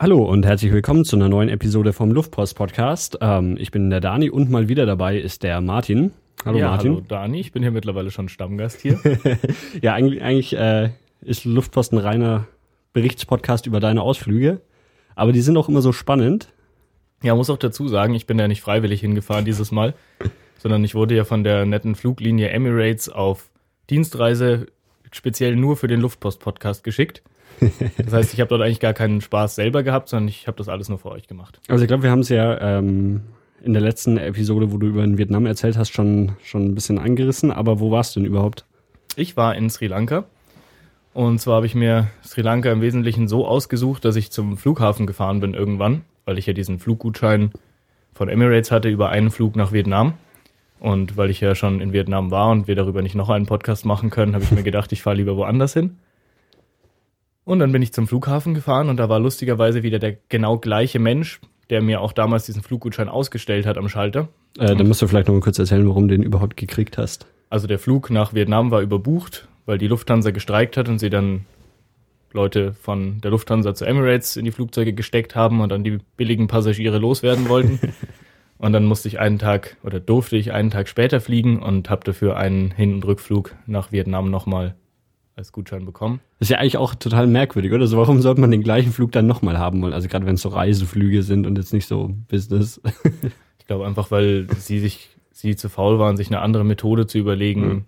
Hallo und herzlich willkommen zu einer neuen Episode vom Luftpost Podcast. Ähm, ich bin der Dani und mal wieder dabei ist der Martin. Hallo ja, Martin. Hallo Dani, ich bin hier mittlerweile schon Stammgast hier. ja, eigentlich, eigentlich äh, ist Luftpost ein reiner Berichtspodcast über deine Ausflüge, aber die sind auch immer so spannend. Ja, muss auch dazu sagen, ich bin ja nicht freiwillig hingefahren dieses Mal, sondern ich wurde ja von der netten Fluglinie Emirates auf Dienstreise speziell nur für den Luftpost-Podcast geschickt. Das heißt, ich habe dort eigentlich gar keinen Spaß selber gehabt, sondern ich habe das alles nur für euch gemacht. Also ich glaube, wir haben es ja ähm, in der letzten Episode, wo du über den Vietnam erzählt hast, schon, schon ein bisschen angerissen. Aber wo warst du denn überhaupt? Ich war in Sri Lanka. Und zwar habe ich mir Sri Lanka im Wesentlichen so ausgesucht, dass ich zum Flughafen gefahren bin irgendwann, weil ich ja diesen Fluggutschein von Emirates hatte über einen Flug nach Vietnam. Und weil ich ja schon in Vietnam war und wir darüber nicht noch einen Podcast machen können, habe ich mir gedacht, ich fahre lieber woanders hin. Und dann bin ich zum Flughafen gefahren und da war lustigerweise wieder der genau gleiche Mensch, der mir auch damals diesen Fluggutschein ausgestellt hat am Schalter. Äh, dann musst du vielleicht noch mal kurz erzählen, warum du den überhaupt gekriegt hast. Also der Flug nach Vietnam war überbucht, weil die Lufthansa gestreikt hat und sie dann Leute von der Lufthansa zu Emirates in die Flugzeuge gesteckt haben und dann die billigen Passagiere loswerden wollten. und dann musste ich einen Tag oder durfte ich einen Tag später fliegen und habe dafür einen Hin- und Rückflug nach Vietnam nochmal als Gutschein bekommen. Das ist ja eigentlich auch total merkwürdig, oder? Also warum sollte man den gleichen Flug dann nochmal haben wollen? Also gerade wenn es so Reiseflüge sind und jetzt nicht so Business. ich glaube einfach, weil sie sich, sie zu faul waren, sich eine andere Methode zu überlegen. Mhm.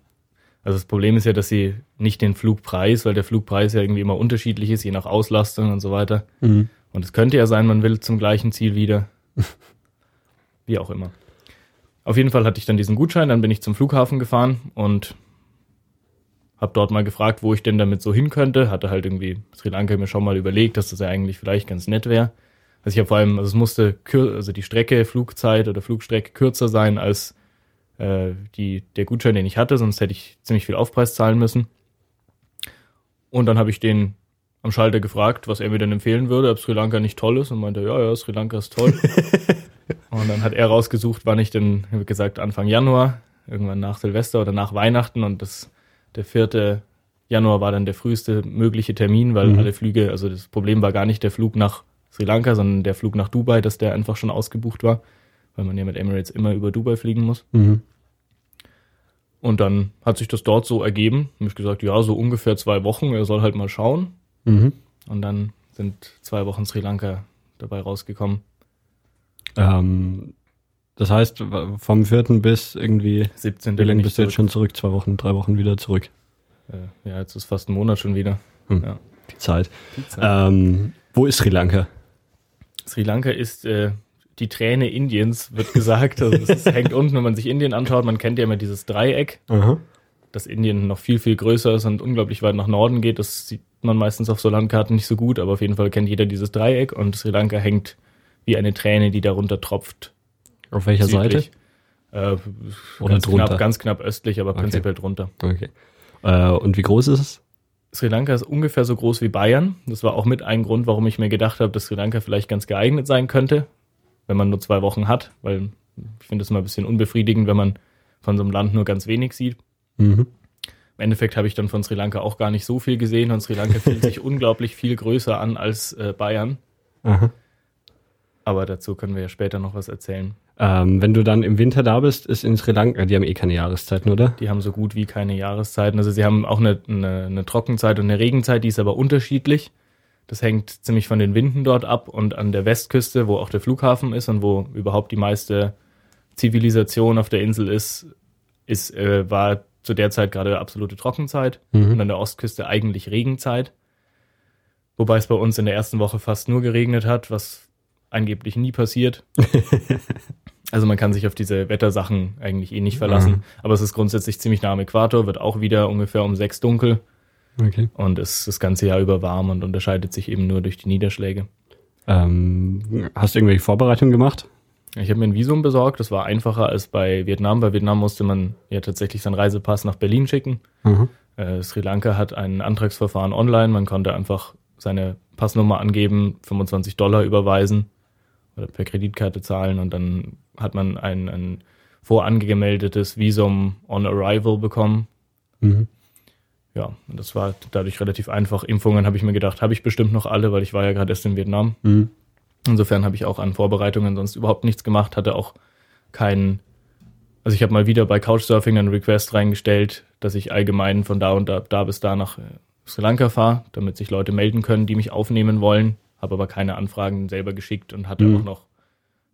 Also das Problem ist ja, dass sie nicht den Flugpreis, weil der Flugpreis ja irgendwie immer unterschiedlich ist, je nach Auslastung und so weiter. Mhm. Und es könnte ja sein, man will zum gleichen Ziel wieder. Wie auch immer. Auf jeden Fall hatte ich dann diesen Gutschein, dann bin ich zum Flughafen gefahren und hab dort mal gefragt, wo ich denn damit so hin könnte. Hatte halt irgendwie Sri Lanka mir schon mal überlegt, dass das ja eigentlich vielleicht ganz nett wäre. Also ich habe vor allem, also es musste also die Strecke, Flugzeit oder Flugstrecke kürzer sein als äh, die, der Gutschein, den ich hatte, sonst hätte ich ziemlich viel Aufpreis zahlen müssen. Und dann habe ich den am Schalter gefragt, was er mir denn empfehlen würde, ob Sri Lanka nicht toll ist und meinte, ja, ja, Sri Lanka ist toll. und dann hat er rausgesucht, wann ich denn, wie gesagt, Anfang Januar, irgendwann nach Silvester oder nach Weihnachten und das der 4. Januar war dann der früheste mögliche Termin, weil mhm. alle Flüge, also das Problem war gar nicht der Flug nach Sri Lanka, sondern der Flug nach Dubai, dass der einfach schon ausgebucht war, weil man ja mit Emirates immer über Dubai fliegen muss. Mhm. Und dann hat sich das dort so ergeben. Habe ich gesagt, ja, so ungefähr zwei Wochen, er soll halt mal schauen. Mhm. Und dann sind zwei Wochen Sri Lanka dabei rausgekommen. Ähm, das heißt, vom 4. bis irgendwie 17. Wie lange bist du jetzt schon zurück? Zwei Wochen, drei Wochen wieder zurück? Äh, ja, jetzt ist fast ein Monat schon wieder. Hm. Ja. Die Zeit. Die Zeit. Ähm, wo ist Sri Lanka? Sri Lanka ist äh, die Träne Indiens, wird gesagt. Also es hängt unten, wenn man sich Indien anschaut. Man kennt ja immer dieses Dreieck, Aha. dass Indien noch viel, viel größer ist und unglaublich weit nach Norden geht. Das sieht man meistens auf so Landkarten nicht so gut, aber auf jeden Fall kennt jeder dieses Dreieck und Sri Lanka hängt wie eine Träne, die darunter tropft auf welcher südlich. Seite? Äh, Oder ganz drunter? Knapp, ganz knapp östlich, aber okay. prinzipiell drunter. Okay. Äh, und wie groß ist es? Sri Lanka ist ungefähr so groß wie Bayern. Das war auch mit ein Grund, warum ich mir gedacht habe, dass Sri Lanka vielleicht ganz geeignet sein könnte, wenn man nur zwei Wochen hat, weil ich finde es immer ein bisschen unbefriedigend, wenn man von so einem Land nur ganz wenig sieht. Mhm. Im Endeffekt habe ich dann von Sri Lanka auch gar nicht so viel gesehen und Sri Lanka fühlt sich unglaublich viel größer an als äh, Bayern. Aha. Aber dazu können wir ja später noch was erzählen. Ähm, wenn du dann im Winter da bist, ist in Sri Lanka, die haben eh keine Jahreszeiten, oder? Die haben so gut wie keine Jahreszeiten. Also sie haben auch eine, eine, eine Trockenzeit und eine Regenzeit, die ist aber unterschiedlich. Das hängt ziemlich von den Winden dort ab und an der Westküste, wo auch der Flughafen ist und wo überhaupt die meiste Zivilisation auf der Insel ist, ist äh, war zu der Zeit gerade absolute Trockenzeit mhm. und an der Ostküste eigentlich Regenzeit. Wobei es bei uns in der ersten Woche fast nur geregnet hat, was angeblich nie passiert. also man kann sich auf diese Wettersachen eigentlich eh nicht verlassen. Mhm. Aber es ist grundsätzlich ziemlich nah am Äquator, wird auch wieder ungefähr um sechs dunkel. Okay. Und ist das ganze Jahr über warm und unterscheidet sich eben nur durch die Niederschläge. Ähm, hast du irgendwelche Vorbereitungen gemacht? Ich habe mir ein Visum besorgt. Das war einfacher als bei Vietnam. Bei Vietnam musste man ja tatsächlich seinen Reisepass nach Berlin schicken. Mhm. Äh, Sri Lanka hat ein Antragsverfahren online. Man konnte einfach seine Passnummer angeben, 25 Dollar überweisen per Kreditkarte zahlen und dann hat man ein, ein vorangemeldetes Visum on Arrival bekommen. Mhm. ja, das war dadurch relativ einfach. Impfungen habe ich mir gedacht, habe ich bestimmt noch alle, weil ich war ja gerade erst in Vietnam. Mhm. Insofern habe ich auch an Vorbereitungen sonst überhaupt nichts gemacht, hatte auch keinen, also ich habe mal wieder bei Couchsurfing einen Request reingestellt, dass ich allgemein von da und da, da bis da nach äh, Sri Lanka fahre, damit sich Leute melden können, die mich aufnehmen wollen, habe aber keine Anfragen selber geschickt und hatte mhm. auch noch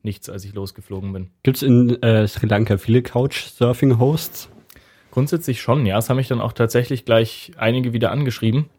nichts, als ich losgeflogen bin. Gibt es in äh, Sri Lanka viele Couchsurfing-Hosts? Grundsätzlich schon, ja. Es haben mich dann auch tatsächlich gleich einige wieder angeschrieben.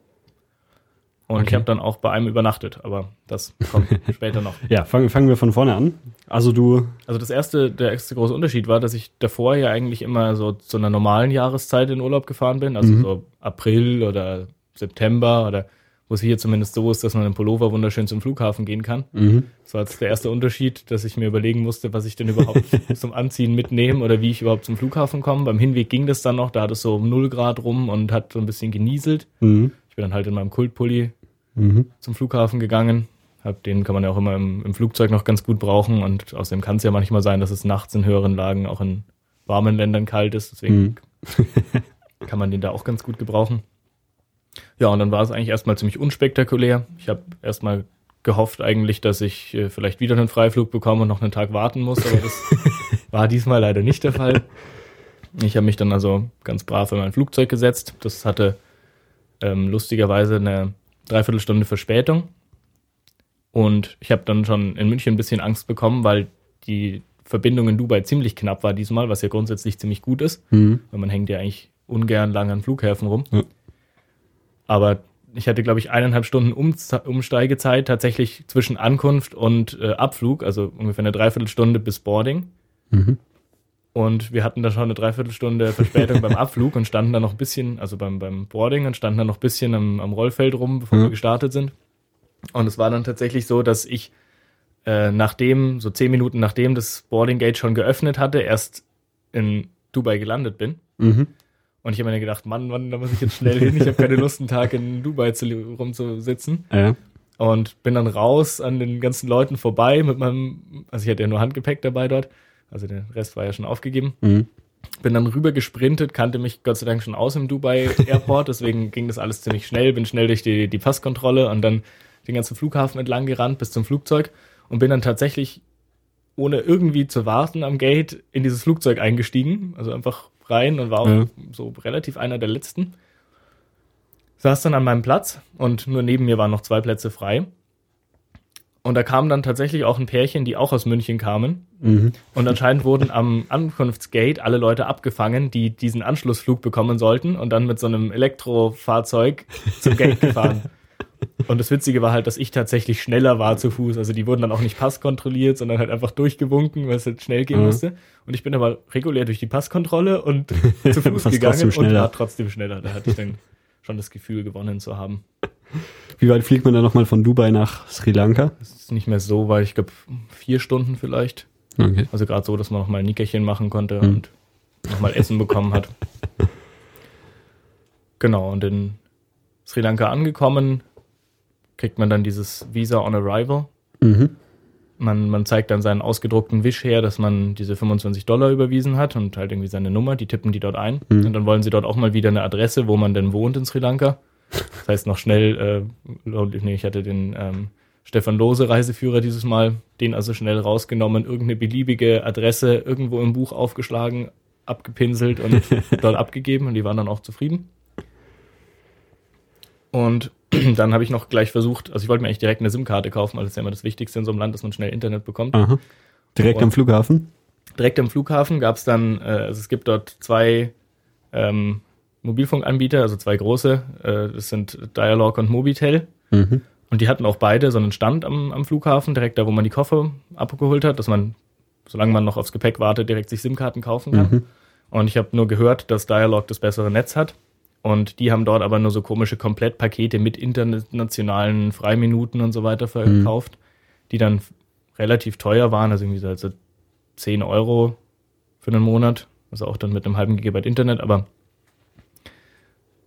Und okay. ich habe dann auch bei einem übernachtet, aber das kommt später noch. Ja, fangen, fangen wir von vorne an. Also du. Also das erste, der erste große Unterschied war, dass ich davor ja eigentlich immer so zu einer normalen Jahreszeit in Urlaub gefahren bin, also mhm. so April oder September oder wo es hier zumindest so ist, dass man im Pullover wunderschön zum Flughafen gehen kann. Mhm. Das war jetzt der erste Unterschied, dass ich mir überlegen musste, was ich denn überhaupt zum Anziehen mitnehme oder wie ich überhaupt zum Flughafen komme. Beim Hinweg ging das dann noch, da hat es so um 0 Grad rum und hat so ein bisschen genieselt. Mhm. Ich bin dann halt in meinem Kultpulli mhm. zum Flughafen gegangen. Hab, den kann man ja auch immer im, im Flugzeug noch ganz gut brauchen und außerdem kann es ja manchmal sein, dass es nachts in höheren Lagen auch in warmen Ländern kalt ist. Deswegen mhm. kann man den da auch ganz gut gebrauchen. Ja, und dann war es eigentlich erstmal ziemlich unspektakulär. Ich habe erstmal gehofft eigentlich, dass ich äh, vielleicht wieder einen Freiflug bekomme und noch einen Tag warten muss, aber das war diesmal leider nicht der Fall. Ich habe mich dann also ganz brav in mein Flugzeug gesetzt. Das hatte ähm, lustigerweise eine Dreiviertelstunde Verspätung. Und ich habe dann schon in München ein bisschen Angst bekommen, weil die Verbindung in Dubai ziemlich knapp war diesmal, was ja grundsätzlich ziemlich gut ist, mhm. weil man hängt ja eigentlich ungern lang an Flughäfen rum. Ja. Aber ich hatte, glaube ich, eineinhalb Stunden um Umsteigezeit tatsächlich zwischen Ankunft und äh, Abflug, also ungefähr eine Dreiviertelstunde bis Boarding. Mhm. Und wir hatten da schon eine Dreiviertelstunde Verspätung beim Abflug und standen dann noch ein bisschen, also beim, beim Boarding und standen dann noch ein bisschen am, am Rollfeld rum, bevor mhm. wir gestartet sind. Und es war dann tatsächlich so, dass ich äh, nachdem, so zehn Minuten nachdem das Boarding Gate schon geöffnet hatte, erst in Dubai gelandet bin. Mhm. Und ich habe mir gedacht, Mann, Mann, da muss ich jetzt schnell hin. Ich habe keine Lust, einen Tag in Dubai zu, rumzusitzen. Ja. Und bin dann raus an den ganzen Leuten vorbei mit meinem, also ich hatte ja nur Handgepäck dabei dort. Also der Rest war ja schon aufgegeben. Mhm. Bin dann rüber gesprintet, kannte mich Gott sei Dank schon aus im Dubai Airport, deswegen ging das alles ziemlich schnell. Bin schnell durch die, die Passkontrolle und dann den ganzen Flughafen entlang gerannt bis zum Flugzeug und bin dann tatsächlich ohne irgendwie zu warten am Gate in dieses Flugzeug eingestiegen. Also einfach rein und war auch ja. so relativ einer der letzten. Saß dann an meinem Platz und nur neben mir waren noch zwei Plätze frei. Und da kamen dann tatsächlich auch ein Pärchen, die auch aus München kamen. Mhm. Und anscheinend wurden am Ankunftsgate alle Leute abgefangen, die diesen Anschlussflug bekommen sollten und dann mit so einem Elektrofahrzeug zum Gate gefahren. Und das Witzige war halt, dass ich tatsächlich schneller war zu Fuß. Also die wurden dann auch nicht passkontrolliert, sondern halt einfach durchgewunken, weil es halt schnell gehen mhm. musste. Und ich bin aber regulär durch die Passkontrolle und zu Fuß gegangen und war trotzdem schneller. Da hatte ich dann schon das Gefühl, gewonnen zu haben. Wie weit fliegt man dann nochmal von Dubai nach Sri Lanka? Das ist nicht mehr so weit, ich glaube vier Stunden vielleicht. Okay. Also gerade so, dass man nochmal ein Nickerchen machen konnte mhm. und nochmal Essen bekommen hat. Genau, und in Sri Lanka angekommen, kriegt man dann dieses Visa on Arrival. Mhm. Man, man zeigt dann seinen ausgedruckten Wisch her, dass man diese 25 Dollar überwiesen hat und halt irgendwie seine Nummer, die tippen die dort ein. Mhm. Und dann wollen sie dort auch mal wieder eine Adresse, wo man denn wohnt in Sri Lanka. Das heißt noch schnell, äh, nee, ich hatte den ähm, Stefan Lose Reiseführer dieses Mal, den also schnell rausgenommen, irgendeine beliebige Adresse irgendwo im Buch aufgeschlagen, abgepinselt und dort abgegeben und die waren dann auch zufrieden. Und dann habe ich noch gleich versucht, also ich wollte mir eigentlich direkt eine SIM-Karte kaufen, weil das ist ja immer das Wichtigste in so einem Land, dass man schnell Internet bekommt. Aha. Direkt Und am Flughafen? Direkt am Flughafen gab es dann, äh, also es gibt dort zwei ähm, Mobilfunkanbieter, also zwei große, äh, das sind Dialog und Mobitel. Mhm. Und die hatten auch beide so einen Stand am, am Flughafen, direkt da, wo man die Koffer abgeholt hat, dass man, solange man noch aufs Gepäck wartet, direkt sich SIM-Karten kaufen kann. Mhm. Und ich habe nur gehört, dass Dialog das bessere Netz hat. Und die haben dort aber nur so komische Komplettpakete mit internationalen Freiminuten und so weiter verkauft, mhm. die dann relativ teuer waren, also irgendwie so also 10 Euro für einen Monat, also auch dann mit einem halben Gigabyte Internet, aber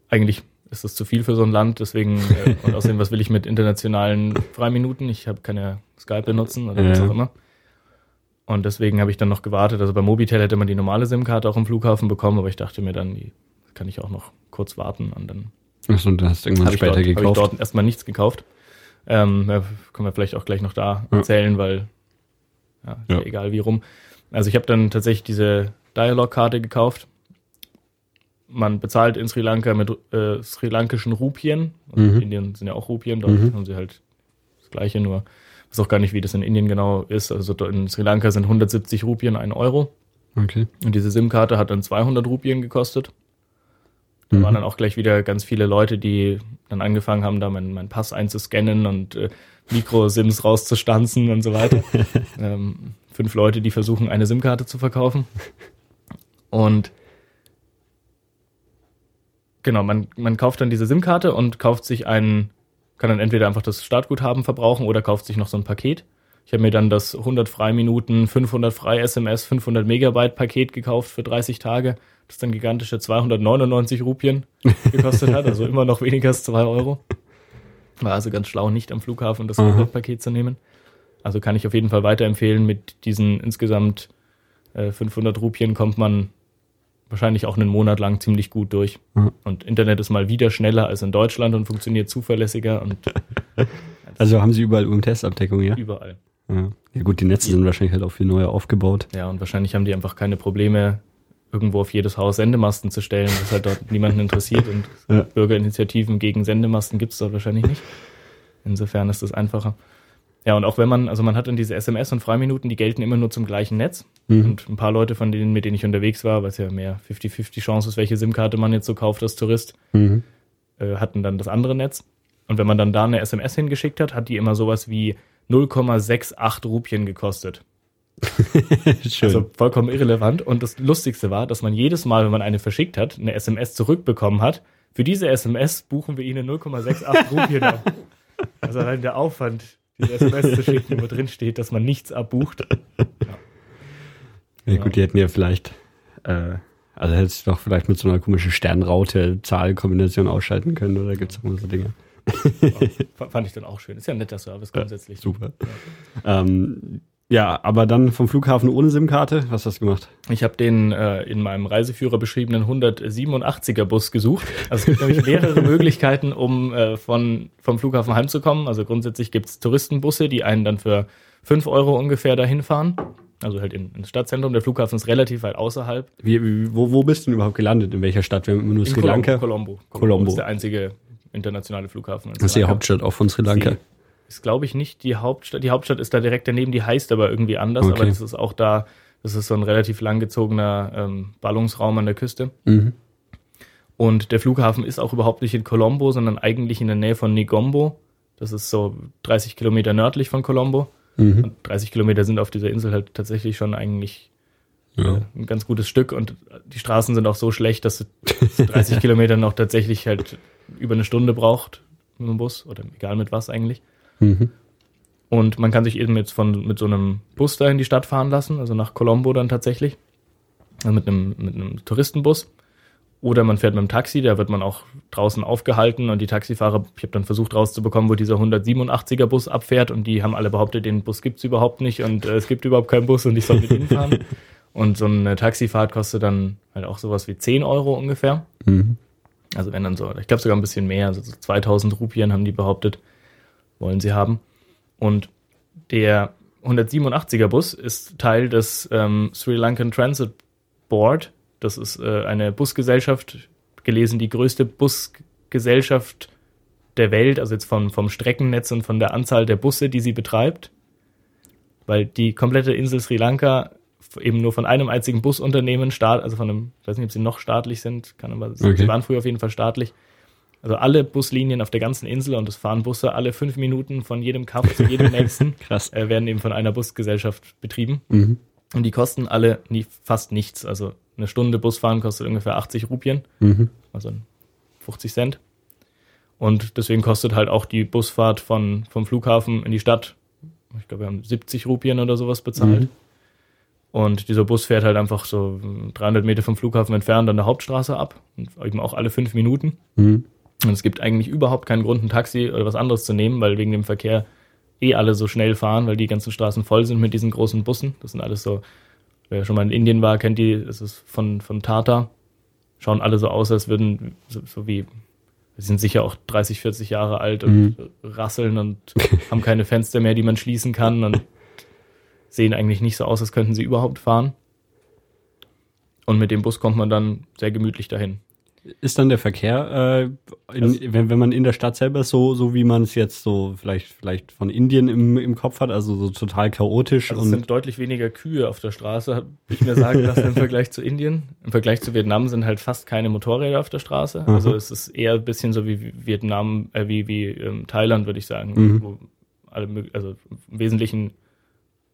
eigentlich ist das zu viel für so ein Land, deswegen, äh, und außerdem, was will ich mit internationalen Freiminuten? Ich habe keine Skype benutzen oder was auch immer. Und deswegen habe ich dann noch gewartet. Also bei Mobitel hätte man die normale SIM-Karte auch im Flughafen bekommen, aber ich dachte mir dann, die kann ich auch noch kurz warten und dann Achso, und du hast irgendwann habe ich, später dort, hab ich gekauft. dort erstmal nichts gekauft. Ähm, können wir vielleicht auch gleich noch da Ja. erzählen, weil ja, Ja. ja egal wie rum. Also ich habe dann tatsächlich diese Dialog-Karte gekauft. Man bezahlt in Sri Lanka mit äh, sri lankischen Rupien. Also Mhm. In Indien sind ja auch Rupien, dort Mhm. haben sie halt das gleiche, nur weiß auch gar nicht, wie das in Indien genau ist. Also in Sri Lanka sind 170 Rupien ein Euro. Okay. Und diese SIM-Karte hat dann 200 Rupien gekostet. Da Mhm. waren dann auch gleich wieder ganz viele Leute, die dann angefangen haben, da meinen mein Pass einzuscannen und äh, Mikro-SIMs rauszustanzen und so weiter. ähm, fünf Leute, die versuchen, eine SIM-Karte zu verkaufen. Und genau, man, man kauft dann diese SIM-Karte und kauft sich einen, kann dann entweder einfach das Startguthaben verbrauchen oder kauft sich noch so ein Paket. Ich habe mir dann das 100 Freiminuten, 500 frei SMS, 500 Megabyte Paket gekauft für 30 Tage, das dann gigantische 299 Rupien gekostet hat, also immer noch weniger als 2 Euro. War also ganz schlau, nicht am Flughafen das. Paket zu nehmen. Also kann ich auf jeden Fall weiterempfehlen. Mit diesen insgesamt äh, 500 Rupien kommt man wahrscheinlich auch einen Monat lang ziemlich gut durch. Ja. Und Internet ist mal wieder schneller als in Deutschland und funktioniert zuverlässiger und Also haben sie überall UMTS-Abdeckung, ja? überall. ja? Ja gut, die Netze sind wahrscheinlich halt auch viel neuer aufgebaut. Ja, und wahrscheinlich haben die einfach keine Probleme, irgendwo auf jedes Haus Sendemasten zu stellen, was halt dort niemanden interessiert. Und Ja. Bürgerinitiativen gegen Sendemasten gibt's dort wahrscheinlich nicht. Insofern ist das einfacher. Ja, und auch wenn man, also man hat dann diese SMS und Freiminuten, die gelten immer nur zum gleichen Netz. Mhm. Und ein paar Leute, von denen, mit denen ich unterwegs war, weil es ja mehr 50-50 Chance ist, welche SIM-Karte man jetzt so kauft als Tourist, Mhm. äh, hatten dann das andere Netz. Und wenn man dann da eine SMS hingeschickt hat, hat die immer sowas wie 0,68 Rupien gekostet. Schön. Also vollkommen irrelevant. Und das Lustigste war, dass man jedes Mal, wenn man eine verschickt hat, eine SMS zurückbekommen hat. Für diese SMS buchen wir Ihnen 0,68 Rupien ab. Also allein der Aufwand, diese SMS zu schicken, wo drin steht, dass man nichts abbucht. ja gut, die hätten ja vielleicht, äh, also hättest du doch vielleicht mit so einer komischen Sternraute-Zahlkombination ausschalten können, oder gibt's auch immer so Dinge? Ja, fand ich dann auch schön. Ist ja ein netter Service grundsätzlich. Super. Ähm, ja, aber dann vom Flughafen ohne SIM-Karte, was hast du gemacht? Ich habe den äh, in meinem Reiseführer beschriebenen 187er Bus gesucht. Also es gibt nämlich mehrere Möglichkeiten, um äh, von, vom Flughafen heimzukommen. Also grundsätzlich gibt's Touristenbusse, die einen dann für 5 Euro ungefähr dahin fahren. Also halt in, ins Stadtzentrum. Der Flughafen ist relativ weit außerhalb. Wie, wie, wo, wo bist du denn überhaupt gelandet? In welcher Stadt? Wir haben immer nur In Sri Lanka. Colombo. Colombo. Colombo. ist der einzige internationale Flughafen. in Das ist die. Hauptstadt auch von Sri Lanka. Ist, glaube ich, nicht die Hauptstadt. Die Hauptstadt ist da direkt daneben, die heißt aber irgendwie anders. Okay. Aber das ist auch da, das ist so ein relativ langgezogener ähm, Ballungsraum an der Küste. Mhm. Und der Flughafen ist auch überhaupt nicht in Colombo, sondern eigentlich in der Nähe von Negombo. Das ist so 30 Kilometer nördlich von Colombo. Mhm. Und 30 Kilometer sind auf dieser Insel halt tatsächlich schon eigentlich Ja. äh, ein ganz gutes Stück. Und die Straßen sind auch so schlecht, dass es 30 Kilometer noch tatsächlich halt über eine Stunde braucht mit dem Bus oder egal mit was eigentlich. Mhm. Und man kann sich eben jetzt von, mit so einem Bus da in die Stadt fahren lassen, also nach Colombo dann tatsächlich. Also mit einem, mit einem Touristenbus. Oder man fährt mit dem Taxi, da wird man auch draußen aufgehalten und die Taxifahrer, ich habe dann versucht rauszubekommen, wo dieser 187er Bus abfährt und die haben alle behauptet, den Bus gibt's überhaupt nicht und äh, es gibt überhaupt keinen Bus und ich soll mit ihnen fahren. Und so eine Taxifahrt kostet dann halt auch sowas wie 10 Euro ungefähr. Mhm. Also wenn dann so, ich glaube sogar ein bisschen mehr, also so 2000 Rupien haben die behauptet, wollen sie haben. Und der 187er Bus ist Teil des ähm, Sri Lankan Transit Board. Das ist äh, eine Busgesellschaft, gelesen die größte Busgesellschaft der Welt, also jetzt vom, vom Streckennetz und von der Anzahl der Busse, die sie betreibt. Weil die komplette Insel Sri Lanka eben nur von einem einzigen Busunternehmen, staat, also von einem, ich weiß nicht, ob sie noch staatlich sind, kann aber, Okay. sie waren früher auf jeden Fall staatlich. Also alle Buslinien auf der ganzen Insel und es fahren Busse alle fünf Minuten von jedem Kampf zu jedem nächsten, Krass. äh, werden eben von einer Busgesellschaft betrieben. Mhm. Und die kosten alle nie, fast nichts. Also eine Stunde Busfahren kostet ungefähr 80 Rupien, Mhm. also 50 Cent. Und deswegen kostet halt auch die Busfahrt von, vom Flughafen in die Stadt, ich glaube, wir haben 70 Rupien oder sowas bezahlt. Mhm. Und dieser Bus fährt halt einfach so 300 Meter vom Flughafen entfernt an der Hauptstraße ab. Und eben auch alle fünf Minuten. Mhm. Und es gibt eigentlich überhaupt keinen Grund, ein Taxi oder was anderes zu nehmen, weil wegen dem Verkehr eh alle so schnell fahren, weil die ganzen Straßen voll sind mit diesen großen Bussen. Das sind alles so, wer schon mal in Indien war, kennt die, das ist von, von Tata. schauen alle so aus, als würden, so, so wie, sie sind sicher auch 30, 40 Jahre alt und Mhm. rasseln und haben keine Fenster mehr, die man schließen kann und sehen eigentlich nicht so aus, als könnten sie überhaupt fahren. Und mit dem Bus kommt man dann sehr gemütlich dahin. Ist dann der Verkehr, äh, in, wenn, wenn man in der Stadt selber so, so wie man es jetzt so vielleicht, vielleicht von Indien im, im Kopf hat, also so total chaotisch Also es und sind deutlich weniger Kühe auf der Straße, habe ich mir sagen lassen, im Vergleich zu Indien. Im Vergleich zu Vietnam sind halt fast keine Motorräder auf der Straße. Also es ist eher ein bisschen so wie Vietnam, äh, wie, wie ähm, Thailand, würde ich sagen. Mhm. Wo alle, also im Wesentlichen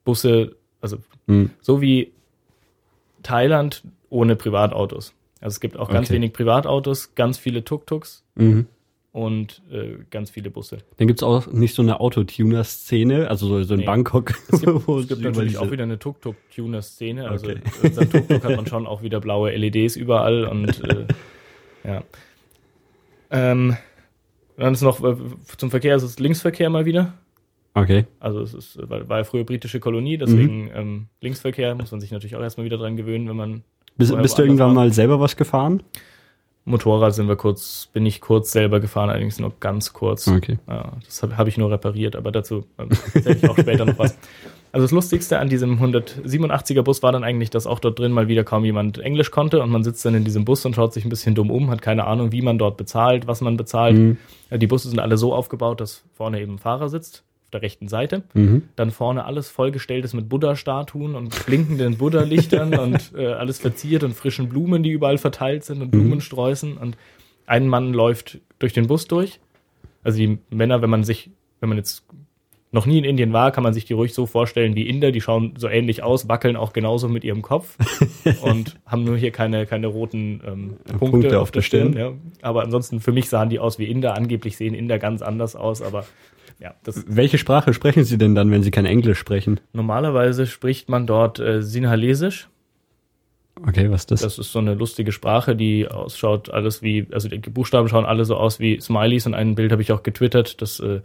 Busse, also Mhm. so wie Thailand ohne Privatautos. Also es gibt auch ganz Okay. wenig Privatautos, ganz viele Tuk-Tuks Mhm. und äh, ganz viele Busse. Dann gibt's auch nicht so eine Autotuner-Szene, also so, so in Nee. Bangkok. Es gibt, es gibt natürlich diese- auch wieder eine Tuk-Tuk-Tuner-Szene. Also Okay. in seinem Tuk-Tuk hat man schon auch wieder blaue LEDs überall und äh, ja. Ähm, dann ist noch äh, zum Verkehr, es ist Linksverkehr mal wieder. Okay. Also es ist, war, war ja früher britische Kolonie, Mhm. deswegen ähm, Linksverkehr muss man sich natürlich auch erstmal wieder dran gewöhnen, wenn man Bist, Vorher bist du irgendwann mal selber was gefahren? Motorrad sind wir kurz, bin ich kurz selber gefahren, allerdings nur ganz kurz. Okay. Ja, das habe hab ich nur repariert, aber dazu ähm, erzähle ich auch später noch was. Also das Lustigste an diesem 187er Bus war dann eigentlich, dass auch dort drin mal wieder kaum jemand Englisch konnte und man sitzt dann in diesem Bus und schaut sich ein bisschen dumm um, hat keine Ahnung, wie man dort bezahlt, was man bezahlt. Mhm. Die Busse sind alle so aufgebaut, dass vorne eben ein Fahrer sitzt, auf der rechten Seite. Mhm. Dann vorne alles vollgestellt ist mit Buddha-Statuen und blinkenden Buddha-Lichtern und äh, alles verziert und frischen Blumen, die überall verteilt sind und Blumensträußen. Und ein Mann läuft durch den Bus durch. Also die Männer, wenn man sich, wenn man jetzt noch nie in Indien war, kann man sich die ruhig so vorstellen wie Inder. Die schauen so ähnlich aus, wackeln auch genauso mit ihrem Kopf und haben nur hier keine, keine roten ähm, Punkte, Punkte auf, der Stirn. Stirn. Ja. Aber ansonsten, für mich sahen die aus wie Inder. Angeblich sehen Inder ganz anders aus, aber ja, Welche Sprache sprechen Sie denn dann, wenn Sie kein Englisch sprechen? Normalerweise spricht man dort äh, Sinhalesisch. Okay, was ist das? Das ist so eine lustige Sprache, die ausschaut alles wie, also die Buchstaben schauen alle so aus wie Smileys und ein Bild habe ich auch getwittert, das, äh,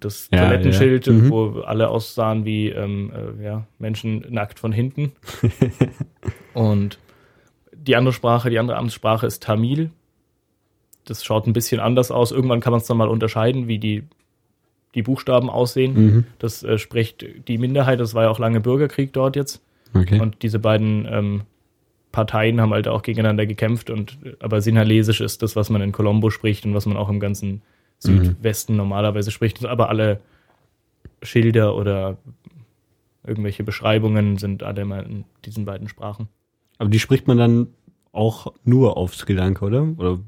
das Ja, Toilettenschild, ja. Mhm. wo alle aussahen wie ähm, äh, ja, Menschen nackt von hinten. und die andere Sprache, die andere Amtssprache ist Tamil. Das schaut ein bisschen anders aus. Irgendwann kann man es dann mal unterscheiden, wie die, die Buchstaben aussehen. Mhm. Das äh, spricht die Minderheit, das war ja auch lange Bürgerkrieg dort jetzt. Okay. Und diese beiden ähm, Parteien haben halt auch gegeneinander gekämpft. Und aber Sinhalesisch ist das, was man in Colombo spricht und was man auch im ganzen Südwesten normalerweise spricht. Aber alle Schilder oder irgendwelche Beschreibungen sind alle mal in diesen beiden Sprachen. Aber die spricht man dann auch nur auf Sri Lanka, oder? Oder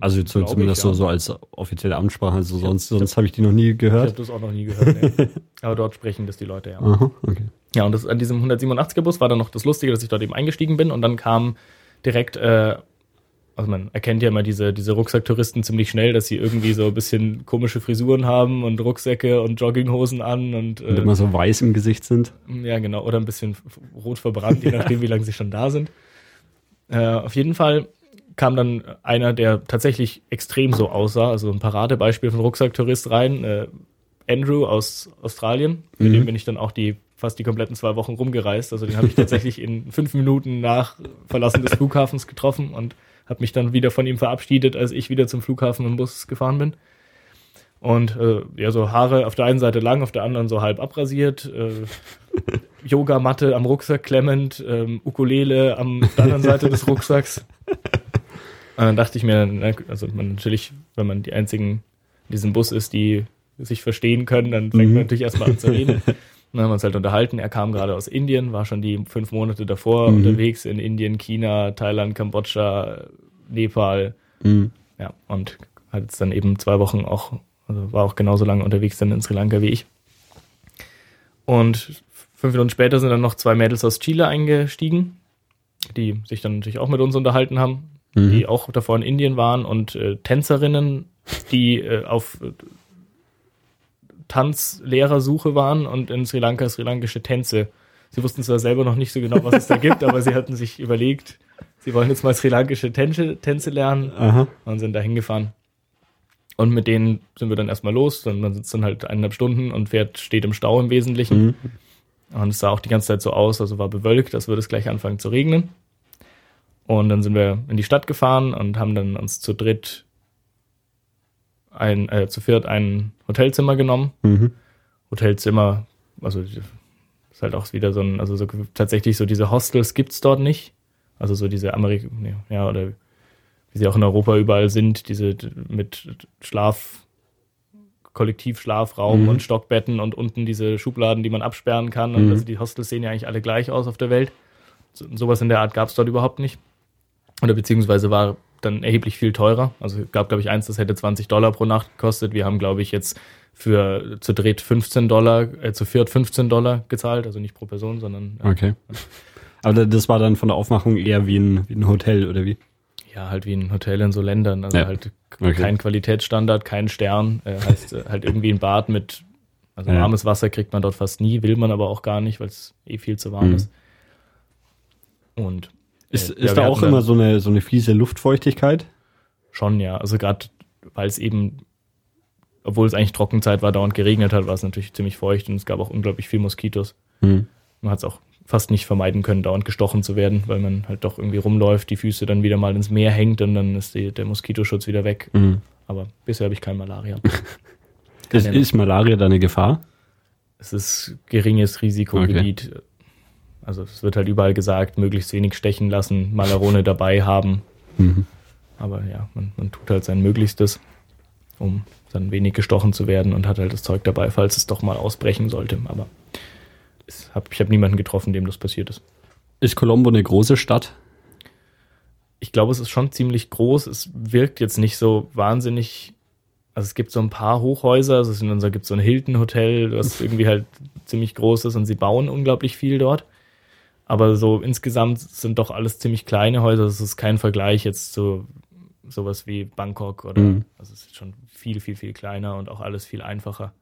also so, Glaub ich, zumindest ja. so, so als offizielle Amtssprache. Also sonst, ich hab- sonst habe ich die noch nie Ich gehört. habe das auch noch nie gehört. Nee. Aber dort sprechen das die Leute ja. Aha, okay. Ja, und das, an diesem 187er Bus war dann noch das Lustige, dass ich dort eben eingestiegen bin und dann kam direkt, äh, also man erkennt ja immer diese, diese Rucksacktouristen ziemlich schnell, dass sie irgendwie so ein bisschen komische Frisuren haben und Rucksäcke und Jogginghosen an und, Und äh, immer so weiß im Gesicht sind. ja genau, oder ein bisschen rot verbrannt, je nachdem, wie lange sie schon da sind. Äh, auf jeden Fall kam dann einer, der tatsächlich extrem so aussah, also ein Paradebeispiel von Rucksacktourist rein, äh, Andrew aus Australien, mit Mhm. dem bin ich dann auch die fast die kompletten zwei Wochen rumgereist. Also den habe ich tatsächlich in fünf Minuten nach Verlassen des Flughafens getroffen und habe mich dann wieder von ihm verabschiedet, als ich wieder zum Flughafen im Bus gefahren bin. Und äh, ja, so Haare auf der einen Seite lang, auf der anderen so halb abrasiert, äh, Yogamatte am Rucksack klemmend, ähm, Ukulele am auf der anderen Seite des Rucksacks. Und dann dachte ich mir, also man natürlich, wenn man die einzigen in diesem Bus ist, die sich verstehen können, dann fängt Mhm. man natürlich erstmal an zu reden. Dann haben wir uns halt unterhalten. Er kam gerade aus Indien, war schon die fünf Monate davor Mhm. unterwegs in Indien, China, Thailand, Kambodscha, Nepal. Mhm. Ja, und hat jetzt dann eben zwei Wochen auch, also war auch genauso lange unterwegs dann in Sri Lanka wie ich. Und fünf Minuten später sind dann noch zwei Mädels aus Chile eingestiegen, die sich dann natürlich auch mit uns unterhalten haben, Mhm. die auch davor in Indien waren und äh, Tänzerinnen, die äh, auf äh, Tanzlehrersuche waren und in Sri Lanka sri lankische Tänze. Sie wussten zwar selber noch nicht so genau, was es da gibt, aber sie hatten sich überlegt, sie wollen jetzt mal sri lankische Tänze, Tänze lernen Aha. und sind da hingefahren. Und mit denen sind wir dann erstmal los. Dann, man sitzt dann halt eineinhalb Stunden und fährt, steht im Stau im Wesentlichen. Mhm. Und es sah auch die ganze Zeit so aus, also war bewölkt, als würde es gleich anfangen zu regnen. Und dann sind wir in die Stadt gefahren und haben dann uns zu dritt ein, äh, zu viert ein Hotelzimmer genommen. Mhm. Hotelzimmer, also ist halt auch wieder so ein, also so tatsächlich so diese Hostels gibt's dort nicht. Also so diese Amerik, nee, ja, oder wie sie auch in Europa überall sind, diese mit Schlaf, Kollektivschlafraum Mhm. und Stockbetten und unten diese Schubladen, die man absperren kann. Und Mhm. also die Hostels sehen ja eigentlich alle gleich aus auf der Welt. So, sowas in der Art gab's dort überhaupt nicht. Oder beziehungsweise war dann erheblich viel teurer. Also gab, glaube ich, eins, das hätte 20 Dollar pro Nacht gekostet. Wir haben, glaube ich, jetzt für zu dritt 15 Dollar, äh, zu viert 15 Dollar gezahlt. Also nicht pro Person, sondern äh, Okay. Aber das war dann von der Aufmachung eher wie ein, wie ein Hotel, oder wie? ja, halt wie ein Hotel in so Ländern. Also Ja. halt Okay. kein Qualitätsstandard, kein Stern. Äh, heißt äh, halt irgendwie ein Bad mit, also Ja. warmes Wasser kriegt man dort fast nie, will man aber auch gar nicht, weil es eh viel zu warm Mhm. ist. Und Ist, äh, ist ja, da auch immer so eine, so eine fiese Luftfeuchtigkeit? Schon, ja. Also gerade, weil es eben, obwohl es eigentlich Trockenzeit war, dauernd geregnet hat, war es natürlich ziemlich feucht und es gab auch unglaublich viel Moskitos. Hm. Man hat es auch fast nicht vermeiden können, dauernd gestochen zu werden, weil man halt doch irgendwie rumläuft, die Füße dann wieder mal ins Meer hängt und dann ist die, der Moskitoschutz wieder weg. Hm. Aber bisher habe ich kein Malaria. Ist, Keine- ist Malaria da eine Gefahr? es ist geringes Risikogebiet. Also es wird halt überall gesagt, möglichst wenig stechen lassen, Malarone dabei haben. Mhm. Aber ja, man, man tut halt sein Möglichstes, um dann wenig gestochen zu werden und hat halt das Zeug dabei, falls es doch mal ausbrechen sollte. Aber hab, ich habe niemanden getroffen, dem das passiert ist. Ist Colombo eine große Stadt? Ich glaube, es ist schon ziemlich groß. Es wirkt jetzt nicht so wahnsinnig. Also es gibt so ein paar Hochhäuser, also es gibt so ein Hilton Hotel, das irgendwie halt ziemlich groß ist und sie bauen unglaublich viel dort. Aber so insgesamt sind doch alles ziemlich kleine Häuser. Es ist kein Vergleich jetzt zu sowas wie Bangkok oder Mhm. also es ist schon viel, viel, viel kleiner und auch alles viel einfacher.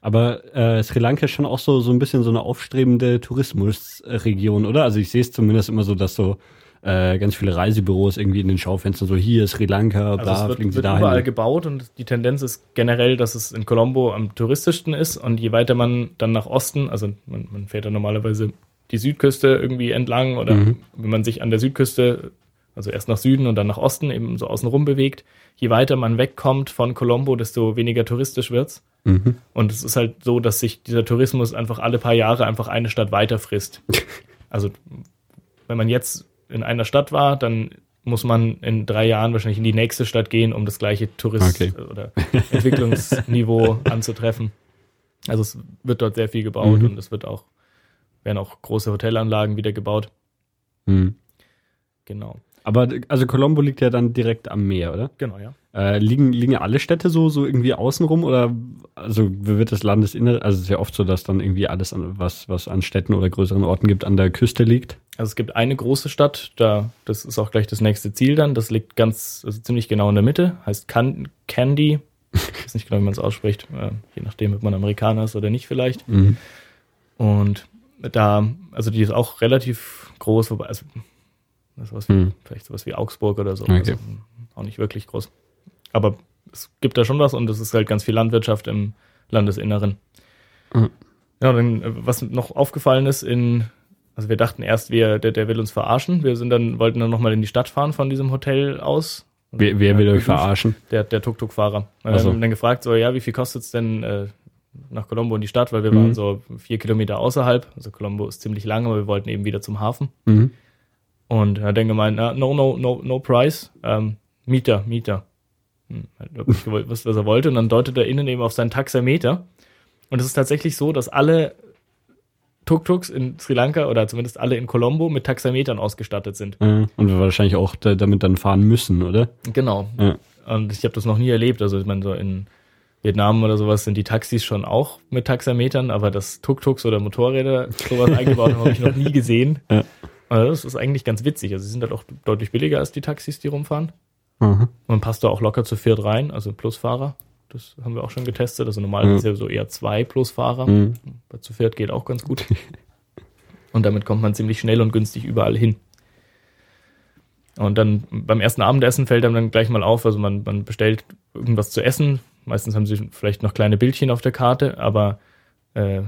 Aber äh, Sri Lanka ist schon auch so, so ein bisschen so eine aufstrebende Tourismusregion, oder? Also ich sehe es zumindest immer so, dass so äh, ganz viele Reisebüros irgendwie in den Schaufenstern so hier Sri Lanka, bla, Also es fliegen wird, sie wird dahin. überall gebaut und die Tendenz ist generell, dass es in Colombo am touristischsten ist und je weiter man dann nach Osten, also man, man fährt dann normalerweise die Südküste irgendwie entlang oder Mhm. wenn man sich an der Südküste, also erst nach Süden und dann nach Osten eben so außenrum bewegt, je weiter man wegkommt von Colombo, desto weniger touristisch wird's. Mhm. Und es ist halt so, dass sich dieser Tourismus einfach alle paar Jahre einfach eine Stadt weiter frisst. Also wenn man jetzt in einer Stadt war, dann muss man in drei Jahren wahrscheinlich in die nächste Stadt gehen, um das gleiche Tourist- Okay. oder Entwicklungsniveau anzutreffen. Also es wird dort sehr viel gebaut Mhm. und es wird auch, werden auch große Hotelanlagen wieder gebaut. Mhm. Genau. Aber also Colombo liegt ja dann direkt am Meer, oder? Genau, ja. Äh, liegen, liegen alle Städte so, so irgendwie außenrum oder also wird das Landesinnere? Also es ist ja oft so, dass dann irgendwie alles, an, was, was an Städten oder größeren Orten gibt, an der Küste liegt. Also es gibt eine große Stadt, da, das ist auch gleich das nächste Ziel dann. Das liegt ganz, also ziemlich genau in der Mitte, heißt Can Candy. Ich weiß nicht genau, wie man es ausspricht, äh, je nachdem, ob man Amerikaner ist oder nicht vielleicht. Mhm. Und da, also die ist auch relativ groß, wobei, also sowas wie, Mhm. vielleicht sowas wie Augsburg oder so. Okay. Also, auch nicht wirklich groß. Aber es gibt da schon was und es ist halt ganz viel Landwirtschaft im Landesinneren. Mhm. Ja, dann, äh, was noch aufgefallen ist in, also wir dachten erst, wir, der, der will uns verarschen. Wir sind dann, wollten dann nochmal in die Stadt fahren von diesem Hotel aus. Wer, wer will euch verarschen? Der, der Tuk-Tuk-Fahrer. Wir so. haben dann gefragt, so, ja, wie viel kostet es denn äh, nach Colombo in die Stadt? Weil wir Mhm. waren so vier Kilometer außerhalb. Also Colombo ist ziemlich lang, aber wir wollten eben wieder zum Hafen. Mhm. Und er hat dann gemeint, na, no, no, no, no price, ähm, Mieter, Mieter. Hm, hat nicht gewollt, was, was er wollte. Und dann deutet er innen eben auf seinen Taxameter. Und es ist tatsächlich so, dass alle Tuk-Tuks in Sri Lanka oder zumindest alle in Colombo mit Taxametern ausgestattet sind. Äh, und wir wahrscheinlich auch da, damit dann fahren müssen, oder? Genau. Ja. Und ich habe das noch nie erlebt. Also ich meine, so in Vietnam oder sowas sind die Taxis schon auch mit Taxametern, aber dass Tuk-Tuks oder Motorräder sowas eingebaut haben, habe ich noch nie gesehen. Ja. Also das ist eigentlich ganz witzig. Also sie sind halt auch deutlich billiger als die Taxis, die rumfahren. Aha. Man passt da auch locker zu viert rein, also Plusfahrer. Das haben wir auch schon getestet. Also normalerweise ist ja so eher zwei Plusfahrer. Mhm. Bei zu viert geht auch ganz gut. und damit kommt man ziemlich schnell und günstig überall hin. Und dann beim ersten Abendessen fällt einem dann gleich mal auf, also man, man bestellt irgendwas zu essen. Meistens haben sie vielleicht noch kleine Bildchen auf der Karte, aber äh,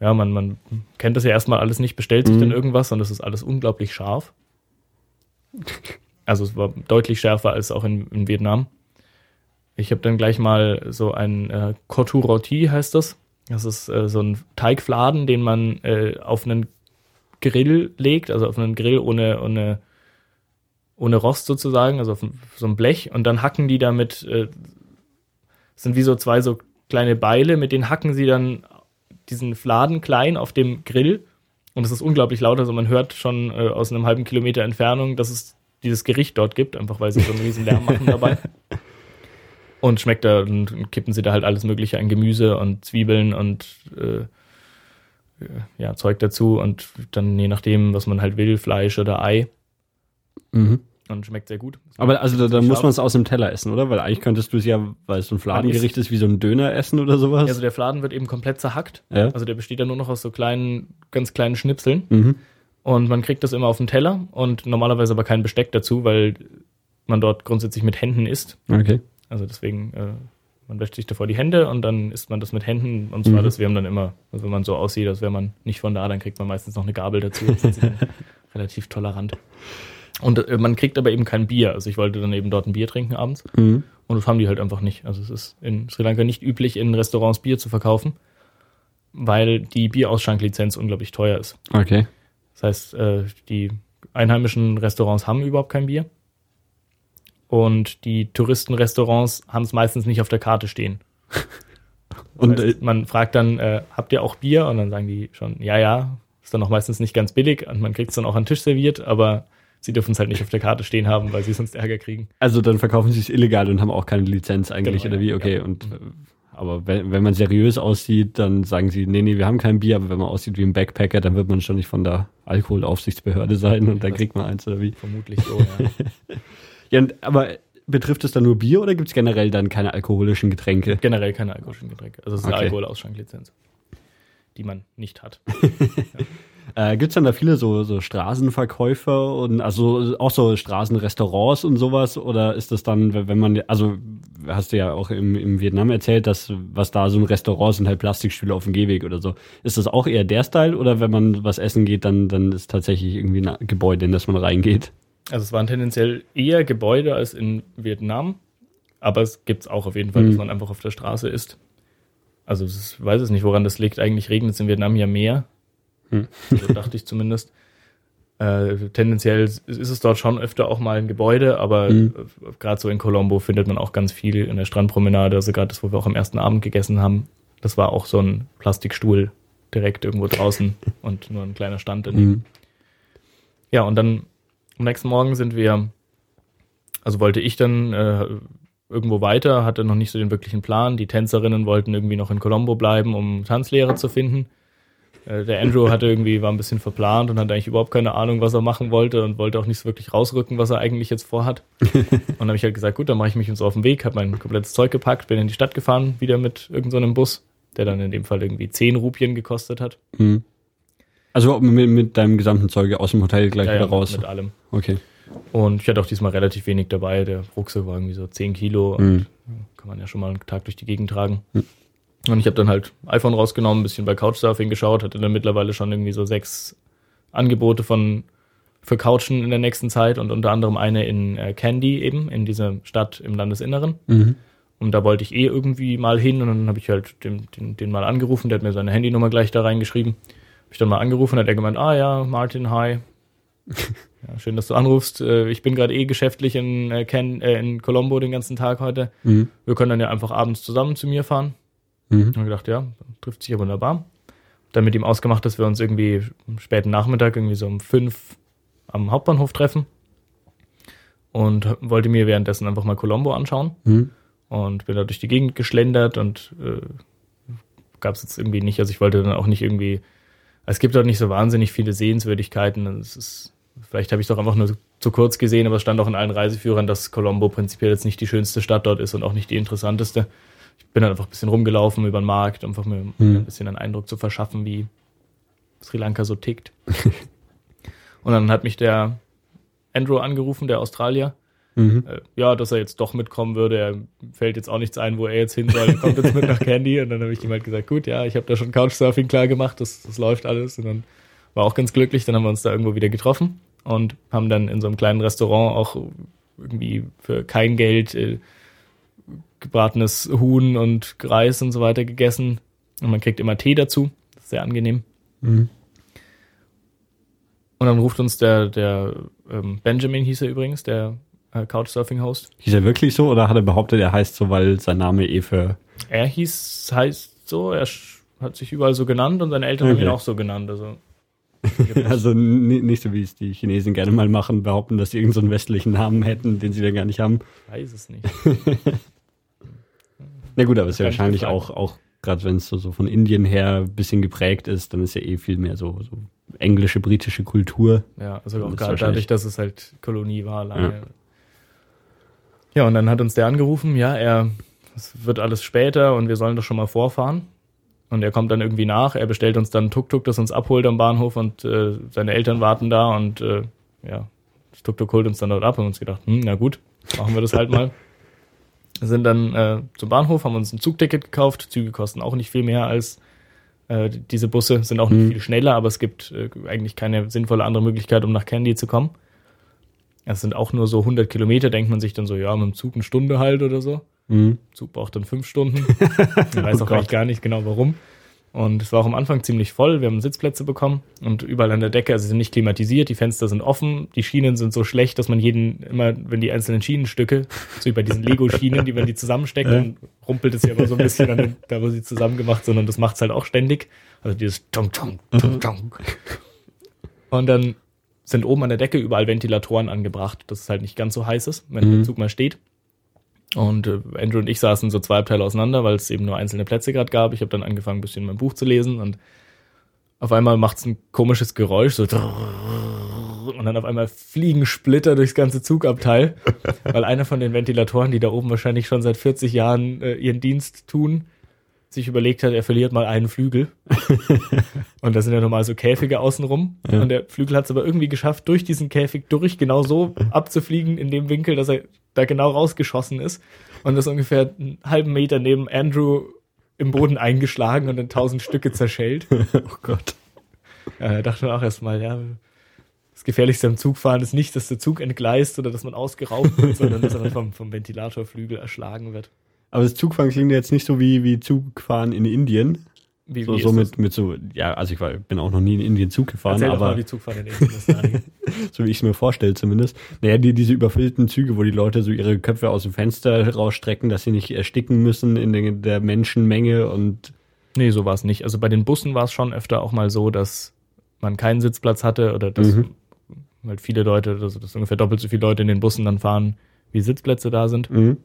ja, man, man kennt das ja erstmal alles nicht, bestellt sich Mhm. dann irgendwas und das ist alles unglaublich scharf. Also es war deutlich schärfer als auch in, in Vietnam. Ich habe dann gleich mal so ein äh, Kotu Roti heißt das. Das ist äh, so ein Teigfladen, den man äh, auf einen Grill legt, also auf einen Grill ohne, ohne, ohne Rost sozusagen, also auf so ein Blech und dann hacken die damit, äh, sind wie so zwei so kleine Beile, mit denen hacken sie dann diesen Fladen klein auf dem Grill und es ist unglaublich laut, also man hört schon äh, aus einem halben Kilometer Entfernung, dass es dieses Gericht dort gibt, einfach weil sie so einen riesen Lärm machen dabei. Und schmeckt da und kippen sie da halt alles Mögliche an Gemüse und Zwiebeln und äh, ja, Zeug dazu und dann je nachdem, was man halt will, Fleisch oder Ei. Mhm. Und schmeckt sehr gut. Aber also da, da muss man es aus dem Teller essen, oder? Weil eigentlich könntest du es ja, weil es so ein Fladengericht ist, wie so ein Döner essen oder sowas. Also der Fladen wird eben komplett zerhackt. Ja. Also der besteht dann nur noch aus so kleinen, ganz kleinen Schnipseln. Mhm. Und man kriegt das immer auf den Teller und normalerweise aber kein Besteck dazu, weil man dort grundsätzlich mit Händen isst. Okay. Also deswegen, äh, man wäscht sich davor die Hände und dann isst man das mit Händen. Und zwar, Mhm. das wäre dann immer, also wenn man so aussieht, als wäre man nicht von da, dann kriegt man meistens noch eine Gabel dazu. Das ist relativ tolerant. Und äh, man kriegt aber eben kein Bier. Also ich wollte dann eben dort ein Bier trinken abends. Mhm. Und das haben die halt einfach nicht. Also es ist in Sri Lanka nicht üblich, in Restaurants Bier zu verkaufen, weil die Bierausschenklizenz unglaublich teuer ist. Okay. Das heißt, äh, die einheimischen Restaurants haben überhaupt kein Bier. Und die Touristenrestaurants haben es meistens nicht auf der Karte stehen. Und Das äh, heißt, man fragt dann, äh, habt ihr auch Bier? Und dann sagen die schon, ja, ja. Ist dann auch meistens nicht ganz billig und man kriegt es dann auch an den Tisch serviert, aber sie dürfen es halt nicht auf der Karte stehen haben, weil sie sonst Ärger kriegen. also dann verkaufen sie es illegal und haben auch keine Lizenz eigentlich Genau, oder wie? ja. Okay. Ja. Und äh, aber wenn, wenn man seriös aussieht, dann sagen sie, nee, nee, wir haben kein Bier, aber wenn man aussieht wie ein Backpacker, dann wird man schon nicht von der Alkoholaufsichtsbehörde sein und dann das- kriegt man eins oder wie. Vermutlich so, ja. Ja, und, aber betrifft es dann nur Bier oder gibt es generell dann keine alkoholischen Getränke? Generell keine alkoholischen Getränke. Also es ist eine Okay. Alkoholausschenklizenz, die man nicht hat. Äh, Gibt es dann da viele so, so Straßenverkäufer und also auch so Straßenrestaurants und sowas? Oder ist das dann, wenn man, also hast du ja auch im, im Vietnam erzählt, dass was da so ein Restaurant sind halt Plastikstühle auf dem Gehweg oder so. Ist das auch eher der Style oder wenn man was essen geht, dann, dann ist tatsächlich irgendwie ein Gebäude, in das man reingeht? Also es waren tendenziell eher Gebäude als in Vietnam, aber es gibt es auch auf jeden Fall, dass Mhm. man einfach auf der Straße ist. Also ist, weiß es nicht, woran das liegt. Eigentlich regnet es in Vietnam ja mehr. Hm. So dachte ich zumindest. Äh, tendenziell ist es dort schon öfter auch mal ein Gebäude, aber Mhm. gerade so in Colombo findet man auch ganz viel in der Strandpromenade. Also gerade das, wo wir auch am ersten Abend gegessen haben, das war auch so ein Plastikstuhl direkt irgendwo draußen und nur ein kleiner Stand daneben. Mhm. Ja, und dann am nächsten Morgen sind wir, also wollte ich dann äh, irgendwo weiter, hatte noch nicht so den wirklichen Plan. Die Tänzerinnen wollten irgendwie noch in Colombo bleiben, um Tanzlehrer zu finden. Äh, der Andrew hatte irgendwie, war ein bisschen verplant und hatte eigentlich überhaupt keine Ahnung, was er machen wollte und wollte auch nicht so wirklich rausrücken, was er eigentlich jetzt vorhat. und dann habe ich halt gesagt, gut, dann mache ich mich uns auf den Weg, habe mein komplettes Zeug gepackt, bin in die Stadt gefahren, wieder mit irgendeinem so einem Bus, der dann in dem Fall irgendwie 10 Rupien gekostet hat. Mhm. Also mit, mit deinem gesamten Zeug aus dem Hotel gleich Ja, wieder ja, raus. Mit, mit allem. Okay. Und ich hatte auch diesmal relativ wenig dabei. Der Rucksack war irgendwie so 10 Kilo und Mhm. kann man ja schon mal einen Tag durch die Gegend tragen. Mhm. Und ich habe dann halt iPhone rausgenommen, ein bisschen bei Couchsurfing geschaut, hatte dann mittlerweile schon irgendwie so sechs Angebote von für Couchen in der nächsten Zeit und unter anderem eine in äh, Candy eben, in dieser Stadt im Landesinneren. Mhm. Und da wollte ich eh irgendwie mal hin und dann habe ich halt den, den, den mal angerufen, der hat mir seine Handynummer gleich da reingeschrieben. Habe ich dann mal angerufen, hat er gemeint, ah ja, Martin, hi. ja, schön, dass du anrufst. Äh, Ich bin gerade eh geschäftlich in, äh, Ken, äh, in Colombo den ganzen Tag heute. Mhm. Wir können dann ja einfach abends zusammen zu mir fahren. Mhm. Und ich gedacht, ja, trifft sich ja wunderbar. Dann mit ihm ausgemacht, dass wir uns irgendwie am späten Nachmittag, irgendwie so um fünf am Hauptbahnhof treffen. Und wollte mir währenddessen einfach mal Colombo anschauen Mhm. und bin da durch die Gegend geschlendert und äh, gab es jetzt irgendwie nicht, also ich wollte dann auch nicht irgendwie, es gibt dort nicht so wahnsinnig viele Sehenswürdigkeiten. Es ist, vielleicht habe ich doch einfach nur zu kurz gesehen, aber es stand auch in allen Reiseführern, dass Colombo prinzipiell jetzt nicht die schönste Stadt dort ist und auch nicht die interessanteste. Ich bin dann einfach ein bisschen rumgelaufen über den Markt, um einfach mir Mhm. ein bisschen einen Eindruck zu verschaffen, wie Sri Lanka so tickt. und dann hat mich der Andrew angerufen, der Australier, Mhm. äh, ja, dass er jetzt doch mitkommen würde. Er fällt jetzt auch nichts ein, wo er jetzt hin soll. Er kommt jetzt mit nach Candy. Und dann habe ich ihm halt gesagt, gut, ja, ich habe da schon Couchsurfing klar gemacht, das, das läuft alles. Und dann war auch ganz glücklich. Dann haben wir uns da irgendwo wieder getroffen. und haben dann in so einem kleinen Restaurant auch irgendwie für kein Geld äh, gebratenes Huhn und Reis und so weiter gegessen. Und man kriegt immer Tee dazu. Das ist sehr angenehm. Mhm. Und dann ruft uns der, der ähm, Benjamin hieß er übrigens, der äh, Couchsurfing-Host. Hieß er wirklich so oder hat er behauptet, er heißt so, weil sein Name eh für. Er hieß, heißt so, er hat sich überall so genannt und seine Eltern okay. haben ihn auch so genannt. Also, also nicht so, wie es die Chinesen gerne mal machen, behaupten, dass sie irgendeinen so westlichen Namen hätten, den sie dann gar nicht haben. Ich weiß es nicht. Na gut, aber es ist ja wahrscheinlich auch, auch gerade wenn es so, so von Indien her ein bisschen geprägt ist, dann ist ja eh viel mehr so, so englische, britische Kultur. Ja, also auch gerade dadurch, dass es halt Kolonie war lange. Ja. ja, und dann hat uns der angerufen, ja, er, es wird alles später und wir sollen doch schon mal vorfahren. Und er kommt dann irgendwie nach, er bestellt uns dann ein Tuk-Tuk, das uns abholt am Bahnhof und äh, seine Eltern warten da und äh, ja, das Tuk-Tuk holt uns dann dort ab und uns gedacht, hm, na gut, machen wir das halt mal. sind dann äh, zum Bahnhof, haben uns ein Zugticket gekauft. Züge kosten auch nicht viel mehr als äh, diese Busse, sind auch nicht mhm. viel schneller, aber es gibt äh, eigentlich keine sinnvolle andere Möglichkeit, um nach Candy zu kommen. Es sind auch nur so 100 Kilometer, denkt man sich dann so, ja, mit dem Zug eine Stunde halt oder so. Mhm. Zug braucht dann fünf Stunden. Ich weiß oh auch gar nicht genau warum. Und es war auch am Anfang ziemlich voll. Wir haben Sitzplätze bekommen und überall an der Decke, also sie sind nicht klimatisiert, die Fenster sind offen, die Schienen sind so schlecht, dass man jeden immer, wenn die einzelnen Schienenstücke, so wie bei diesen Lego-Schienen, die man die zusammensteckt, dann rumpelt es ja aber so ein bisschen an den, da, wo sie zusammen gemacht sind und das macht es halt auch ständig. Also dieses Tong, Tong, Tong, Tong. Und dann sind oben an der Decke überall Ventilatoren angebracht, dass es halt nicht ganz so heiß ist, wenn mhm. der Zug mal steht. Und äh, Andrew und ich saßen so zwei Abteile auseinander, weil es eben nur einzelne Plätze gerade gab. Ich habe dann angefangen, ein bisschen mein Buch zu lesen und auf einmal macht es ein komisches Geräusch, so und dann auf einmal fliegen Splitter durchs ganze Zugabteil, weil einer von den Ventilatoren, die da oben wahrscheinlich schon seit 40 Jahren äh, ihren Dienst tun, sich überlegt hat, er verliert mal einen Flügel. und da sind ja normal so Käfige außenrum. Ja. Und der Flügel hat es aber irgendwie geschafft, durch diesen Käfig durch genau so abzufliegen in dem Winkel, dass er da genau rausgeschossen ist. Und das ungefähr einen halben Meter neben Andrew im Boden eingeschlagen und in tausend Stücke zerschellt. oh Gott. Da dachte man auch erstmal, ja, das Gefährlichste am Zugfahren ist nicht, dass der Zug entgleist oder dass man ausgeraubt wird, sondern dass er vom, vom Ventilatorflügel erschlagen wird. Aber das Zugfahren klingt jetzt nicht so wie, wie Zugfahren in Indien. Wie, so, wie so mit, mit so, ja, also ich war, bin auch noch nie in Indien Zug gefahren, Erzähl aber. Mal, wie Zugfahren in Indien so wie ich es mir vorstelle zumindest. Naja, die, diese überfüllten Züge, wo die Leute so ihre Köpfe aus dem Fenster rausstrecken, dass sie nicht ersticken müssen in der, der Menschenmenge und. Nee, so war es nicht. Also bei den Bussen war es schon öfter auch mal so, dass man keinen Sitzplatz hatte oder dass mhm. halt viele Leute, also dass ungefähr doppelt so viele Leute in den Bussen dann fahren, wie Sitzplätze da sind. Mhm.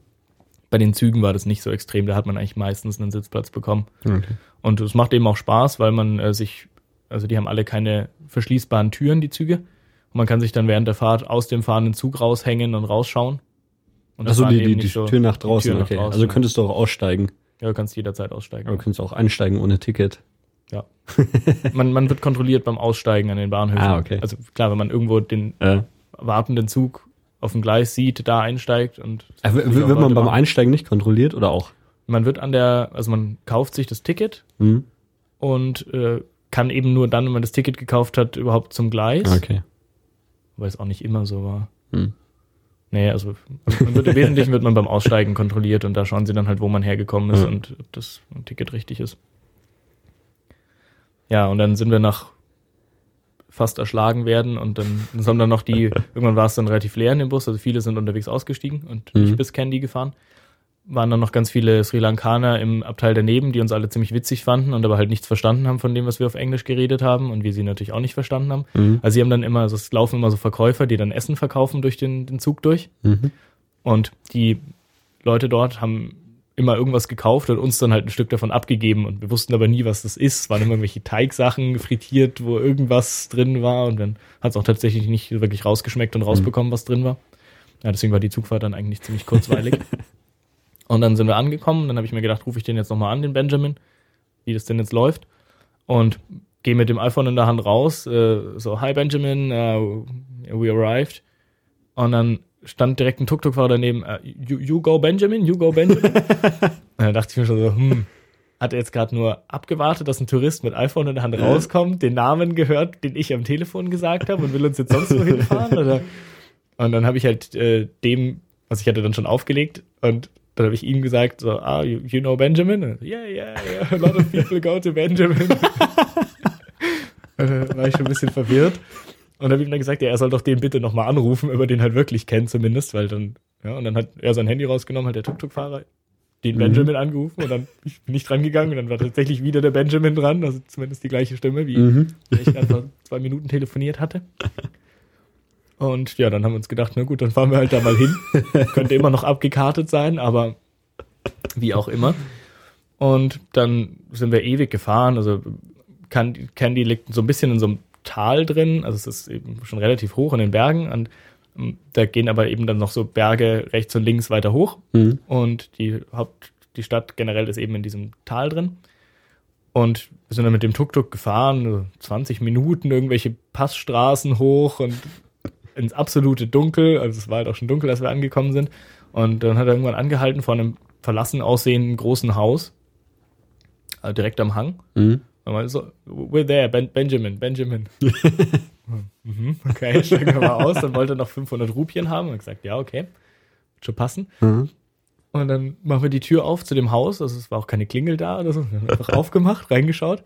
Bei den Zügen war das nicht so extrem, da hat man eigentlich meistens einen Sitzplatz bekommen. Okay. Und es macht eben auch Spaß, weil man äh, sich, also die haben alle keine verschließbaren Türen, die Züge. Und man kann sich dann während der Fahrt aus dem fahrenden Zug raushängen und rausschauen. Und also die, die, die so Tür nach draußen, Tür okay. Nach draußen, also könntest du auch aussteigen. Ja, du kannst jederzeit aussteigen. Aber du kannst auch einsteigen ohne Ticket. Ja. man, man wird kontrolliert beim Aussteigen an den Bahnhöfen. Ah, okay. Also klar, wenn man irgendwo den äh. wartenden Zug auf dem Gleis sieht, da einsteigt und. Äh, wird man beim Einsteigen nicht kontrolliert oder auch? Man wird an der, also man kauft sich das Ticket mhm. und äh, kann eben nur dann, wenn man das Ticket gekauft hat, überhaupt zum Gleis. Okay. Weil es auch nicht immer so war. Mhm. Nee, also wird, im Wesentlichen wird man beim Aussteigen kontrolliert und da schauen sie dann halt, wo man hergekommen ist mhm. und ob das Ticket richtig ist. Ja, und dann sind wir nach fast erschlagen werden und dann sind dann noch die, irgendwann war es dann relativ leer in dem Bus, also viele sind unterwegs ausgestiegen und mhm. nicht bis Candy gefahren. Waren dann noch ganz viele Sri Lankaner im Abteil daneben, die uns alle ziemlich witzig fanden und aber halt nichts verstanden haben von dem, was wir auf Englisch geredet haben und wir sie natürlich auch nicht verstanden haben. Mhm. Also sie haben dann immer, also es laufen immer so Verkäufer, die dann Essen verkaufen durch den, den Zug durch. Mhm. Und die Leute dort haben immer irgendwas gekauft und uns dann halt ein Stück davon abgegeben und wir wussten aber nie, was das ist. Es waren immer irgendwelche Teigsachen frittiert, wo irgendwas drin war und dann hat es auch tatsächlich nicht wirklich rausgeschmeckt und rausbekommen, was drin war. Ja, deswegen war die Zugfahrt dann eigentlich ziemlich kurzweilig. und dann sind wir angekommen, dann habe ich mir gedacht, rufe ich den jetzt nochmal an, den Benjamin, wie das denn jetzt läuft. Und gehe mit dem iPhone in der Hand raus, äh, so, hi Benjamin, uh, we arrived. Und dann stand direkt ein Tuk-Tuk-Fahrer daneben, uh, you, you, go Benjamin, you go Benjamin. da dachte ich mir schon so, hm, hat er jetzt gerade nur abgewartet, dass ein Tourist mit iPhone in der Hand rauskommt, den Namen gehört, den ich am Telefon gesagt habe und will uns jetzt sonst wohin fahren? Oder? Und dann habe ich halt äh, dem, also ich hatte dann schon aufgelegt und dann habe ich ihm gesagt, so, ah, you, you know Benjamin? Und, yeah, yeah, yeah, a lot of people go to Benjamin. äh, war ich schon ein bisschen verwirrt. Und habe ihm dann gesagt, ja, er soll doch den bitte nochmal anrufen, über den halt wirklich kennt zumindest, weil dann, ja, und dann hat er sein Handy rausgenommen, hat der Tuk-Tuk-Fahrer den Mhm. Benjamin angerufen und dann ich bin nicht dran gegangen und dann war tatsächlich wieder der Benjamin dran, also zumindest die gleiche Stimme, wie Mhm. ich vor zwei Minuten telefoniert hatte. Und ja, dann haben wir uns gedacht, na gut, dann fahren wir halt da mal hin. Könnte immer noch abgekartet sein, aber wie auch immer. Und dann sind wir ewig gefahren. Also Candy, liegt so ein bisschen in so einem Tal drin. Also es ist eben schon relativ hoch in den Bergen. Und ähm, da gehen aber eben dann noch so Berge rechts und links weiter hoch. Mhm. Und die Haupt, die Stadt generell ist eben in diesem Tal drin. Und wir sind dann mit dem Tuk-Tuk gefahren, so 20 Minuten irgendwelche Passstraßen hoch und ins absolute Dunkel. Also es war halt auch schon dunkel, als wir angekommen sind. Und dann hat er irgendwann angehalten vor einem verlassen aussehenden großen Haus, äh, direkt am Hang. Mhm. Und meinte so, we're there, ben Benjamin, Benjamin. mhm, okay, steigen wir mal aus. Dann wollte er noch 500 Rupien haben. Und gesagt, ja, okay, wird schon passen. Mhm. Und dann machen wir die Tür auf zu dem Haus. Also es war auch keine Klingel da oder so. Wir haben einfach aufgemacht, reingeschaut.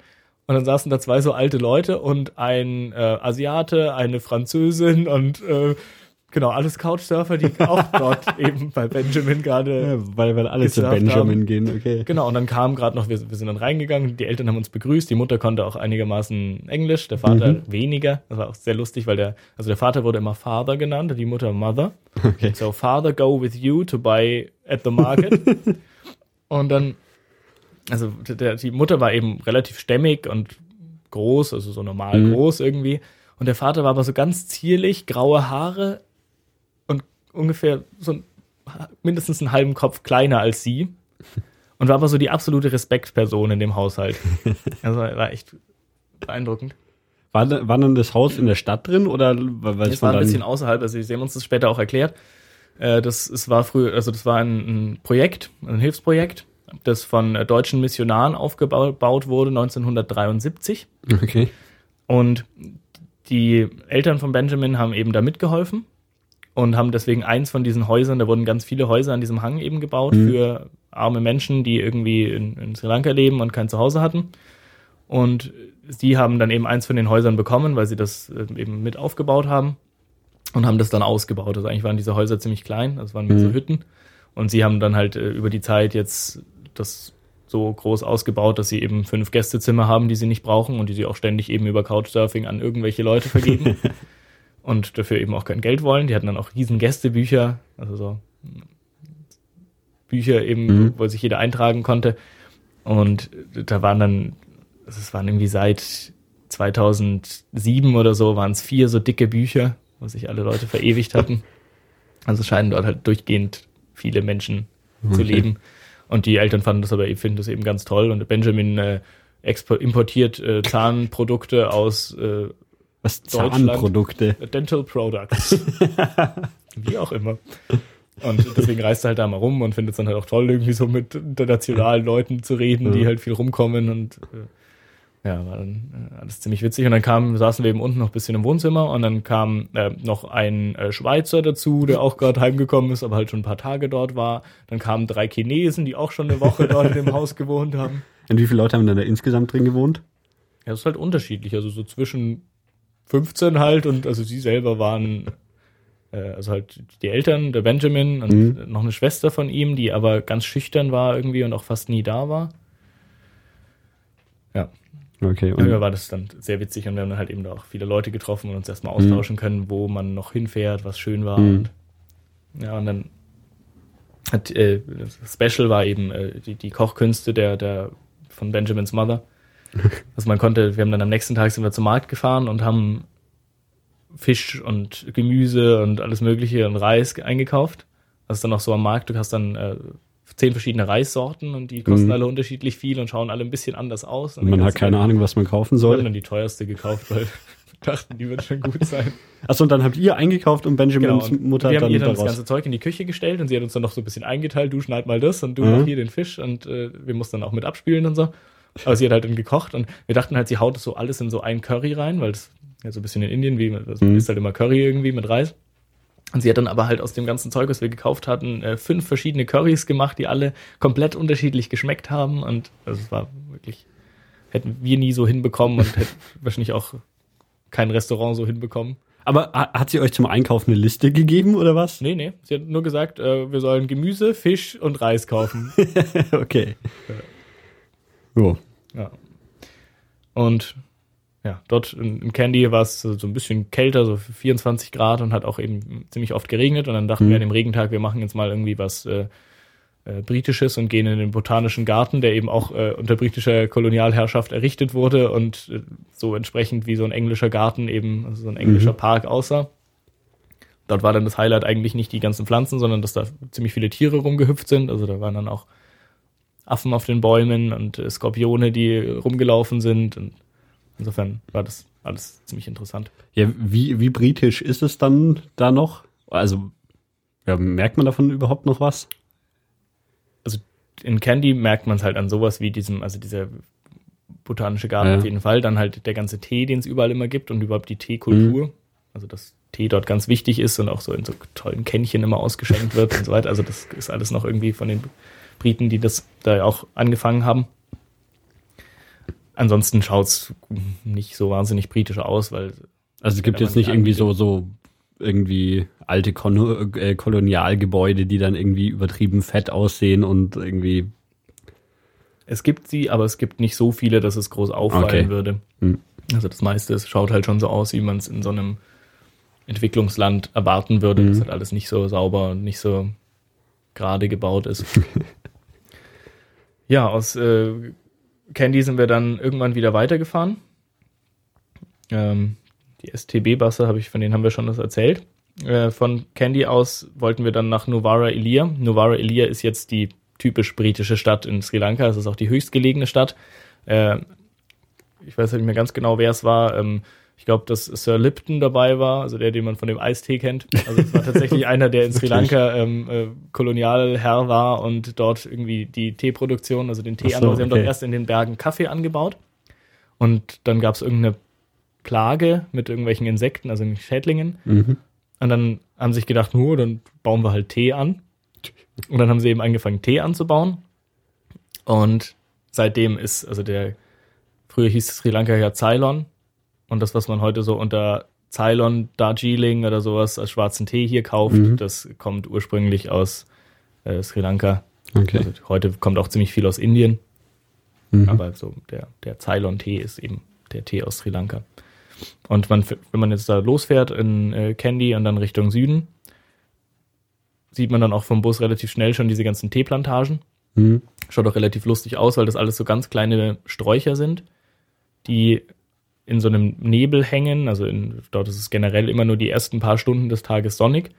Und dann saßen da zwei so alte Leute und ein äh, Asiate, eine Französin und äh, genau, alles Couchsurfer, die auch dort eben bei Benjamin gerade Ja, weil, weil alle zu Benjamin haben. gehen, okay. Genau, und dann kam gerade noch, wir, wir sind dann reingegangen, die Eltern haben uns begrüßt, die Mutter konnte auch einigermaßen Englisch, der Vater Mhm. weniger. Das war auch sehr lustig, weil der, also der Vater wurde immer Father genannt, die Mutter Mother. Okay. So, Father, go with you to buy at the market. und dann, also der, die Mutter war eben relativ stämmig und groß, also so normal Mhm. groß irgendwie. Und der Vater war aber so ganz zierlich, graue Haare und ungefähr so ein, mindestens einen halben Kopf kleiner als sie. Und war aber so die absolute Respektperson in dem Haushalt. Also war echt beeindruckend. War, war dann das Haus in der Stadt drin oder weil Es war ein bisschen außerhalb, also sie haben uns das später auch erklärt. Äh, Das, es war früher, also das war ein, ein Projekt, ein Hilfsprojekt, das von äh, deutschen Missionaren aufgebaut wurde 1973. Okay. Und die Eltern von Benjamin haben eben da mitgeholfen und haben deswegen eins von diesen Häusern, da wurden ganz viele Häuser an diesem Hang eben gebaut Mhm. für arme Menschen, die irgendwie in, in Sri Lanka leben und kein Zuhause hatten. Und sie haben dann eben eins von den Häusern bekommen, weil sie das äh, eben mit aufgebaut haben und haben das dann ausgebaut. Also eigentlich waren diese Häuser ziemlich klein, das waren mehr so Mhm. Hütten. Und sie haben dann halt äh, über die Zeit jetzt das so groß ausgebaut, dass sie eben fünf Gästezimmer haben, die sie nicht brauchen und die sie auch ständig eben über Couchsurfing an irgendwelche Leute vergeben und dafür eben auch kein Geld wollen. Die hatten dann auch riesen Gästebücher, also so Bücher eben, Mhm. wo sich jeder eintragen konnte. Und da waren dann, also es waren irgendwie seit 2007 oder so, waren es vier so dicke Bücher, wo sich alle Leute verewigt hatten. Also scheinen dort halt durchgehend viele Menschen zu Okay. leben. Und die Eltern fanden das aber, ich finde das eben ganz toll. Und Benjamin äh, expo- importiert äh, Zahnprodukte aus äh, Was Deutschland. Zahnprodukte. Dental Products. Wie auch immer. Und deswegen reist er halt da mal rum und findet es dann halt auch toll, irgendwie so mit internationalen Leuten zu reden, die halt viel rumkommen und äh, ja, war dann äh, alles ziemlich witzig. Und dann kam, saßen wir eben unten noch ein bisschen im Wohnzimmer und dann kam äh, noch ein äh, Schweizer dazu, der auch gerade heimgekommen ist, aber halt schon ein paar Tage dort war. Dann kamen drei Chinesen, die auch schon eine Woche dort in dem Haus gewohnt haben. Und wie viele Leute haben denn da insgesamt drin gewohnt? Ja, das ist halt unterschiedlich. Also so zwischen 15 halt und also sie selber waren, äh, also halt die Eltern, der Benjamin und Mhm. noch eine Schwester von ihm, die aber ganz schüchtern war irgendwie und auch fast nie da war. Ja, Okay. Und, irgendwie war das dann sehr witzig und wir haben dann halt eben da auch viele Leute getroffen und uns erstmal austauschen können, wo man noch hinfährt, was schön war. Mhm. Und, ja, und dann hat äh, das Special war eben äh, die, die Kochkünste der, der von Benjamins Mother. Also man konnte, wir haben dann am nächsten Tag sind wir zum Markt gefahren und haben Fisch und Gemüse und alles Mögliche und Reis eingekauft. Das ist dann auch so am Markt, du hast dann äh, zehn verschiedene Reissorten und die kosten Mhm. alle unterschiedlich viel und schauen alle ein bisschen anders aus. Und man dann hat keine Ahnung, was man kaufen wir haben soll. dann die teuerste gekauft, weil dachten, die wird schon gut sein. Achso, und dann habt ihr eingekauft und Benjamins Genau, und Mutter wir haben dann ihr dann das ganze Zeug in die Küche gestellt und sie hat uns dann noch so ein bisschen eingeteilt, du schneid mal das und du Mhm. noch hier den Fisch und äh, wir mussten dann auch mit abspielen und so. Aber sie hat halt dann gekocht und wir dachten halt, sie haut das so alles in so ein Curry rein, weil es ja so ein bisschen in Indien, wie man also Mhm. ist halt immer Curry irgendwie mit Reis. Und sie hat dann aber halt aus dem ganzen Zeug, was wir gekauft hatten, äh, fünf verschiedene Currys gemacht, die alle komplett unterschiedlich geschmeckt haben und also es war wirklich, hätten wir nie so hinbekommen und hätten wahrscheinlich auch kein Restaurant so hinbekommen. Aber ha- hat sie euch zum Einkauf eine Liste gegeben oder was? Nee, nee. Sie hat nur gesagt, äh, wir sollen Gemüse, Fisch und Reis kaufen. okay. Jo. ja. Und ja, dort in, in Candy war es so so ein bisschen kälter, so 24 Grad und hat auch eben ziemlich oft geregnet. Und dann dachten Mhm. wir an dem Regentag, wir machen jetzt mal irgendwie was äh, äh, Britisches und gehen in den Botanischen Garten, der eben auch äh, unter britischer Kolonialherrschaft errichtet wurde und äh, so entsprechend wie so ein englischer Garten eben, also so ein englischer Mhm. Park aussah. Dort war dann das Highlight eigentlich nicht die ganzen Pflanzen, sondern dass da ziemlich viele Tiere rumgehüpft sind. Also da waren dann auch Affen auf den Bäumen und äh, Skorpione, die rumgelaufen sind. Und insofern war das alles ziemlich interessant. Ja, wie, wie britisch ist es dann da noch? Also, ja, merkt man davon überhaupt noch was? In Candy merkt man es halt an sowas wie diesem, also dieser botanische Garten Ja. auf jeden Fall. Dann halt der ganze Tee, den es überall immer gibt und überhaupt die Teekultur. Mhm. Also dass Tee dort ganz wichtig ist und auch so in so tollen Kännchen immer ausgeschenkt wird und so weiter. Also das ist alles noch irgendwie von den Briten, die das da auch angefangen haben. Ansonsten schaut's nicht so wahnsinnig britisch aus, weil Also es gibt jetzt nicht irgendwie so, so irgendwie alte Kon äh, Kolonialgebäude, die dann irgendwie übertrieben fett aussehen und irgendwie. Es gibt sie, aber es gibt nicht so viele, dass es groß auffallen Okay. würde. Hm. Also das meiste ist, schaut halt schon so aus, wie man es in so einem Entwicklungsland erwarten würde. Das Mhm. halt alles nicht so sauber und nicht so gerade gebaut ist. ja, aus äh, Candy sind wir dann irgendwann wieder weitergefahren. Ähm, die STB-Busse habe ich, von denen haben wir schon das erzählt. Äh, von Candy aus wollten wir dann nach Novara Elia. Novara Elia ist jetzt die typisch britische Stadt in Sri Lanka. Es ist auch die höchstgelegene Stadt. Äh, ich weiß nicht mehr ganz genau, wer es war. Ähm, ich glaube, dass Sir Lipton dabei war, also der, den man von dem Eistee kennt. Also es war tatsächlich einer, der in Sri? Lanka ähm, äh, Kolonialherr war und dort irgendwie die Teeproduktion, also den Tee so, anbaut. Sie haben dort erst in den Bergen Kaffee angebaut und dann gab es irgendeine Plage mit irgendwelchen Insekten, also Schädlingen. Mhm. Und dann haben sie sich gedacht, nur, dann bauen wir halt Tee an. Und dann haben sie eben angefangen, Tee anzubauen. Und seitdem ist, also der, früher hieß Sri Lanka ja Ceylon. Und das, was man heute so unter Ceylon, Darjeeling oder sowas als schwarzen Tee hier kauft, Mhm. das kommt ursprünglich aus äh, Sri Lanka. Okay. Also heute kommt auch ziemlich viel aus Indien. Mhm. Aber so der, der Ceylon-Tee ist eben der Tee aus Sri Lanka. Und man, wenn man jetzt da losfährt in äh, Candy und dann Richtung Süden, sieht man dann auch vom Bus relativ schnell schon diese ganzen Teeplantagen. Mhm. Schaut auch relativ lustig aus, weil das alles so ganz kleine Sträucher sind, die in so einem Nebel hängen. Also in, dort ist es generell immer nur die ersten paar Stunden des Tages sonnig.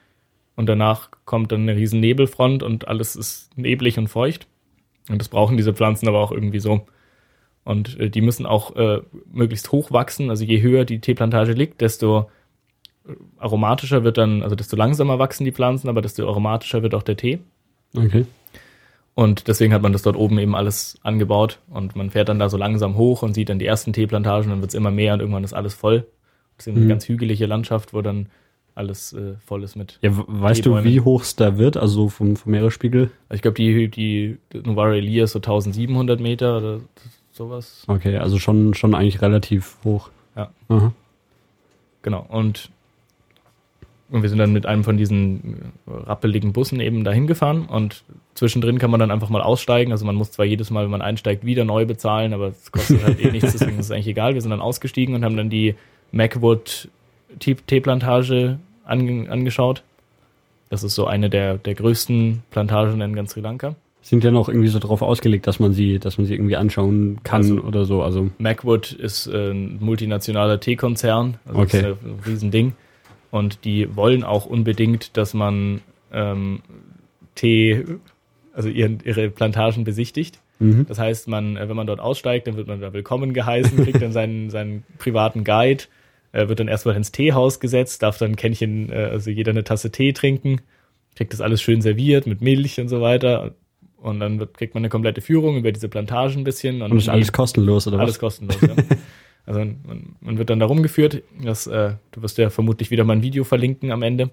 Und danach kommt dann eine riesen Nebelfront und alles ist neblig und feucht. Und das brauchen diese Pflanzen aber auch irgendwie so. Und äh, die müssen auch äh, möglichst hoch wachsen. Also je höher die Teeplantage liegt, desto äh, aromatischer wird dann, also desto langsamer wachsen die Pflanzen, aber desto aromatischer wird auch der Tee. Okay. Und deswegen hat man das dort oben eben alles angebaut und man fährt dann da so langsam hoch und sieht dann die ersten Teeplantagen, dann wird es immer mehr und irgendwann ist alles voll. Das ist eben eine Mhm. ganz hügelige Landschaft, wo dann alles äh, voll ist mit. Ja, weißt du, wie hoch es da wird? Also so vom, vom Meeresspiegel? Also ich glaube, die, die Novara Elia ist so 1700 Meter oder sowas. Okay, also schon, schon eigentlich relativ hoch. Ja. Aha. Genau. Und, und wir sind dann mit einem von diesen rappeligen Bussen eben dahin gefahren und zwischendrin kann man dann einfach mal aussteigen. Also man muss zwar jedes Mal, wenn man einsteigt, wieder neu bezahlen, aber es kostet halt eh nichts, deswegen ist es eigentlich egal. Wir sind dann ausgestiegen und haben dann die Macwood Tee- Teeplantage ange angeschaut. Das ist so eine der, der größten Plantagen in ganz Sri Lanka. Sind ja noch irgendwie so drauf ausgelegt, dass man sie, dass man sie irgendwie anschauen kann Also- oder so. Also, Macwood ist äh, ein multinationaler Teekonzern, also Okay. das ist ein Riesending. Und die wollen auch unbedingt, dass man ähm, Tee, also ihren, ihre Plantagen besichtigt. mhm. Das heißt, man, äh, wenn man dort aussteigt, dann wird man da willkommen geheißen, kriegt dann seinen, seinen privaten Guide, äh, wird dann erstmal ins Teehaus gesetzt, darf dann Kännchen, äh, also jeder eine Tasse Tee trinken, kriegt das alles schön serviert mit Milch und so weiter. Und dann wird, kriegt man eine komplette Führung über diese Plantagen ein bisschen. Und ist alles kostenlos, oder alles was? kostenlos, ja. Also man, man wird dann da rumgeführt. Das, äh, du wirst ja vermutlich wieder mal ein Video verlinken am Ende.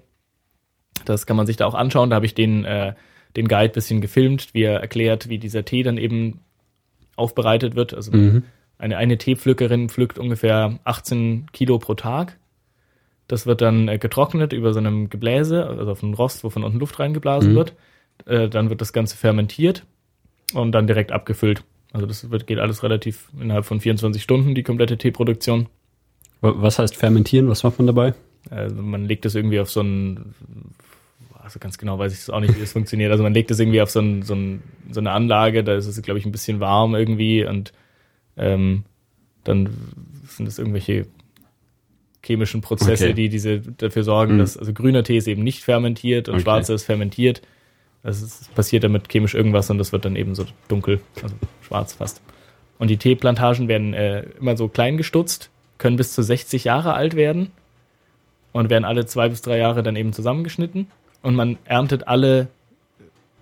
Das kann man sich da auch anschauen. Da habe ich den, äh, den Guide bisschen gefilmt, wie er erklärt, wie dieser Tee dann eben aufbereitet wird. Also Mhm. eine, eine Teepflückerin pflückt ungefähr 18 Kilo pro Tag. Das wird dann äh, getrocknet über so einem Gebläse, also auf einem Rost, wo von unten Luft reingeblasen Mhm. wird. Äh, dann wird das Ganze fermentiert und dann direkt abgefüllt. Also das wird, geht alles relativ innerhalb von 24 Stunden, die komplette Teeproduktion. Wa- Was heißt fermentieren? Was macht man dabei? Also man legt das irgendwie auf so ein, also ganz genau weiß ich es auch nicht, wie es funktioniert. Also man legt das irgendwie auf so, ein, so, ein, so eine Anlage, da ist es, glaube ich, ein bisschen warm irgendwie und ähm, dann sind es irgendwelche chemischen Prozesse, Okay. die diese dafür sorgen, Mhm. dass also grüner Tee ist eben nicht fermentiert und Okay. schwarzer ist fermentiert. Das ist, passiert damit chemisch irgendwas und das wird dann eben so dunkel, also schwarz fast. Und die Teeplantagen werden äh, immer so klein gestutzt, können bis zu 60 Jahre alt werden und werden alle zwei bis drei Jahre dann eben zusammengeschnitten. Und man erntet alle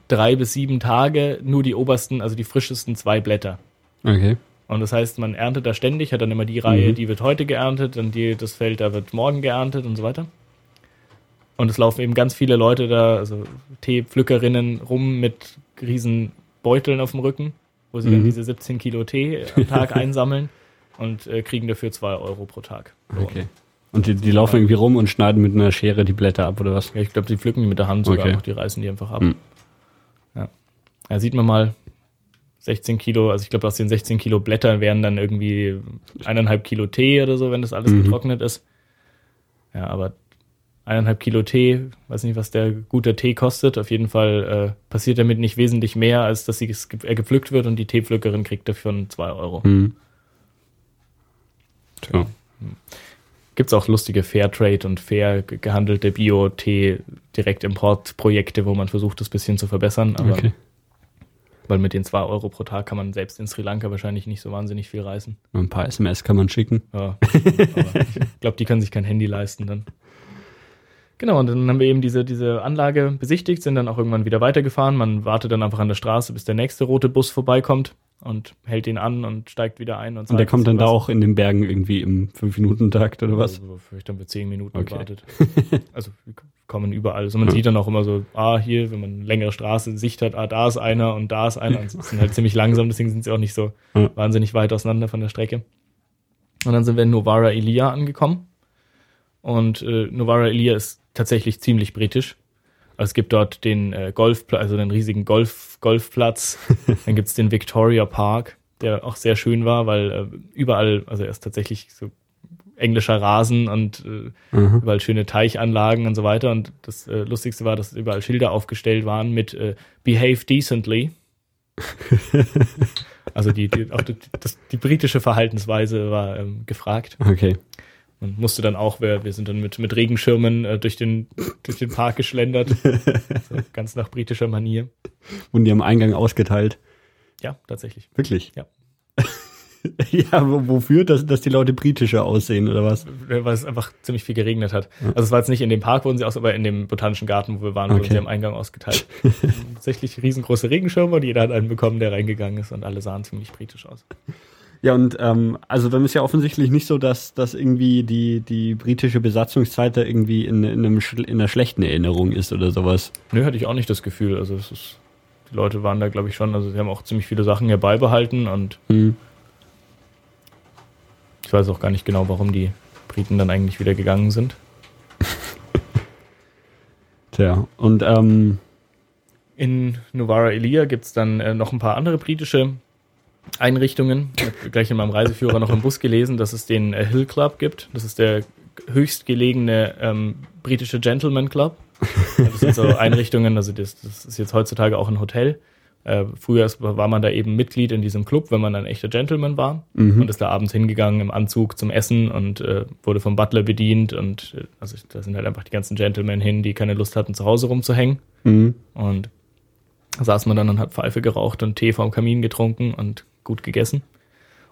drei bis sieben Tage nur die obersten, also die frischesten zwei Blätter. Okay. Und das heißt, man erntet da ständig, hat dann immer die Reihe, Mhm. die wird heute geerntet, dann die, das Feld, da wird morgen geerntet und so weiter. Und es laufen eben ganz viele Leute da, also Teepflückerinnen rum mit riesen Beuteln auf dem Rücken, wo sie dann Mhm. diese 17 Kilo Tee am Tag einsammeln und äh, kriegen dafür zwei Euro pro Tag. Lohn. Okay. Und die, die laufen irgendwie rum und schneiden mit einer Schere die Blätter ab, oder was? Ja, ich glaube, die pflücken die mit der Hand sogar Okay. noch, die reißen die einfach ab. Mhm. Ja. ja, sieht man mal, 16 Kilo, also ich glaube, aus den 16 Kilo Blättern wären dann irgendwie eineinhalb Kilo Tee oder so, wenn das alles Mhm. getrocknet ist. Ja, aber eineinhalb Kilo Tee, weiß nicht, was der gute Tee kostet. Auf jeden Fall äh, passiert damit nicht wesentlich mehr, als dass sie, er gepflückt wird und die Teepflückerin kriegt dafür zwei Euro. Hm. Tja. Gibt es auch lustige Fairtrade und fair ge- gehandelte Bio-Tee-Direktimportprojekte, wo man versucht, das bisschen zu verbessern. Aber Okay. Weil mit den zwei Euro pro Tag kann man selbst in Sri Lanka wahrscheinlich nicht so wahnsinnig viel reißen. Nur Ein paar SMS kann man schicken. Ja, aber ich glaube, die können sich kein Handy leisten dann. Genau, und dann haben wir eben diese, diese Anlage besichtigt, sind dann auch irgendwann wieder weitergefahren. Man wartet dann einfach an der Straße, bis der nächste rote Bus vorbeikommt und hält ihn an und steigt wieder ein. Und, Und der kommt dann da was- auch in den Bergen irgendwie im 5-Minuten-Takt oder was? Also, vielleicht haben wir zehn Minuten Okay. gewartet. Also kommen überall. Also man Ja. sieht dann auch immer so, ah, hier, wenn man eine längere Straße in Sicht hat, ah, da ist einer und da ist einer. Und sie sind halt ziemlich langsam, deswegen sind sie auch nicht so Ja. wahnsinnig weit auseinander von der Strecke. Und dann sind wir in Novara Elia angekommen. Und äh, Novara Elia ist tatsächlich ziemlich britisch. Also es gibt dort den äh, Golfplatz, also den riesigen Golf, Golfplatz. dann gibt's den Victoria Park, der auch sehr schön war, weil äh, überall, also er ist tatsächlich so englischer Rasen und äh, Mhm. überall schöne Teichanlagen und so weiter. Und das äh, Lustigste war, dass überall Schilder aufgestellt waren mit äh, Behave decently. also die, die, auch die, das, die britische Verhaltensweise war ähm, gefragt. Okay. Man musste dann auch, wir, wir sind dann mit, mit Regenschirmen äh, durch, den, durch den Park geschlendert. so, ganz nach britischer Manier. Wurden die am Eingang ausgeteilt? Ja, tatsächlich. Wirklich? Ja. ja, wo- wofür? Dass, dass die Leute britischer aussehen oder was? Weil es einfach ziemlich viel geregnet hat. Also es war jetzt nicht in dem Park, wurden sie aus, aber in dem botanischen Garten, wo wir waren, wurden Okay. sie am Eingang ausgeteilt. Tatsächlich riesengroße Regenschirme und jeder hat einen bekommen, der reingegangen ist und alle sahen ziemlich britisch aus. Ja, und ähm, also dann ist ja offensichtlich nicht so, dass, dass irgendwie die, die britische Besatzungszeit da irgendwie in, in, einem, in einer schlechten Erinnerung ist oder sowas. Nö, hatte ich auch nicht das Gefühl. Also es ist, die Leute waren da, glaube ich, schon, also sie haben auch ziemlich viele Sachen hier beibehalten und Hm. ich weiß auch gar nicht genau, warum die Briten dann eigentlich wieder gegangen sind. Tja, und ähm, In Novara Elia gibt's dann äh, noch ein paar andere britische Einrichtungen. Ich habe gleich in meinem Reiseführer noch im Bus gelesen, dass es den äh, Hill Club gibt. Das ist der höchstgelegene ähm, britische Gentleman Club. Das sind so Einrichtungen, also das, das ist jetzt heutzutage auch ein Hotel. Äh, früher war man da eben Mitglied in diesem Club, wenn man ein echter Gentleman war Mhm. und ist da abends hingegangen im Anzug zum Essen und äh, wurde vom Butler bedient und äh, also da sind halt einfach die ganzen Gentlemen hin, die keine Lust hatten, zu Hause rumzuhängen. mhm. Und da saß man dann und hat Pfeife geraucht und Tee vorm Kamin getrunken und gut gegessen.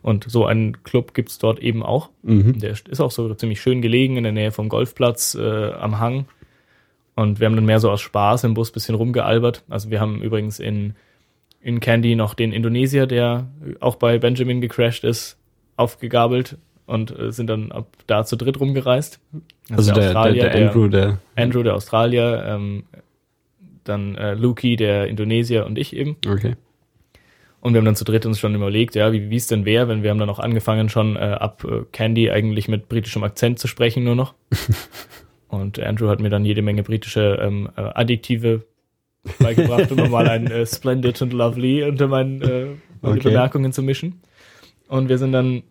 Und so einen Club gibt's dort eben auch. Mhm. Der ist auch so ziemlich schön gelegen in der Nähe vom Golfplatz äh, am Hang. Und wir haben dann mehr so aus Spaß im Bus bisschen rumgealbert. Also wir haben übrigens in, in Candy noch den Indonesier, der auch bei Benjamin gecrashed ist, aufgegabelt und äh, sind dann ab da zu dritt rumgereist. Also der, der, der Andrew, der. Andrew, der Australier, ähm, dann äh, Luki, der Indonesier und ich eben. Okay. Und wir haben dann zu dritt uns schon überlegt, ja, wie wie es denn wäre, wenn wir haben dann auch angefangen schon äh, ab äh, Candy eigentlich mit britischem Akzent zu sprechen nur noch. und Andrew hat mir dann jede Menge britische ähm, äh, Adjektive beigebracht, um mal ein äh, splendid und lovely unter meinen äh, meine Okay. Bemerkungen zu mischen. Und wir sind dann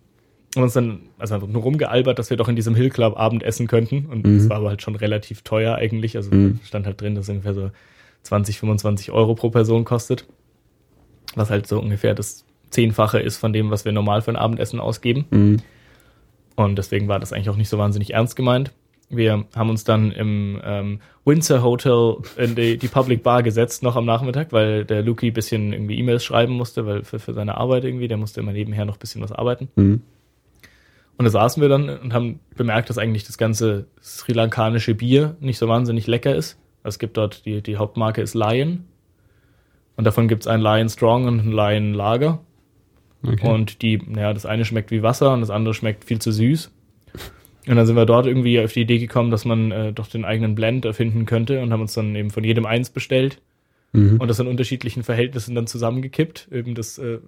haben uns dann also einfach nur rumgealbert, dass wir doch in diesem Hill Club Abend essen könnten. Und Mhm. das war aber halt schon relativ teuer eigentlich. Also Mhm. stand halt drin, dass es ungefähr so 20, 25 Euro pro Person kostet. Was halt so ungefähr das Zehnfache ist von dem, was wir normal für ein Abendessen ausgeben. Mhm. Und deswegen war das eigentlich auch nicht so wahnsinnig ernst gemeint. Wir haben uns dann im ähm, Windsor Hotel in die, die Public Bar gesetzt, noch am Nachmittag, weil der Luki ein bisschen irgendwie E-Mails schreiben musste, weil für, für seine Arbeit irgendwie, der musste immer nebenher noch ein bisschen was arbeiten. Mhm. Und da saßen wir dann und haben bemerkt, dass eigentlich das ganze sri lankanische Bier nicht so wahnsinnig lecker ist. Also es gibt dort, die, die Hauptmarke ist Lion. Und davon gibt es ein Lion Strong und ein Lion Lager. Okay. Und die, naja, das eine schmeckt wie Wasser und das andere schmeckt viel zu süß. Und dann sind wir dort irgendwie auf die Idee gekommen, dass man äh, doch den eigenen Blend erfinden könnte und haben uns dann eben von jedem eins bestellt Mhm. und das in unterschiedlichen Verhältnissen dann zusammengekippt. Eben das äh,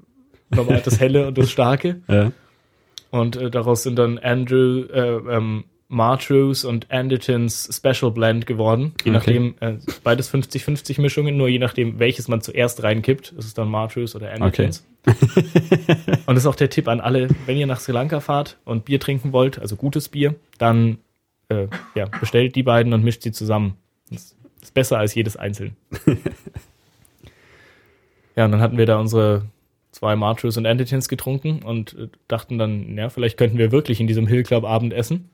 normal das Helle und das Starke. Ja. Und äh, daraus sind dann Andrew, äh, ähm, Martrews und Andertons Special Blend geworden. Je Okay. nachdem, äh, beides 50-50 Mischungen, nur je nachdem, welches man zuerst reinkippt. Ist es dann Martrews oder Andertons. und das ist auch der Tipp an alle, wenn ihr nach Sri Lanka fahrt und Bier trinken wollt, also gutes Bier, dann äh, ja, bestellt die beiden und mischt sie zusammen. Das ist besser als jedes einzeln. ja, und dann hatten wir da unsere zwei Martrews und Andertons getrunken und äh, dachten dann, ja, vielleicht könnten wir wirklich in diesem Hill Club Abend essen.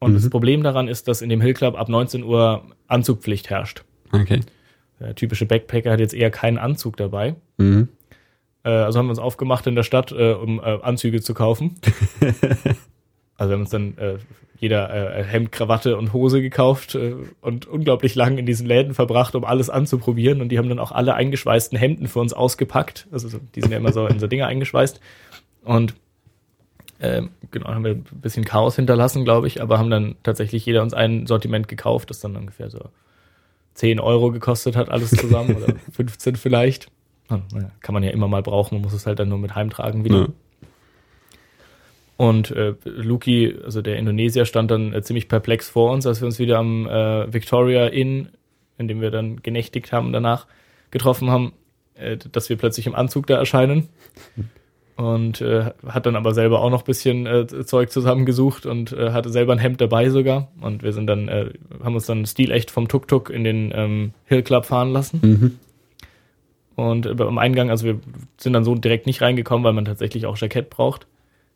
Und Mhm. das Problem daran ist, dass in dem Hill Club ab 19 Uhr Anzugpflicht herrscht. Okay. Der typische Backpacker hat jetzt eher keinen Anzug dabei. Mhm. Äh, also haben wir uns aufgemacht in der Stadt, äh, um äh, Anzüge zu kaufen. also wir haben uns dann äh, jeder äh, Hemd, Krawatte und Hose gekauft äh, und unglaublich lang in diesen Läden verbracht, um alles anzuprobieren. Und die haben dann auch alle eingeschweißten Hemden für uns ausgepackt. Also so, die sind ja immer so in so Dinger eingeschweißt. Und ähm, genau, haben wir ein bisschen Chaos hinterlassen, glaube ich, aber haben dann tatsächlich jeder uns ein Sortiment gekauft, das dann ungefähr so 10 Euro gekostet hat, alles zusammen, oder 15 vielleicht. Ah, naja, Kann man ja immer mal brauchen, man muss es halt dann nur mit heimtragen wieder. Ja. Und äh, Luki, also der Indonesier, stand dann äh, ziemlich perplex vor uns, als wir uns wieder am äh, Victoria Inn, in dem wir dann genächtigt haben, danach getroffen haben, äh, dass wir plötzlich im Anzug da erscheinen. Und äh, hat dann aber selber auch noch bisschen äh, Zeug zusammengesucht und äh, hatte selber ein Hemd dabei sogar. Und wir sind dann, äh, haben uns dann stilecht vom Tuk-Tuk in den ähm, Hill Club fahren lassen. Mhm. Und äh, am Eingang, also wir sind dann so direkt nicht reingekommen, weil man tatsächlich auch Jackett braucht.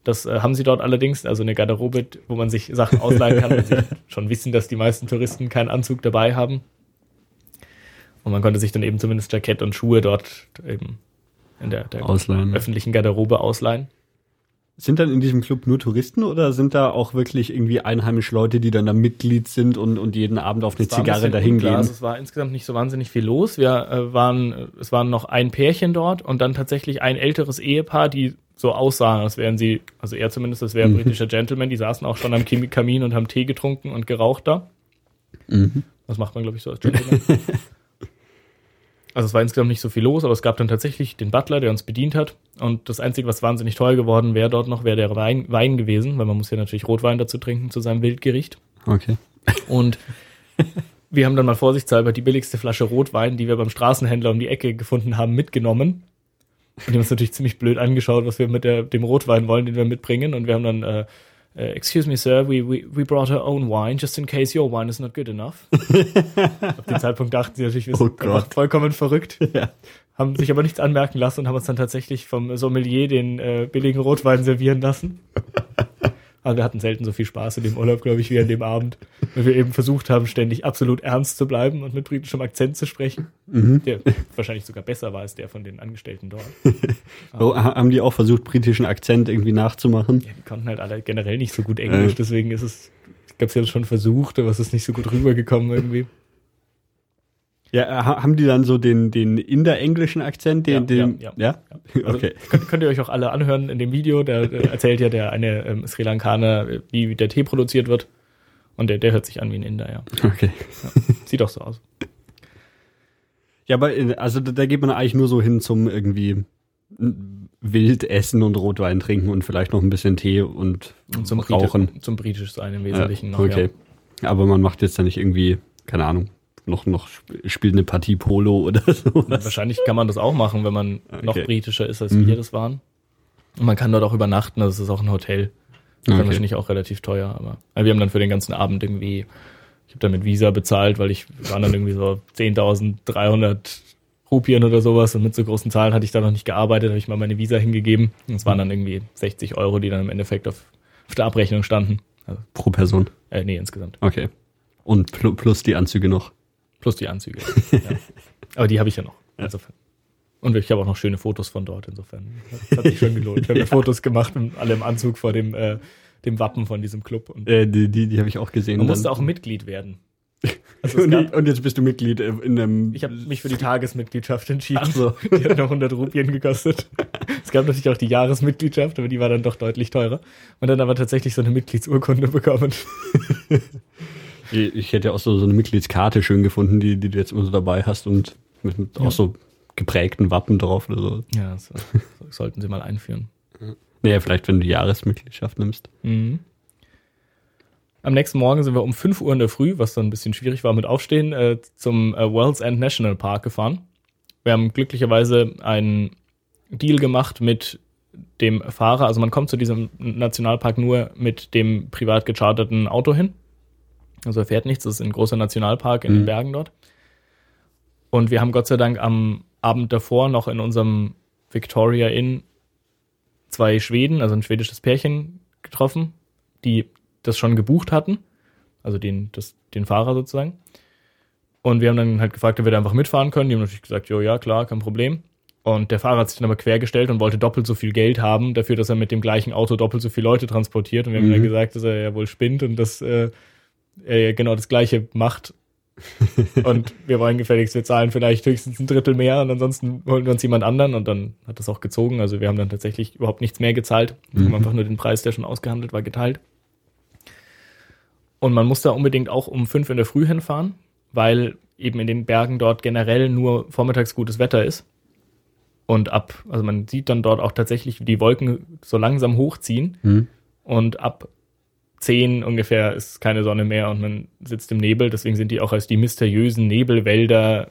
Das äh, haben sie dort allerdings, also eine Garderobe, wo man sich Sachen ausleihen kann, weil sie schon wissen, dass die meisten Touristen keinen Anzug dabei haben. Und man konnte sich dann eben zumindest Jackett und Schuhe dort eben in der, der Ausleihen. öffentlichen Garderobe ausleihen. Sind dann in diesem Club nur Touristen oder sind da auch wirklich irgendwie einheimische Leute, die dann da Mitglied sind und, und jeden Abend auf eine Zigarre dahin gehen? Also es war insgesamt nicht so wahnsinnig viel los. Wir äh, waren, äh, es waren noch ein Pärchen dort und dann tatsächlich ein älteres Ehepaar, die so aussahen, als wären sie, also er zumindest, das wäre ein Mhm. britischer Gentleman, die saßen auch schon am Kamin und haben Tee getrunken und geraucht da. Mhm. Das macht man, glaube ich, so als Gentleman. also es war insgesamt nicht so viel los, aber es gab dann tatsächlich den Butler, der uns bedient hat. Und das Einzige, was wahnsinnig teuer geworden wäre dort noch, wäre der Wein, Wein gewesen, weil man muss ja natürlich Rotwein dazu trinken zu seinem Wildgericht. Okay. Und wir haben dann mal vorsichtshalber die billigste Flasche Rotwein, die wir beim Straßenhändler um die Ecke gefunden haben, mitgenommen. Und die haben uns natürlich ziemlich blöd angeschaut, was wir mit der, dem Rotwein wollen, den wir mitbringen. Und wir haben dann, äh, äh, excuse me, sir, we, we, we brought our own wine, just in case your wine is not good enough. Auf den Zeitpunkt dachten sie natürlich, wir Oh sind Gott. vollkommen verrückt. Ja. Haben sich aber nichts anmerken lassen und haben uns dann tatsächlich vom Sommelier den äh, billigen Rotwein servieren lassen. Aber wir hatten selten so viel Spaß in dem Urlaub, glaube ich, wie an dem Abend. Weil wir eben versucht haben, ständig absolut ernst zu bleiben und mit britischem Akzent zu sprechen. Mhm. Der wahrscheinlich sogar besser war als der von den Angestellten dort. Oh, ha- haben die auch versucht, britischen Akzent irgendwie nachzumachen? Ja, die konnten halt alle generell nicht so gut Englisch, Äh. deswegen ist es, ich glaube, sie haben es schon versucht, aber es ist nicht so gut rübergekommen irgendwie. Ja, ha- haben die dann so den, den inderenglischen Akzent? Den, Ja, den, ja, ja? Also, Okay. könnt, könnt ihr euch auch alle anhören in dem Video, da äh, erzählt ja der eine ähm, Sri Lankaner, äh, wie der Tee produziert wird. Und der, der hört sich an wie ein Inder, ja. Okay. Sieht auch so aus. Ja, aber äh, also da, geht man eigentlich nur so hin zum irgendwie n- wild essen und Rotwein trinken und vielleicht noch ein bisschen Tee und, Und zum, rauchen. Britisch, zum britisch sein im Wesentlichen noch, okay. Aber man macht jetzt da nicht irgendwie, keine Ahnung, noch, noch sp- spielt eine Partie Polo oder sowas. Wahrscheinlich kann man das auch machen, wenn man noch Okay. britischer ist, als Mhm. wir das waren. Und man kann dort auch übernachten, also es ist auch ein Hotel. Das ist Okay. wahrscheinlich auch relativ teuer, aber also wir haben dann für den ganzen Abend irgendwie, ich habe dann mit Visa bezahlt, weil ich waren dann irgendwie so 10.300 Rupien oder sowas und mit so großen Zahlen hatte ich da noch nicht gearbeitet, habe ich mal meine Visa hingegeben. Und es waren dann irgendwie 60 Euro, die dann im Endeffekt auf, auf der Abrechnung standen. Also, Pro Person. äh, nee, insgesamt. Okay. Und pl plus die Anzüge noch. Plus die Anzüge. ja. Aber die habe ich ja noch. Insofern. Und ich habe auch noch schöne Fotos von dort, insofern. Das hat sich schon gelohnt. Ich habe Fotos gemacht, und alle im Anzug vor dem, äh, dem Wappen von diesem Club. Und Äh, die die, die habe ich auch gesehen. man musste auch Mitglied werden. Also es und, gab, und jetzt bist du Mitglied äh, in einem. ich habe mich für die Tagesmitgliedschaft entschieden. Ach so. Die hat noch 100 Rupien gekostet. Es gab natürlich auch die Jahresmitgliedschaft, aber die war dann doch deutlich teurer. Und dann aber tatsächlich so eine Mitgliedsurkunde bekommen. Ich hätte auch so, so eine Mitgliedskarte schön gefunden, die, die du jetzt immer so dabei hast und mit, mit Ja. auch so geprägten Wappen drauf oder so. Ja, das, das sollten sie mal einführen. Naja, vielleicht, wenn du Jahresmitgliedschaft nimmst. Mhm. Am nächsten Morgen sind wir um 5 Uhr in der Früh, was dann ein bisschen schwierig war mit Aufstehen, äh, zum äh, World's End National Park gefahren. Wir haben glücklicherweise einen Deal gemacht mit dem Fahrer. Also man kommt zu diesem Nationalpark nur mit dem privat gecharterten Auto hin. Also er fährt nichts, das ist ein großer Nationalpark in den Mhm. Bergen dort. Und wir haben Gott sei Dank am Abend davor noch in unserem Victoria Inn zwei Schweden, also ein schwedisches Pärchen getroffen, die das schon gebucht hatten, also den, das, den Fahrer sozusagen. Und wir haben dann halt gefragt, ob wir da einfach mitfahren können. Die haben natürlich gesagt, jo, ja, klar, kein Problem. Und der Fahrer hat sich dann aber quergestellt und wollte doppelt so viel Geld haben, dafür, dass er mit dem gleichen Auto doppelt so viele Leute transportiert. Und wir haben Mhm. dann gesagt, dass er ja wohl spinnt und dass äh, er genau das Gleiche macht. und wir wollen gefälligst, wir zahlen vielleicht höchstens ein Drittel mehr und ansonsten holen wir uns jemand anderen und dann hat das auch gezogen. Also wir haben dann tatsächlich überhaupt nichts mehr gezahlt. Wir haben Mhm. einfach nur den Preis, der schon ausgehandelt war, geteilt. Und man muss da unbedingt auch um fünf in der Früh hinfahren, weil eben in den Bergen dort generell nur vormittags gutes Wetter ist. Und ab, also man sieht dann dort auch tatsächlich, wie die Wolken so langsam hochziehen Hm? und ab 10 ungefähr ist keine Sonne mehr und man sitzt im Nebel. Deswegen sind die auch als die mysteriösen Nebelwälder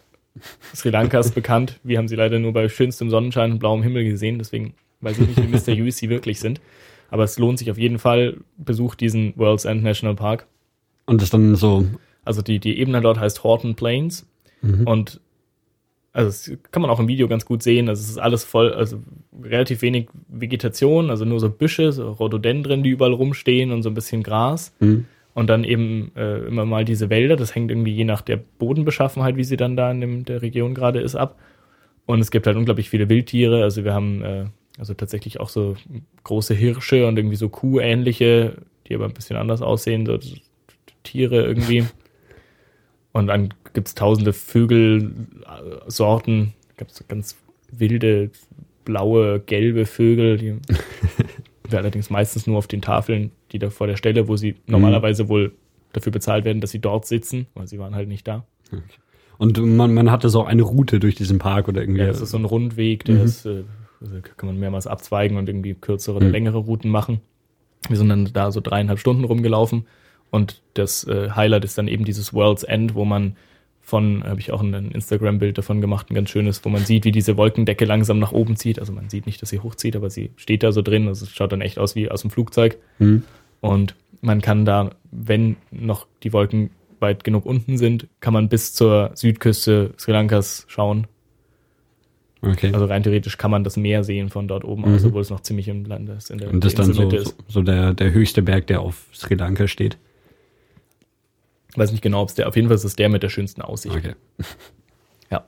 Sri Lankas bekannt. Wir haben sie leider nur bei schönstem Sonnenschein und blauem Himmel gesehen, deswegen weiß ich nicht, wie mysteriös sie wirklich sind. Aber es lohnt sich auf jeden Fall, besucht diesen World's End National Park. Und das dann so. Also die, die Ebene dort heißt Horton Plains Mhm. und also das kann man auch im Video ganz gut sehen. Also es ist alles voll, also relativ wenig Vegetation, also nur so Büsche, so Rhododendren, die überall rumstehen und so ein bisschen Gras. Hm? Und dann eben äh, immer mal diese Wälder, das hängt irgendwie je nach der Bodenbeschaffenheit, wie sie dann da in dem, der Region gerade ist, ab. Und es gibt halt unglaublich viele Wildtiere. Also wir haben äh, also tatsächlich auch so große Hirsche und irgendwie so Kuhähnliche, die aber ein bisschen anders aussehen, so Tiere irgendwie. Und dann gibt's tausende Vögelsorten, gibt's so ganz wilde, blaue, gelbe Vögel, die wir allerdings meistens nur auf den Tafeln, die da vor der Stelle, wo sie normalerweise wohl dafür bezahlt werden, dass sie dort sitzen, weil sie waren halt nicht da. Und man, man hatte so eine Route durch diesen Park oder irgendwie. Ja, das ist so ein Rundweg, der Mhm. ist, äh, also kann man mehrmals abzweigen und irgendwie kürzere oder Mhm. längere Routen machen. Wir sind dann da so dreieinhalb Stunden rumgelaufen und das äh, Highlight ist dann eben dieses World's End, wo man von, habe ich auch ein Instagram-Bild davon gemacht, ein ganz schönes, wo man sieht, wie diese Wolkendecke langsam nach oben zieht. Also man sieht nicht, dass sie hochzieht, aber sie steht da so drin. Also es schaut dann echt aus wie aus dem Flugzeug. Hm? Und man kann da, wenn noch die Wolken weit genug unten sind, kann man bis zur Südküste Sri Lankas schauen. Okay. Also rein theoretisch kann man das Meer sehen von dort oben aus, Mhm. obwohl es noch ziemlich im Land ist. In der Und das ist dann so, so, so der, der höchste Berg, der auf Sri Lanka steht. Weiß nicht genau, ob es der, auf jeden Fall ist es der mit der schönsten Aussicht. Okay. Ja.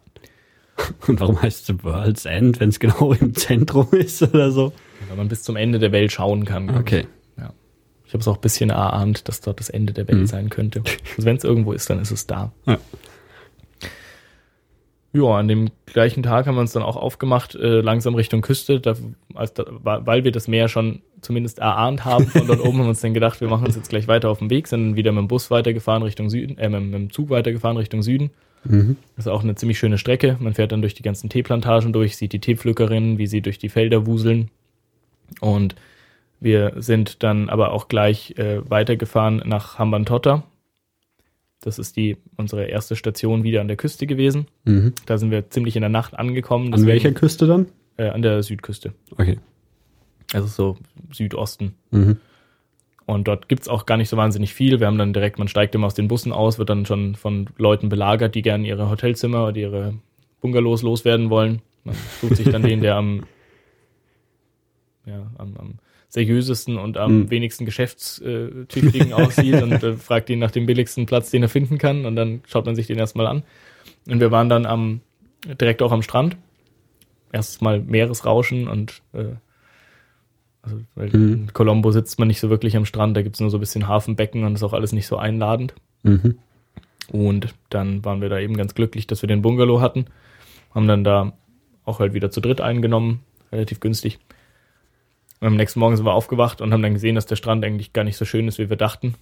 Und warum heißt es World's End, wenn es genau im Zentrum ist oder so? Weil man bis zum Ende der Welt schauen kann. Okay. Ich, ja. ich habe es auch ein bisschen erahnt, dass dort das Ende der Welt Mhm. sein könnte. Also wenn es irgendwo ist, dann ist es da. Ja. Ja, an dem gleichen Tag haben wir uns dann auch aufgemacht, äh, langsam Richtung Küste, da, als da, weil wir das Meer schon zumindest erahnt haben von dort oben, haben wir uns dann gedacht, wir machen uns jetzt gleich weiter auf den Weg, sind dann wieder mit dem Bus weitergefahren Richtung Süden, äh, mit, mit dem Zug weitergefahren Richtung Süden. Mhm. Das ist auch eine ziemlich schöne Strecke. Man fährt dann durch die ganzen Teeplantagen durch, sieht die Teepflückerinnen, wie sie durch die Felder wuseln. Und wir sind dann aber auch gleich äh, weitergefahren nach Hambantota. Das ist die unsere erste Station wieder an der Küste gewesen. Mhm. Da sind wir ziemlich in der Nacht angekommen. An welcher Küste dann? Äh, an der Südküste. Okay. Also so Südosten. Mhm. Und dort gibt's auch gar nicht so wahnsinnig viel. Wir haben dann direkt, man steigt immer aus den Bussen aus, wird dann schon von Leuten belagert, die gerne ihre Hotelzimmer oder ihre Bungalows loswerden wollen. Man sucht sich dann den, der am, ja, am, am seriösesten und am Mhm. wenigsten geschäftstüchtigen aussieht und äh, fragt ihn nach dem billigsten Platz, den er finden kann. Und dann schaut man sich den erstmal an. Und wir waren dann am, direkt auch am Strand. Erstmal Meeresrauschen und äh, also, weil Mhm. in Colombo sitzt man nicht so wirklich am Strand, da gibt's nur so ein bisschen Hafenbecken und ist auch alles nicht so einladend. Mhm. Und dann waren wir da eben ganz glücklich, dass wir den Bungalow hatten. Haben dann da auch halt wieder zu dritt eingenommen, relativ günstig. Und am nächsten Morgen sind wir aufgewacht und haben dann gesehen, dass der Strand eigentlich gar nicht so schön ist, wie wir dachten.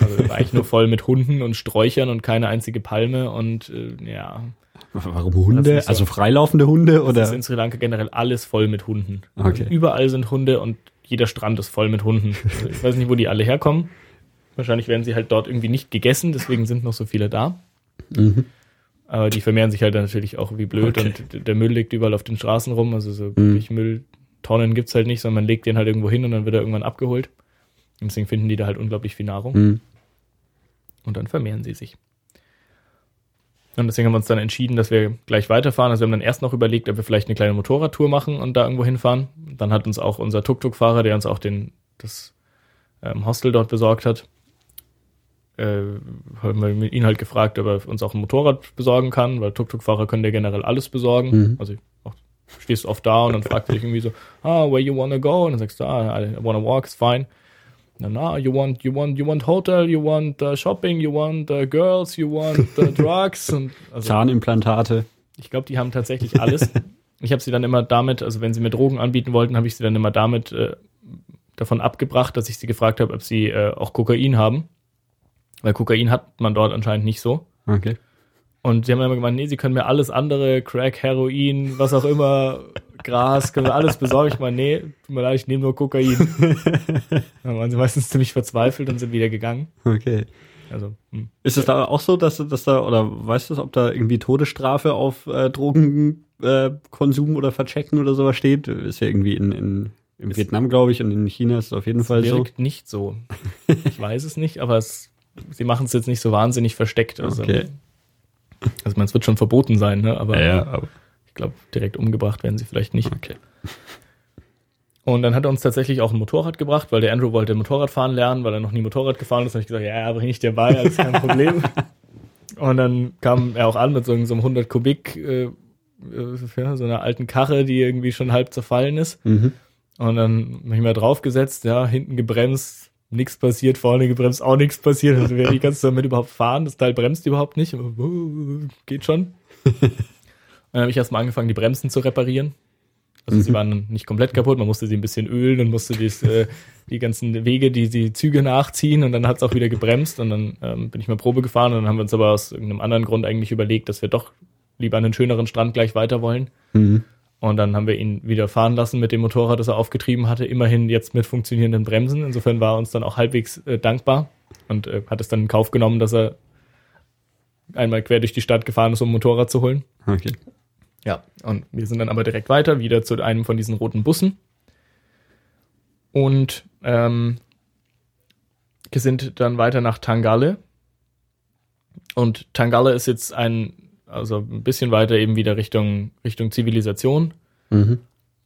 Also war eigentlich nur voll mit Hunden und Sträuchern und keine einzige Palme und äh, ja, Warum Das Hunde? ist nicht so. Also freilaufende Hunde es ist oder? in Sri Lanka generell alles voll mit Hunden. Okay. Also überall sind Hunde und jeder Strand ist voll mit Hunden. Also ich weiß nicht, wo die alle herkommen. Wahrscheinlich werden sie halt dort irgendwie nicht gegessen, deswegen sind noch so viele da. Mhm. Aber die vermehren sich halt dann natürlich auch wie blöd Okay. und der Müll liegt überall auf den Straßen rum. Also so wirklich Mülltonnen gibt's halt nicht, sondern man legt den halt irgendwo hin und dann wird er irgendwann abgeholt. Und deswegen finden die da halt unglaublich viel Nahrung Mhm. und dann vermehren sie sich. Und deswegen haben wir uns dann entschieden, dass wir gleich weiterfahren. Also wir haben dann erst noch überlegt, ob wir vielleicht eine kleine Motorradtour machen und da irgendwo hinfahren. Dann hat uns auch unser Tuk-Tuk-Fahrer, der uns auch den, das ähm, Hostel dort besorgt hat, äh, haben wir ihn halt gefragt, ob er uns auch ein Motorrad besorgen kann, weil Tuk-Tuk-Fahrer können ja generell alles besorgen. Mhm. Also stehst oft da und dann fragt dich irgendwie so, ah, where you wanna go? Und dann sagst du, ah, I wanna walk, it's fine. Und dann, ah, you want, you want, you want hotel, you want uh, shopping, you want uh, girls, you want uh, drugs. Und also, Zahnimplantate. ich glaube, die haben tatsächlich alles. Ich habe sie dann immer damit, also wenn sie mir Drogen anbieten wollten, habe ich sie dann immer damit äh, davon abgebracht, dass ich sie gefragt habe, ob sie äh, auch Kokain haben. Weil Kokain hat man dort anscheinend nicht so. Okay. Und sie haben immer gemeint, nee, sie können mir alles andere, Crack, Heroin, was auch immer, Gras, können wir alles besorgen. Ich meine, nee, tut mir leid, ich nehme nur Kokain. Dann waren sie meistens ziemlich verzweifelt und sind wieder gegangen. Okay. Also, hm. Ist es da auch so, dass, dass da, oder weißt du, ob da irgendwie Todesstrafe auf äh, Drogenkonsum äh, oder Verchecken oder sowas steht? Ist ja irgendwie in, in, in Vietnam, glaube ich, und in China ist es auf jeden Fall so. wirkt nicht so. Ich weiß es nicht, aber es, sie machen es jetzt nicht so wahnsinnig versteckt. Also, Okay. Also man, es wird schon verboten sein, ne? aber Ja, aber ich glaube, direkt umgebracht werden sie vielleicht nicht. okay. Und dann hat er uns tatsächlich auch ein Motorrad gebracht, weil der Andrew wollte Motorradfahren lernen, weil er noch nie Motorrad gefahren ist. Da habe ich gesagt, ja, ja, bring ich dir bei, alles kein Problem. und dann kam er auch an mit so, so einem 100 Kubik, äh, äh, ja, so einer alten Karre, die irgendwie schon halb zerfallen ist. Mhm. Und dann habe ich mal draufgesetzt, ja, hinten gebremst, nichts passiert, vorne gebremst, auch nichts passiert. Also wer die kannst du damit überhaupt fahren? Das Teil bremst überhaupt nicht, uh, geht schon. Dann habe ich erstmal angefangen, die Bremsen zu reparieren. Also sie waren nicht komplett kaputt, man musste sie ein bisschen ölen und musste dies, äh, die ganzen Wege, die die Züge nachziehen und dann hat es auch wieder gebremst und dann ähm, bin ich mal Probe gefahren und dann haben wir uns aber aus irgendeinem anderen Grund eigentlich überlegt, dass wir doch lieber an einen schöneren Strand gleich weiter wollen. Mhm. Und dann haben wir ihn wieder fahren lassen mit dem Motorrad, das er aufgetrieben hatte, immerhin jetzt mit funktionierenden Bremsen. Insofern war er uns dann auch halbwegs äh, dankbar und äh, hat es dann in Kauf genommen, dass er einmal quer durch die Stadt gefahren ist, um ein Motorrad zu holen. Okay. Ja, und wir sind dann aber direkt weiter, wieder zu einem von diesen roten Bussen. Und ähm, wir sind dann weiter nach Tangale. Und Tangale ist jetzt ein also ein bisschen weiter eben wieder Richtung, Richtung Zivilisation. Mhm.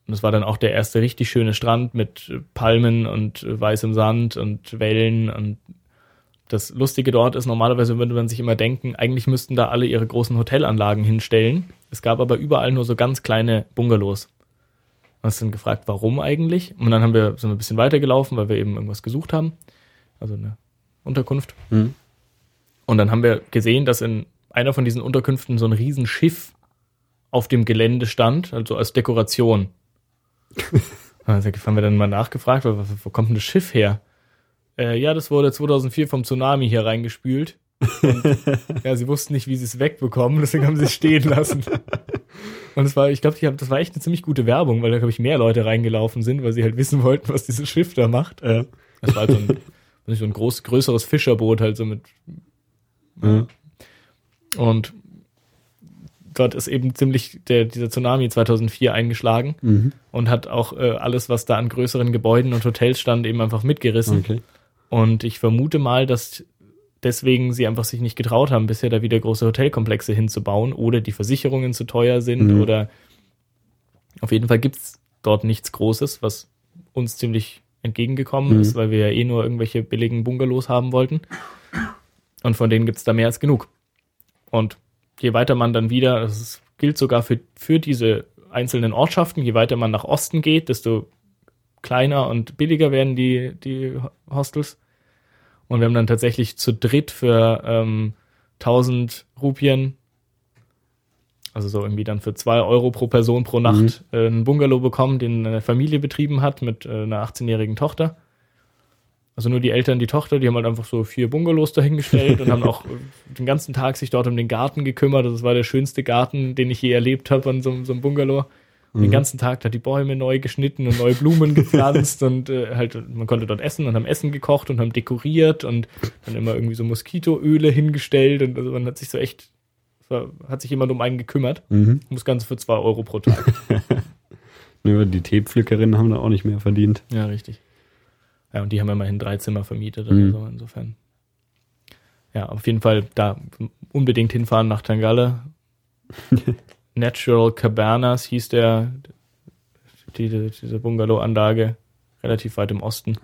Und es war dann auch der erste richtig schöne Strand mit Palmen und weißem Sand und Wellen. Und das Lustige dort ist, normalerweise würde man sich immer denken, eigentlich müssten da alle ihre großen Hotelanlagen hinstellen. Es gab aber überall nur so ganz kleine Bungalows. Und uns dann gefragt, warum eigentlich? Und dann haben wir, sind wir ein bisschen weitergelaufen, weil wir eben irgendwas gesucht haben. Also eine Unterkunft. Mhm. Und dann haben wir gesehen, dass in einer von diesen Unterkünften so ein Riesenschiff auf dem Gelände stand, also als Dekoration. also haben wir dann mal nachgefragt, wo, wo kommt denn das Schiff her? Äh, ja, das wurde 2004 vom Tsunami hier reingespült. Und, ja, sie wussten nicht, wie sie es wegbekommen, deswegen haben sie es stehen lassen. Und es war, ich glaube, das war echt eine ziemlich gute Werbung, weil da, glaube ich, mehr Leute reingelaufen sind, weil sie halt wissen wollten, was dieses Schiff da macht. Ja. Das war halt so ein, so ein groß, größeres Fischerboot, halt so mit. Ja. Und dort ist eben ziemlich der, dieser Tsunami 2004 eingeschlagen Mhm. und hat auch äh, alles, was da an größeren Gebäuden und Hotels stand, eben einfach mitgerissen. Okay. Und ich vermute mal, dass deswegen sie einfach sich nicht getraut haben, bisher da wieder große Hotelkomplexe hinzubauen oder die Versicherungen zu teuer sind Mhm. oder auf jeden Fall gibt's dort nichts Großes, was uns ziemlich entgegengekommen Mhm. ist, weil wir ja eh nur irgendwelche billigen Bungalows haben wollten. Und von denen gibt's da mehr als genug. Und je weiter man dann wieder, das gilt sogar für, für diese einzelnen Ortschaften, je weiter man nach Osten geht, desto kleiner und billiger werden die, die Hostels. Und wir haben dann tatsächlich zu dritt für ähm, 1000 Rupien, also so irgendwie dann für zwei Euro pro Person pro Nacht, äh, einen Bungalow bekommen, den eine Familie betrieben hat mit äh, einer 18-jährigen Tochter. Also nur die Eltern, die Tochter, die haben halt einfach so vier Bungalows dahingestellt und haben auch den ganzen Tag sich dort um den Garten gekümmert. Das war der schönste Garten, den ich je erlebt habe an so, so einem Bungalow. Und Den ganzen Tag da die Bäume neu geschnitten und neue Blumen gepflanzt und äh, halt, man konnte dort essen und haben Essen gekocht und haben dekoriert und dann immer irgendwie so Moskitoöle hingestellt und also man hat sich so echt, hat sich jemand um einen gekümmert. Mhm. Und das Ganze für zwei Euro pro Tag. Nur die Teepflückerinnen haben da auch nicht mehr verdient. ja, richtig. Ja, und die haben immerhin drei Zimmer vermietet Mhm. oder so, insofern. Ja, auf jeden Fall da unbedingt hinfahren nach Tangale. Natural Cabanas hieß der, die, diese Bungalow-Anlage, relativ weit im Osten.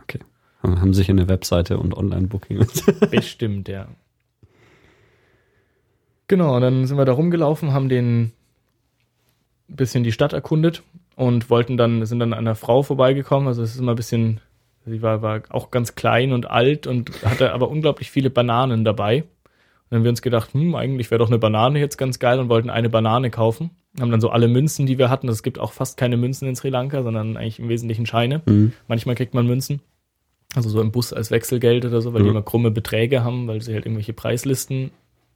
Haben sich eine Webseite und Online-Booking. Bestimmt, ja. Genau, und dann sind wir da rumgelaufen, haben den ein bisschen die Stadt erkundet und wollten dann, sind dann an einer Frau vorbeigekommen. Also es ist immer ein bisschen, sie war, war auch ganz klein und alt und hatte aber unglaublich viele Bananen dabei. Und dann haben wir uns gedacht, hm, eigentlich wäre doch eine Banane jetzt ganz geil und wollten eine Banane kaufen. Haben dann so alle Münzen, die wir hatten. Es gibt auch fast keine Münzen in Sri Lanka, sondern eigentlich im Wesentlichen Scheine. Mhm. Manchmal kriegt man Münzen. Also so im Bus als Wechselgeld oder so, weil die Ja. immer krumme Beträge haben, weil sie halt irgendwelche Preislisten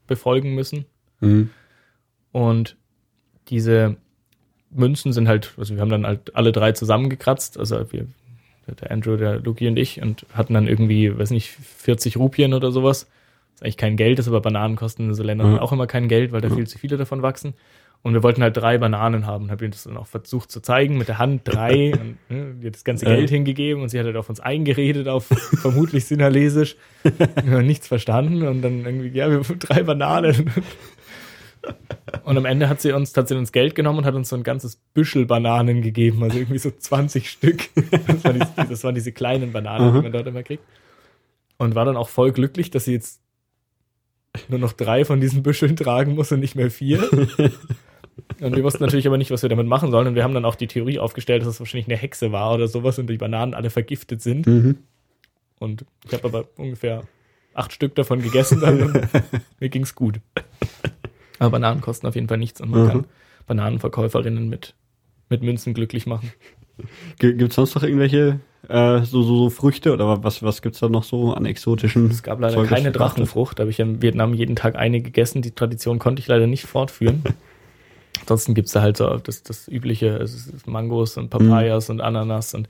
befolgen müssen. Mhm. Und diese Münzen sind halt, also wir haben dann halt alle drei zusammengekratzt, also wir, der Andrew, der Luki und ich, und hatten dann irgendwie, weiß nicht, 40 Rupien oder sowas. Das ist eigentlich kein Geld, ist aber Bananen kosten in so Ländern Ja. auch immer kein Geld, weil da Ja. viel zu viele davon wachsen. Und wir wollten halt drei Bananen haben. Habe ich das dann auch versucht zu zeigen mit der Hand drei und ne, hat das ganze. Geld hingegeben und sie hat halt auf uns eingeredet auf vermutlich Sinhalesisch. Wir haben nichts verstanden und dann irgendwie, ja, wir haben drei Bananen. Und am Ende hat sie uns tatsächlich ins Geld genommen und hat uns so ein ganzes Büschel Bananen gegeben, also irgendwie so 20 Stück. Das, war die, das waren diese kleinen Bananen, Aha. die man dort immer kriegt. Und war dann auch voll glücklich, dass sie jetzt nur noch drei von diesen Büscheln tragen muss und nicht mehr vier. Und wir wussten natürlich aber nicht, was wir damit machen sollen. Und wir haben dann auch die Theorie aufgestellt, dass es wahrscheinlich eine Hexe war oder sowas und die Bananen alle vergiftet sind. Mhm. Und ich habe aber ungefähr acht Stück davon gegessen dann mir ging's gut. Aber Bananen kosten auf jeden Fall nichts und man Mhm. kann Bananenverkäuferinnen mit, mit Münzen glücklich machen. Gibt es sonst noch irgendwelche äh, so, so, so Früchte oder was, was gibt's da noch so an exotischen? Es gab leider Zeug, keine? Drachenfrucht, da habe ich in Vietnam jeden Tag eine gegessen. Die Tradition konnte ich leider nicht fortführen. Ansonsten gibt's da halt so das, das übliche, also es Mangos und Papayas und Ananas und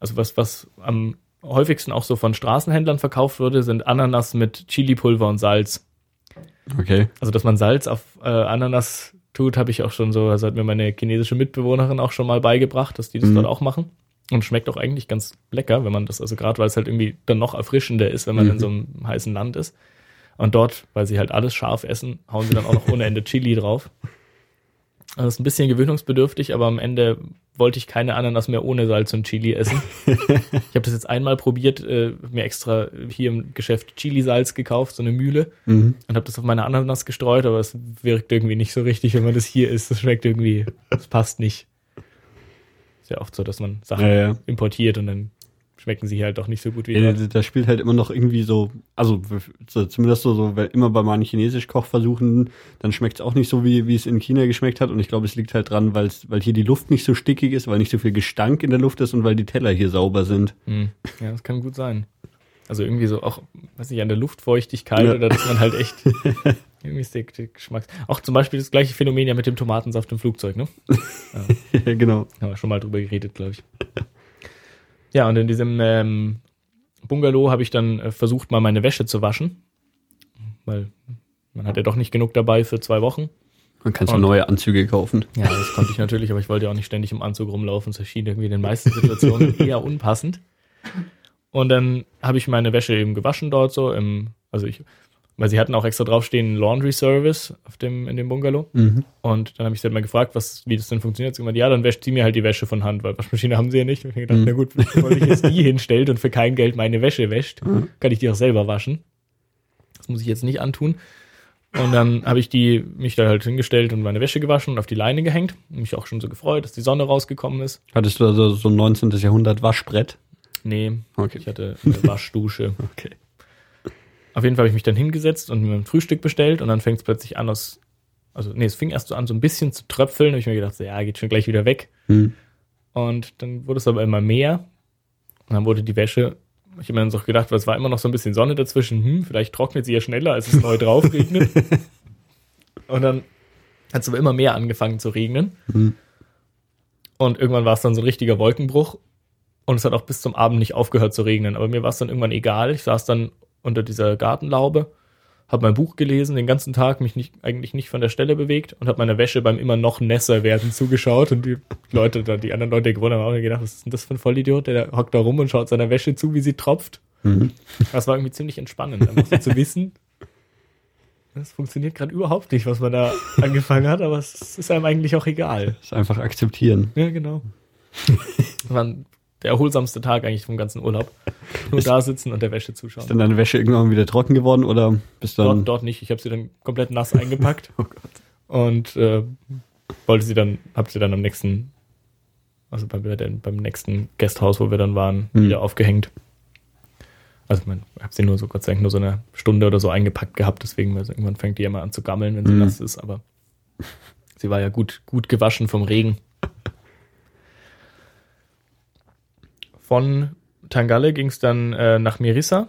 also was, was am häufigsten auch so von Straßenhändlern verkauft wurde, sind Ananas mit Chilipulver und Salz. Okay. Also, dass man Salz auf äh, Ananas tut, habe ich auch schon so, also hat mir meine chinesische Mitbewohnerin auch schon mal beigebracht, dass die das Mhm. dort auch machen. Und schmeckt auch eigentlich ganz lecker, wenn man das, also gerade weil es halt irgendwie dann noch erfrischender ist, wenn man Mhm. in so einem heißen Land ist. Und dort, weil sie halt alles scharf essen, hauen sie dann auch noch ohne Ende Chili drauf. Also das ist ein bisschen gewöhnungsbedürftig, aber am Ende wollte ich keine Ananas mehr ohne Salz und Chili essen. ich habe das jetzt einmal probiert, äh, mir extra hier im Geschäft Chili-Salz gekauft, so eine Mühle, Mhm. und habe das auf meine Ananas gestreut, aber es wirkt irgendwie nicht so richtig, wenn man das hier isst. Das schmeckt irgendwie, das passt nicht. Ist ja oft so, dass man Sachen Ja, ja. importiert und dann schmecken sie halt auch nicht so gut wie Ja, dort. da, spielt halt immer noch irgendwie so, also so, zumindest so, so, weil immer bei meinen Chinesisch-Kochversuchen, dann schmeckt es auch nicht so, wie, wie es in China geschmeckt hat. Und ich glaube, es liegt halt dran, weil's, weil hier die Luft nicht so stickig ist, weil nicht so viel Gestank in der Luft ist und weil die Teller hier sauber sind. Hm. Ja, das kann gut sein. Also irgendwie so auch, weiß nicht, an der Luftfeuchtigkeit Ja. oder dass man halt echt irgendwie ist der Geschmack. Auch zum Beispiel das gleiche Phänomen ja mit dem Tomatensaft im Flugzeug, ne? ja, genau. Haben wir schon mal drüber geredet, glaube ich. Ja, und in diesem ähm, Bungalow habe ich dann äh, versucht, mal meine Wäsche zu waschen. Weil man hat ja doch nicht genug dabei für zwei Wochen. Man kann so Und- neue Anzüge kaufen. Ja, das konnte ich natürlich, aber ich wollte ja auch nicht ständig im Anzug rumlaufen. Das erschien irgendwie in den meisten Situationen eher unpassend. Und dann habe ich meine Wäsche eben gewaschen dort so im, also ich, weil sie hatten auch extra draufstehen Laundry Service auf dem, in dem Bungalow. Mhm. Und dann habe ich sie halt mal gefragt, was, wie das denn funktioniert. Sie hat gemeint, ja, dann wäscht sie mir halt die Wäsche von Hand, weil Waschmaschine haben sie ja nicht. Und ich hab mir gedacht, Mhm. na gut, bevor ich jetzt die hinstellt und für kein Geld meine Wäsche wäscht, Mhm. kann ich die auch selber waschen. Das muss ich jetzt nicht antun. Und dann habe ich die, mich da halt hingestellt und meine Wäsche gewaschen und auf die Leine gehängt. Und mich auch schon so gefreut, dass die Sonne rausgekommen ist. Hattest du also so ein 19. Jahrhundert Waschbrett? Nee, Okay. ich hatte eine Waschdusche. Okay. Auf jeden Fall habe ich mich dann hingesetzt und mir ein Frühstück bestellt und dann fängt es plötzlich an aus, also nee, es fing erst so an, so ein bisschen zu tröpfeln. Und ich mir gedacht, so, ja, geht schon gleich wieder weg. Hm. Und dann wurde es aber immer mehr. Und dann wurde die Wäsche, ich habe mir dann so gedacht, weil es war immer noch so ein bisschen Sonne dazwischen, hm, vielleicht trocknet sie ja schneller, als es neu drauf regnet. Und dann hat es aber immer mehr angefangen zu regnen. Hm. Und irgendwann war es dann so ein richtiger Wolkenbruch. Und es hat auch bis zum Abend nicht aufgehört zu regnen. Aber mir war es dann irgendwann egal. Ich saß dann unter dieser Gartenlaube, habe mein Buch gelesen, den ganzen Tag mich nicht, eigentlich nicht von der Stelle bewegt und habe meiner Wäsche beim immer noch nässer werden zugeschaut. Und die Leute, da, die anderen Leute, die gewonnen haben, haben auch gedacht, was ist denn das für ein Vollidiot? Der hockt da rum und schaut seiner Wäsche zu, wie sie tropft. Mhm. Das war irgendwie ziemlich entspannend, einfach so zu wissen. Das funktioniert gerade überhaupt nicht, was man da angefangen hat, aber es ist einem eigentlich auch egal. Das einfach akzeptieren. Ja, genau. War der erholsamste Tag eigentlich vom ganzen Urlaub. Nur da sitzen und der Wäsche zuschauen. Ist dann deine Wäsche irgendwann wieder trocken geworden oder bist du dann. Dort, dort nicht. Ich habe sie dann komplett nass eingepackt Oh und äh, wollte sie dann, habe sie dann am nächsten, also beim, beim nächsten Gasthaus, wo wir dann waren, Hm. wieder aufgehängt. Also ich habe sie nur so Gott sei Dank nur so eine Stunde oder so eingepackt gehabt, deswegen weil sie- irgendwann fängt die ja mal an zu gammeln, wenn sie Hm. nass ist, aber sie war ja gut, gut gewaschen vom Regen. Von Tangalle ging es dann äh, nach Merissa.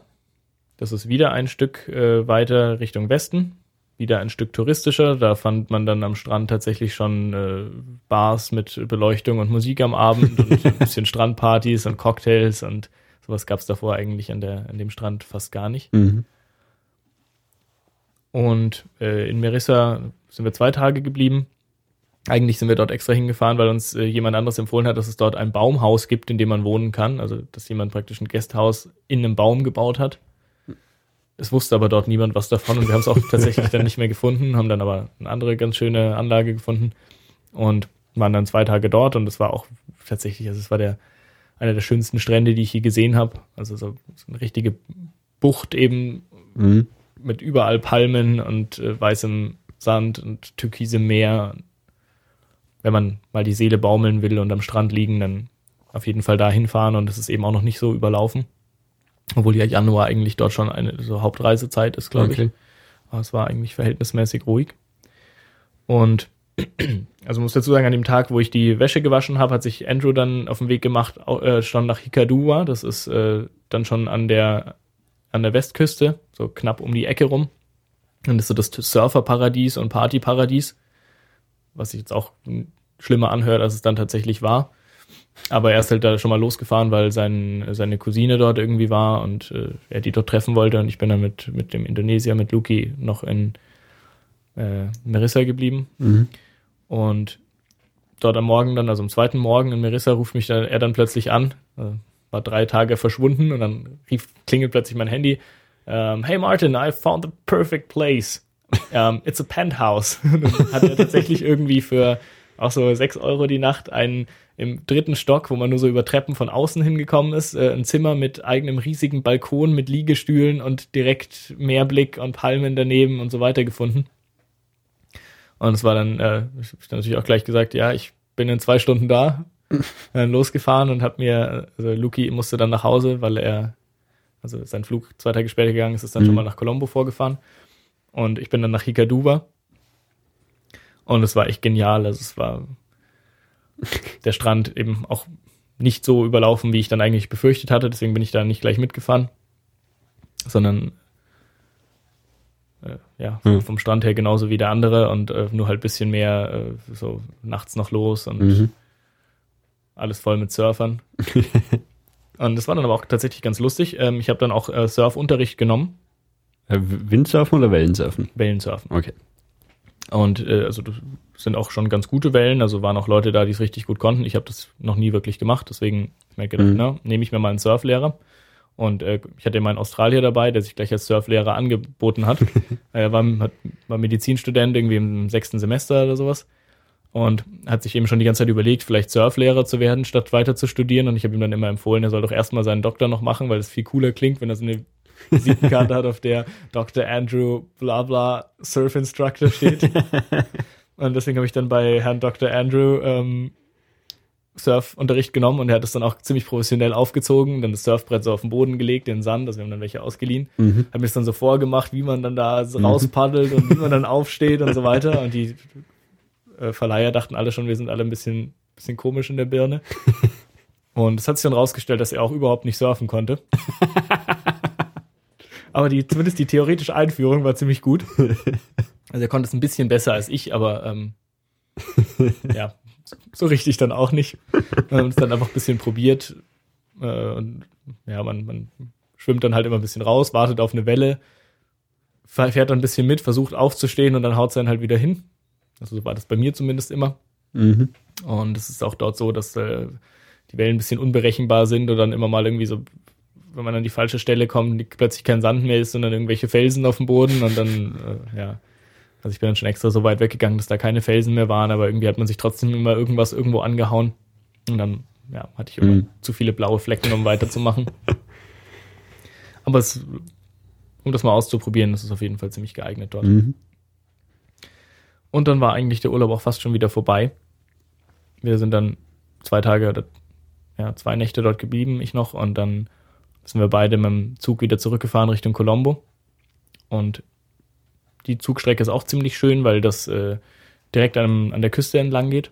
Das ist wieder ein Stück äh, weiter Richtung Westen. Wieder ein Stück touristischer. Da fand man dann am Strand tatsächlich schon äh, Bars mit Beleuchtung und Musik am Abend und ein bisschen Strandpartys und Cocktails und sowas gab es davor eigentlich an, der, an dem Strand fast gar nicht. Mhm. Und äh, in Merissa sind wir zwei Tage geblieben. Eigentlich sind wir dort extra hingefahren, weil uns äh, jemand anderes empfohlen hat, dass es dort ein Baumhaus gibt, in dem man wohnen kann. Also, dass jemand praktisch ein Gasthaus in einem Baum gebaut hat. Es wusste aber dort niemand was davon und wir haben es auch tatsächlich dann nicht mehr gefunden, haben dann aber eine andere ganz schöne Anlage gefunden und waren dann zwei Tage dort und es war auch tatsächlich, also es war der einer der schönsten Strände, die ich je gesehen habe. Also so, so eine richtige Bucht eben Mhm. mit überall Palmen und äh, weißem Sand und türkisem Meer. Wenn man mal die Seele baumeln will und am Strand liegen, dann auf jeden Fall da hinfahren und es ist eben auch noch nicht so überlaufen. Obwohl ja Januar eigentlich dort schon eine so Hauptreisezeit ist, glaube ich. Okay. Aber es war eigentlich verhältnismäßig ruhig. Und also muss dazu sagen, an dem Tag, wo ich die Wäsche gewaschen habe, hat sich Andrew dann auf den Weg gemacht, äh, schon nach Hikkaduwa. Das ist äh, dann schon an der, an der Westküste, so knapp um die Ecke rum. Und das ist so das Surferparadies und Partyparadies, was sich jetzt auch schlimmer anhört, als es dann tatsächlich war. Aber er ist halt da schon mal losgefahren, weil sein, seine Cousine dort irgendwie war und äh, er die dort treffen wollte. Und ich bin dann mit, mit dem Indonesier, mit Luki, noch in äh, Merissa geblieben. Mhm. Und dort am Morgen dann, also am zweiten Morgen in Merissa, ruft mich dann, er dann plötzlich an. Äh, war drei Tage verschwunden und dann rief, klingelt plötzlich mein Handy. ähm, hey Martin, I found the perfect place. Um, it's a penthouse. Dann hat er tatsächlich irgendwie für auch so sechs Euro die Nacht einen im dritten Stock, wo man nur so über Treppen von außen hingekommen ist, äh, ein Zimmer mit eigenem riesigen Balkon mit Liegestühlen und direkt Meerblick und Palmen daneben und so weiter gefunden. Und es war dann, äh, ich habe natürlich auch gleich gesagt, ja, ich bin in zwei Stunden da, äh, losgefahren und habe mir, also Luki musste dann nach Hause, weil er, also sein Flug zwei Tage später gegangen ist, ist dann mhm. schon mal nach Colombo vorgefahren. Und ich bin dann nach Hikaduba. Und es war echt genial. Also es war der Strand eben auch nicht so überlaufen, wie ich dann eigentlich befürchtet hatte. Deswegen bin ich da nicht gleich mitgefahren, sondern äh, ja, hm. vom Strand her genauso wie der andere und äh, nur halt bisschen mehr äh, so nachts noch los und mhm. alles voll mit Surfern. und das war dann aber auch tatsächlich ganz lustig. Ähm, ich habe dann auch äh, Surfunterricht genommen. Äh, Windsurfen oder Wellensurfen? Wellensurfen. Okay. Und äh, also das sind auch schon ganz gute Wellen, also waren auch Leute da, die es richtig gut konnten. Ich habe das noch nie wirklich gemacht, deswegen habe ich mir gedacht, mhm. na, nehme ich mir mal einen Surflehrer. Und äh, ich hatte meinen Australier dabei, der sich gleich als Surflehrer angeboten hat. er war, hat, war Medizinstudent irgendwie im sechsten Semester oder sowas und hat sich eben schon die ganze Zeit überlegt, vielleicht Surflehrer zu werden, statt weiter zu studieren. Und ich habe ihm dann immer empfohlen, er soll doch erstmal seinen Doktor noch machen, weil es viel cooler klingt, wenn er so eine Visitenkarte hat, auf der Dr. Andrew bla bla Surf Instructor steht. Und deswegen habe ich dann bei Herrn Dr. Andrew ähm, Surfunterricht genommen und er hat es dann auch ziemlich professionell aufgezogen, dann das Surfbrett so auf den Boden gelegt, den Sand, also wir haben dann welche ausgeliehen, mhm. hat mir es dann so vorgemacht, wie man dann da so mhm. rauspaddelt und wie man dann aufsteht und so weiter und die äh, Verleiher dachten alle schon, wir sind alle ein bisschen, bisschen komisch in der Birne. Und es hat sich dann rausgestellt, dass er auch überhaupt nicht surfen konnte. Aber die, zumindest die theoretische Einführung war ziemlich gut. Also er konnte es ein bisschen besser als ich, aber ähm, ja, so richtig dann auch nicht. Wir haben es dann einfach ein bisschen probiert. Äh, und ja, man, man schwimmt dann halt immer ein bisschen raus, wartet auf eine Welle, fährt dann ein bisschen mit, versucht aufzustehen und dann haut es dann halt wieder hin. Also so war das bei mir zumindest immer. Mhm. Und es ist auch dort so, dass äh, die Wellen ein bisschen unberechenbar sind und dann immer mal irgendwie so, wenn man an die falsche Stelle kommt, plötzlich kein Sand mehr ist, sondern irgendwelche Felsen auf dem Boden und dann, äh, ja, also ich bin dann schon extra so weit weggegangen, dass da keine Felsen mehr waren, aber irgendwie hat man sich trotzdem immer irgendwas irgendwo angehauen. Und dann ja, hatte ich immer mhm. zu viele blaue Flecken, um weiterzumachen. aber es, um das mal auszuprobieren, das ist auf jeden Fall ziemlich geeignet dort. Mhm. Und dann war eigentlich der Urlaub auch fast schon wieder vorbei. Wir sind dann zwei Tage, ja, zwei Nächte dort geblieben, ich noch, und dann sind wir beide mit dem Zug wieder zurückgefahren Richtung Colombo. Und die Zugstrecke ist auch ziemlich schön, weil das äh, direkt an, an der Küste entlang geht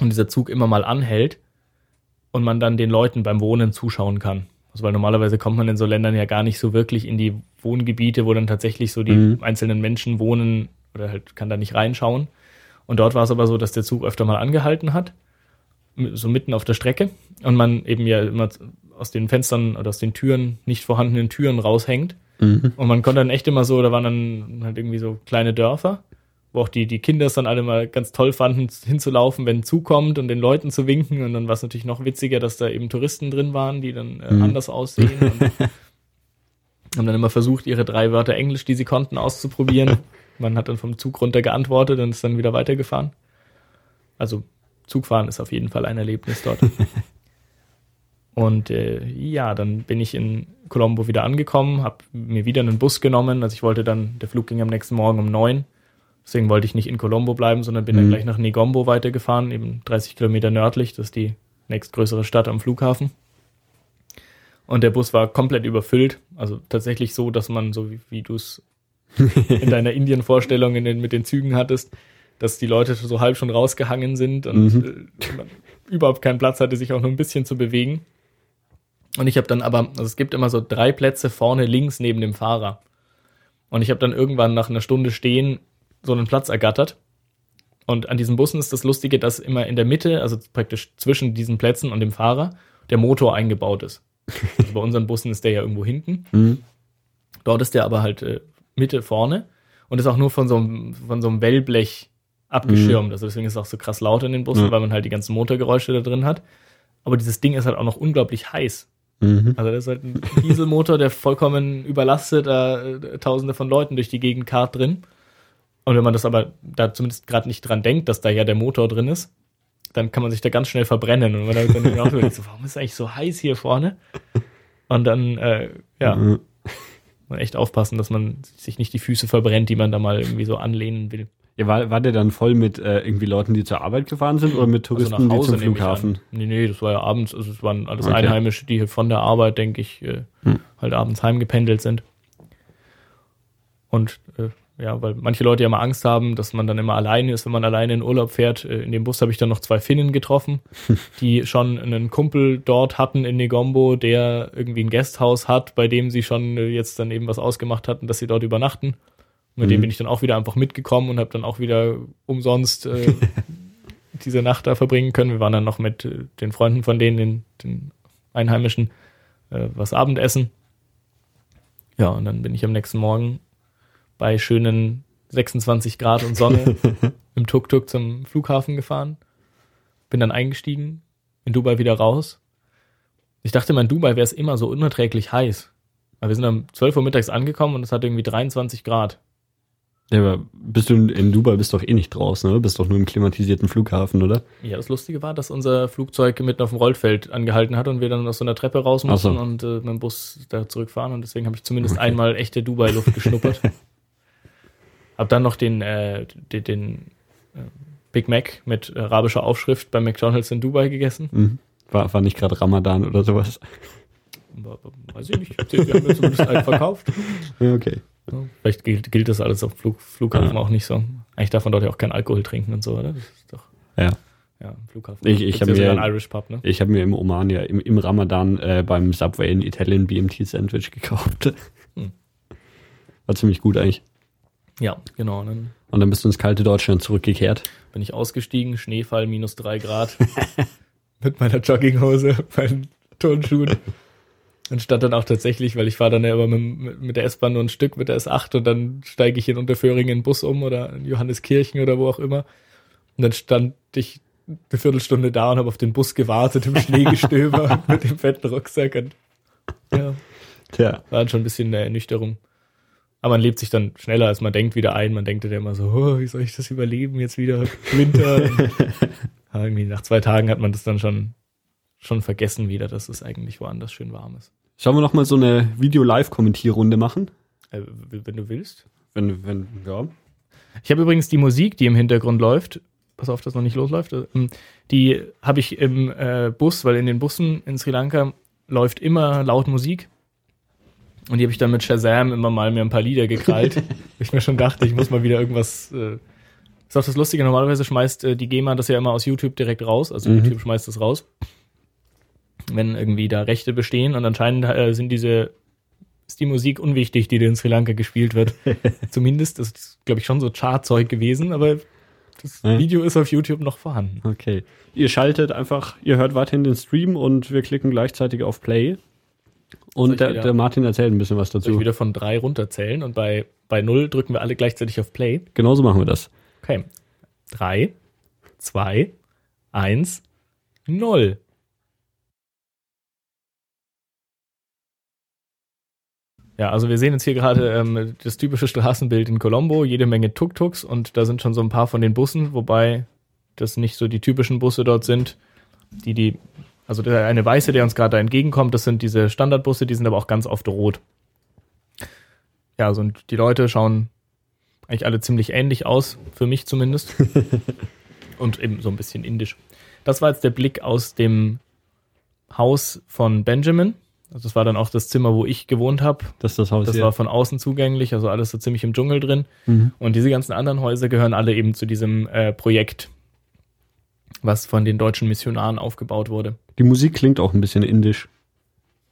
und dieser Zug immer mal anhält und man dann den Leuten beim Wohnen zuschauen kann. Also weil normalerweise kommt man in so Ländern ja gar nicht so wirklich in die Wohngebiete, wo dann tatsächlich so die mhm. einzelnen Menschen wohnen oder halt kann da nicht reinschauen. Und dort war es aber so, dass der Zug öfter mal angehalten hat, so mitten auf der Strecke und man eben ja immer aus den Fenstern oder aus den Türen, nicht vorhandenen Türen raushängt Mhm. Und man konnte dann echt immer so, da waren dann halt irgendwie so kleine Dörfer, wo auch die, die Kinder es dann alle mal ganz toll fanden, hinzulaufen, wenn zukommt und den Leuten zu winken. Und dann war es natürlich noch witziger, dass da eben Touristen drin waren, die dann äh, mhm. anders aussehen. Und haben dann immer versucht, ihre drei Wörter Englisch, die sie konnten, auszuprobieren. Man hat dann vom Zug runter geantwortet und ist dann wieder weitergefahren. Also Zugfahren ist auf jeden Fall ein Erlebnis dort. Und äh, ja, dann bin ich in Colombo wieder angekommen, habe mir wieder einen Bus genommen. Also ich wollte dann, der Flug ging am nächsten Morgen um neun. Deswegen wollte ich nicht in Colombo bleiben, sondern bin mhm. dann gleich nach Negombo weitergefahren, eben 30 Kilometer nördlich. Das ist die nächstgrößere Stadt am Flughafen. Und der Bus war komplett überfüllt. Also tatsächlich so, dass man, so wie, wie du es in deiner Indien-Vorstellung mit den Zügen hattest, dass die Leute so halb schon rausgehangen sind und mhm. äh, überhaupt keinen Platz hatte, sich auch nur ein bisschen zu bewegen. Und ich habe dann aber, also es gibt immer so drei Plätze vorne links neben dem Fahrer. Und ich habe dann irgendwann nach einer Stunde stehen so einen Platz ergattert. Und an diesen Bussen ist das Lustige, dass immer in der Mitte, also praktisch zwischen diesen Plätzen und dem Fahrer, der Motor eingebaut ist. Also bei unseren Bussen ist der ja irgendwo hinten. Mhm. Dort ist der aber halt äh, Mitte vorne und ist auch nur von so einem, von so einem Wellblech abgeschirmt. Mhm. Also deswegen ist es auch so krass laut in den Bussen, mhm. weil man halt die ganzen Motorgeräusche da drin hat. Aber dieses Ding ist halt auch noch unglaublich heiß. Mhm. Also das ist halt ein Dieselmotor, der vollkommen überlastet, äh, tausende von Leuten durch die Gegend kart drin. Und wenn man das aber da zumindest gerade nicht dran denkt, dass da ja der Motor drin ist, dann kann man sich da ganz schnell verbrennen. Und man dann auch überlegt, so, warum ist es eigentlich so heiß hier vorne? Und dann, äh, ja, mhm. man echt aufpassen, dass man sich nicht die Füße verbrennt, die man da mal irgendwie so anlehnen will. Ja, war, war der dann voll mit äh, irgendwie Leuten, die zur Arbeit gefahren sind oder mit also Touristen, also die zum Flughafen? Nee, nee, das war ja abends, also es waren alles okay. Einheimische, die von der Arbeit, denke ich, äh, hm. halt abends heimgependelt sind. Und äh, ja, weil manche Leute ja mal Angst haben, dass man dann immer alleine ist, wenn man alleine in Urlaub fährt. Äh, in dem Bus habe ich dann noch zwei Finnen getroffen, die schon einen Kumpel dort hatten in Negombo, der irgendwie ein Gasthaus hat, bei dem sie schon äh, jetzt dann eben was ausgemacht hatten, dass sie dort übernachten. Mit mhm. dem bin ich dann auch wieder einfach mitgekommen und habe dann auch wieder umsonst äh, diese Nacht da verbringen können. Wir waren dann noch mit äh, den Freunden von denen, den, den Einheimischen, äh, was Abendessen. Ja, und dann bin ich am nächsten Morgen bei schönen 26 Grad und Sonne im Tuk-Tuk zum Flughafen gefahren. Bin dann eingestiegen, in Dubai wieder raus. Ich dachte mal, in Dubai wäre es immer so unerträglich heiß. Aber wir sind um 12 Uhr mittags angekommen und es hat irgendwie 23 Grad. Ja, aber bist du in Dubai bist doch eh nicht draußen, oder? Bist doch nur im klimatisierten Flughafen, oder? Ja, das Lustige war, dass unser Flugzeug mitten auf dem Rollfeld angehalten hat und wir dann aus so einer Treppe raus mussten so. und äh, mit dem Bus da zurückfahren und deswegen habe ich zumindest okay. einmal echte Dubai-Luft geschnuppert. hab dann noch den, äh, den, den äh, Big Mac mit arabischer Aufschrift bei McDonalds in Dubai gegessen. Mhm. War, war nicht gerade Ramadan oder sowas? Weiß ich nicht. Wir haben ja zumindest einen verkauft. Okay. Vielleicht gilt, gilt das alles auf Flug, Flughafen ja. auch nicht so. Eigentlich darf man dort ja auch keinen Alkohol trinken und so, oder? Das ist doch. Ja. Ja, im Flughafen. Ich, ich habe mir, ne? Ich habe mir im Oman ja im, im Ramadan äh, beim Subway ein Italian BMT Sandwich gekauft. Hm. War ziemlich gut eigentlich. Ja, genau. Und dann, und dann bist du ins kalte Deutschland zurückgekehrt. Bin ich ausgestiegen, Schneefall, minus drei Grad. mit meiner Jogginghose, meinen Turnschuhen. Und stand dann auch tatsächlich, weil ich fahre dann ja immer mit, mit der S-Bahn nur ein Stück mit der S8 und dann steige ich in Unterföhringen in den Bus um oder in Johanneskirchen oder wo auch immer. Und dann stand ich eine Viertelstunde da und habe auf den Bus gewartet im Schneegestöber mit dem fetten Rucksack. Und, ja. Tja. War schon ein bisschen eine Ernüchterung. Aber man lebt sich dann schneller, als man denkt, wieder ein. Man denkt ja immer so, oh, wie soll ich das überleben? Jetzt wieder Winter. irgendwie nach zwei Tagen hat man das dann schon schon vergessen wieder, dass es eigentlich woanders schön warm ist. Sollen wir noch mal so eine Video-Live-Kommentierrunde machen? Äh, wenn du willst. Wenn, wenn, ja. Ich habe übrigens die Musik, die im Hintergrund läuft, pass auf, dass noch nicht losläuft, ähm, die habe ich im äh, Bus, weil in den Bussen in Sri Lanka läuft immer laut Musik. Und die habe ich dann mit Shazam immer mal mir ein paar Lieder gekrallt. ich mir schon dachte, ich muss mal wieder irgendwas. Äh, ist auch das Lustige, normalerweise schmeißt äh, die GEMA das ja immer aus YouTube direkt raus. Also mhm. YouTube schmeißt das raus wenn irgendwie da Rechte bestehen und anscheinend äh, sind diese ist die Musik unwichtig, die in Sri Lanka gespielt wird. Zumindest das ist, glaube ich, schon so Chartzeug gewesen, aber das ja. Video ist auf YouTube noch vorhanden. Okay. Ihr schaltet einfach, ihr hört weiterhin den Stream und wir klicken gleichzeitig auf Play. Und der, wieder, der, Martin erzählt ein bisschen was dazu. Soll ich wieder von drei runterzählen und bei, bei null drücken wir alle gleichzeitig auf Play. Genauso machen wir das. Okay. Drei, zwei, eins, null. Ja, also wir sehen jetzt hier gerade ähm, das typische Straßenbild in Colombo, jede Menge Tuk-Tuks und da sind schon so ein paar von den Bussen, wobei das nicht so die typischen Busse dort sind, die die, also der eine weiße, der uns gerade da entgegenkommt, das sind diese Standardbusse, die sind aber auch ganz oft rot. Ja, also und die Leute schauen eigentlich alle ziemlich ähnlich aus, für mich zumindest. und eben so ein bisschen indisch. Das war jetzt der Blick aus dem Haus von Benjamin. Also das war dann auch das Zimmer, wo ich gewohnt habe. Das ist das Haus. Das war von außen zugänglich, also alles so ziemlich im Dschungel drin. Mhm. Und diese ganzen anderen Häuser gehören alle eben zu diesem äh, Projekt, was von den deutschen Missionaren aufgebaut wurde. Die Musik klingt auch ein bisschen indisch.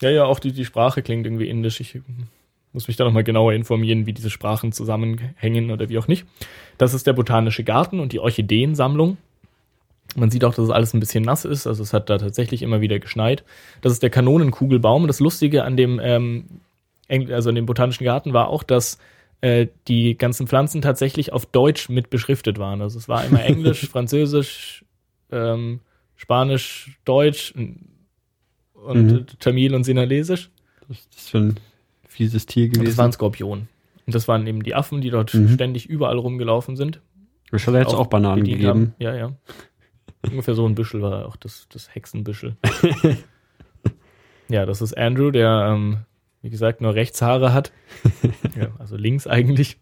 Ja, ja, auch die, die Sprache klingt irgendwie indisch. Ich muss mich da nochmal genauer informieren, wie diese Sprachen zusammenhängen oder wie auch nicht. Das ist der Botanische Garten und die Orchideensammlung. Man sieht auch, dass es alles ein bisschen nass ist, also es hat da tatsächlich immer wieder geschneit. Das ist der Kanonenkugelbaum. Das Lustige an dem, ähm, also an dem Botanischen Garten war auch, dass äh, die ganzen Pflanzen tatsächlich auf Deutsch mit beschriftet waren. Also es war immer Englisch, Französisch, ähm, Spanisch, Deutsch und Mhm. Tamil und Sinhalesisch. Das ist schon ein fieses Tier Und das gewesen. waren Skorpionen. Und das waren eben die Affen, die dort Mhm. ständig überall rumgelaufen sind. Ich hatte jetzt auch Bananen bedient gegeben. Haben. Ja, ja. Ungefähr so ein Büschel war auch das, das Hexenbüschel. ja, das ist Andrew, der, ähm, wie gesagt, nur Rechtshaare hat. ja, also links eigentlich.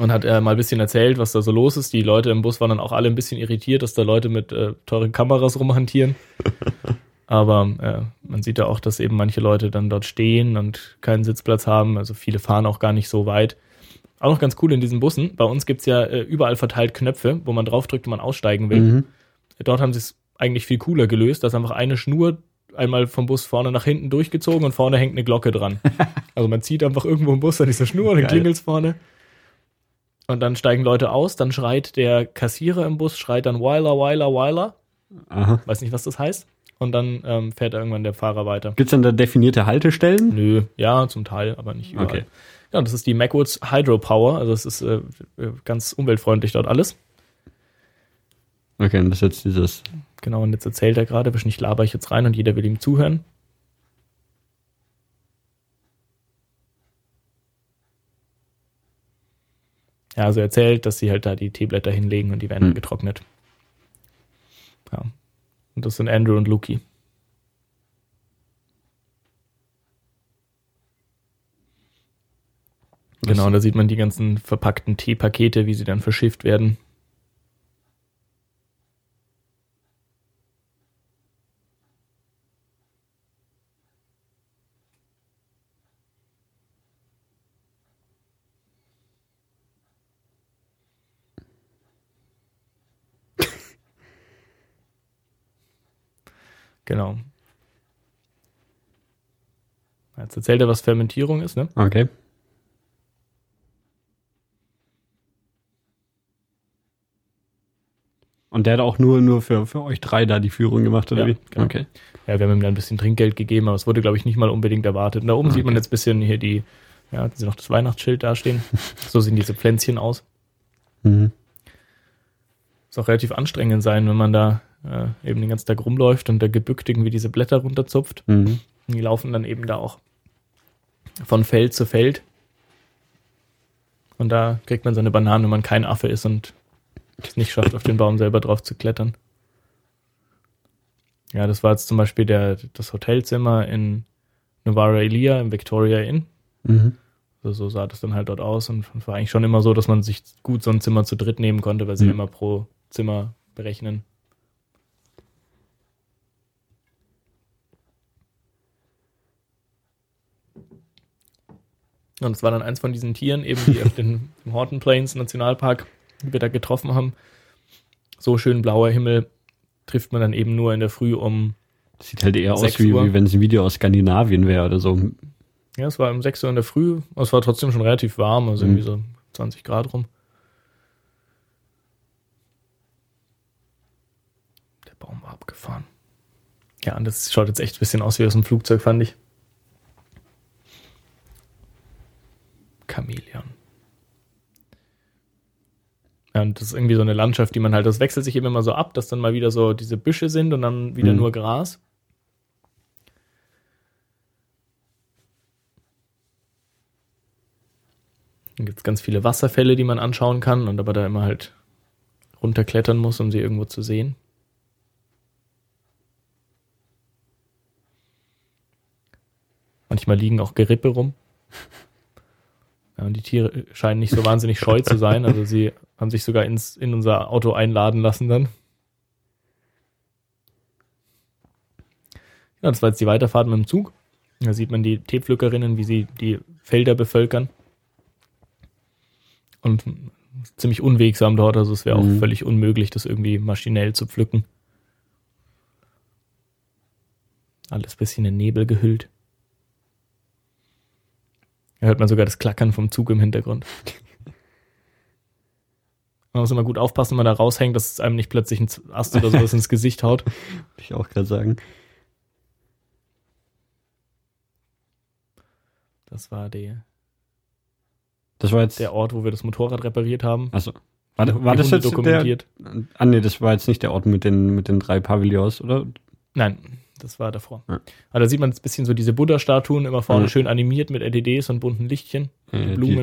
Und hat äh, mal ein bisschen erzählt, was da so los ist. Die Leute im Bus waren dann auch alle ein bisschen irritiert, dass da Leute mit äh, teuren Kameras rumhantieren. Aber äh, man sieht ja auch, dass eben manche Leute dann dort stehen und keinen Sitzplatz haben. Also viele fahren auch gar nicht so weit. Auch noch ganz cool in diesen Bussen. Bei uns gibt's ja äh, überall verteilt Knöpfe, wo man draufdrückt und man aussteigen will. Mhm. Dort haben sie es eigentlich viel cooler gelöst. Da ist einfach eine Schnur einmal vom Bus vorne nach hinten durchgezogen und vorne hängt eine Glocke dran. also man zieht einfach irgendwo im Bus an dieser Schnur und dann Geil. klingelt's vorne. Und dann steigen Leute aus, dann schreit der Kassierer im Bus, schreit dann Weiler, Weiler, Weiler. Aha. Weiß nicht, was das heißt. Und dann ähm, fährt irgendwann der Fahrer weiter. Gibt's denn da definierte Haltestellen? Nö, ja, zum Teil, aber nicht überall. Okay. Ja, das ist die Macwoods Hydropower, also es ist äh, äh, ganz umweltfreundlich dort alles. Okay, und das ist jetzt dieses. Genau, und jetzt erzählt er gerade, wahrscheinlich laber ich jetzt rein und jeder will ihm zuhören. Ja, also er erzählt, dass sie halt da die Teeblätter hinlegen und die werden Hm. getrocknet. Ja. Und das sind Andrew und Luki. Genau, und da sieht man die ganzen verpackten Teepakete, wie sie dann verschifft werden. Genau. Jetzt erzählt er, was Fermentierung ist, ne? Okay. Und der hat auch nur, nur für, für euch drei da die Führung gemacht, oder Ja, wie? genau. Okay. Ja, wir haben ihm da ein bisschen Trinkgeld gegeben, aber es wurde, glaube ich, nicht mal unbedingt erwartet. Und da oben Ah, sieht man okay. jetzt ein bisschen hier die, ja, sie noch das Weihnachtsschild dastehen. so sehen diese Pflänzchen aus. Mhm. Muss auch relativ anstrengend sein, wenn man da äh, eben den ganzen Tag rumläuft und da gebückt irgendwie diese Blätter runterzupft. Mhm. Die laufen dann eben da auch von Feld zu Feld. Und da kriegt man seine Bananen, wenn man kein Affe ist und es nicht schafft, auf den Baum selber drauf zu klettern. Ja, das war jetzt zum Beispiel der, das Hotelzimmer in Novara Elia im Victoria Inn. Mhm. Also so sah das dann halt dort aus und war eigentlich schon immer so, dass man sich gut so ein Zimmer zu dritt nehmen konnte, weil sie Mhm. immer pro Zimmer berechnen. Und es war dann eins von diesen Tieren, eben die auf den Horton Plains Nationalpark, die wir da getroffen haben. So schön blauer Himmel trifft man dann eben nur in der Früh um, Sieht halt eher aus, wie, wie wenn es ein Video aus Skandinavien wäre oder so. ja, es war um 6 Uhr in der Früh, aber es war trotzdem schon relativ warm, also Mhm. irgendwie so 20 Grad rum. Der Baum war abgefahren. Ja, und das schaut jetzt echt ein bisschen aus wie aus einem Flugzeug, fand ich. Chamäleon. Ja, und das ist irgendwie so eine Landschaft, die man halt, das wechselt sich eben immer so ab, dass dann mal wieder so diese Büsche sind und dann wieder Mhm. nur Gras. Dann gibt es ganz viele Wasserfälle, die man anschauen kann und aber da immer halt runterklettern muss, um sie irgendwo zu sehen. Manchmal liegen auch Gerippe rum. Ja, und die Tiere scheinen nicht so wahnsinnig scheu zu sein. Also sie haben sich sogar ins, in unser Auto einladen lassen dann. Ja, das war jetzt die Weiterfahrt mit dem Zug. Da sieht man die Teepflückerinnen, wie sie die Felder bevölkern. Und ziemlich unwegsam dort, also es wäre auch Mhm. völlig unmöglich, das irgendwie maschinell zu pflücken. Alles bisschen in Nebel gehüllt. Da hört man sogar das Klackern vom Zug im Hintergrund. Man muss immer gut aufpassen, wenn man da raushängt, dass es einem nicht plötzlich ein Ast oder sowas ins Gesicht haut. Wollte ich auch gerade sagen. Das war die, Das war jetzt. der Ort, wo wir das Motorrad repariert haben. Also, war, Die war das jetzt der, dokumentiert. Ah, nee, das war jetzt nicht der Ort mit den, mit den drei Pavillons, oder? Nein, das war davor. Ja. Aber da sieht man ein bisschen so diese Buddha-Statuen immer vorne Ja. schön animiert mit LEDs und bunten Lichtchen, Ja, die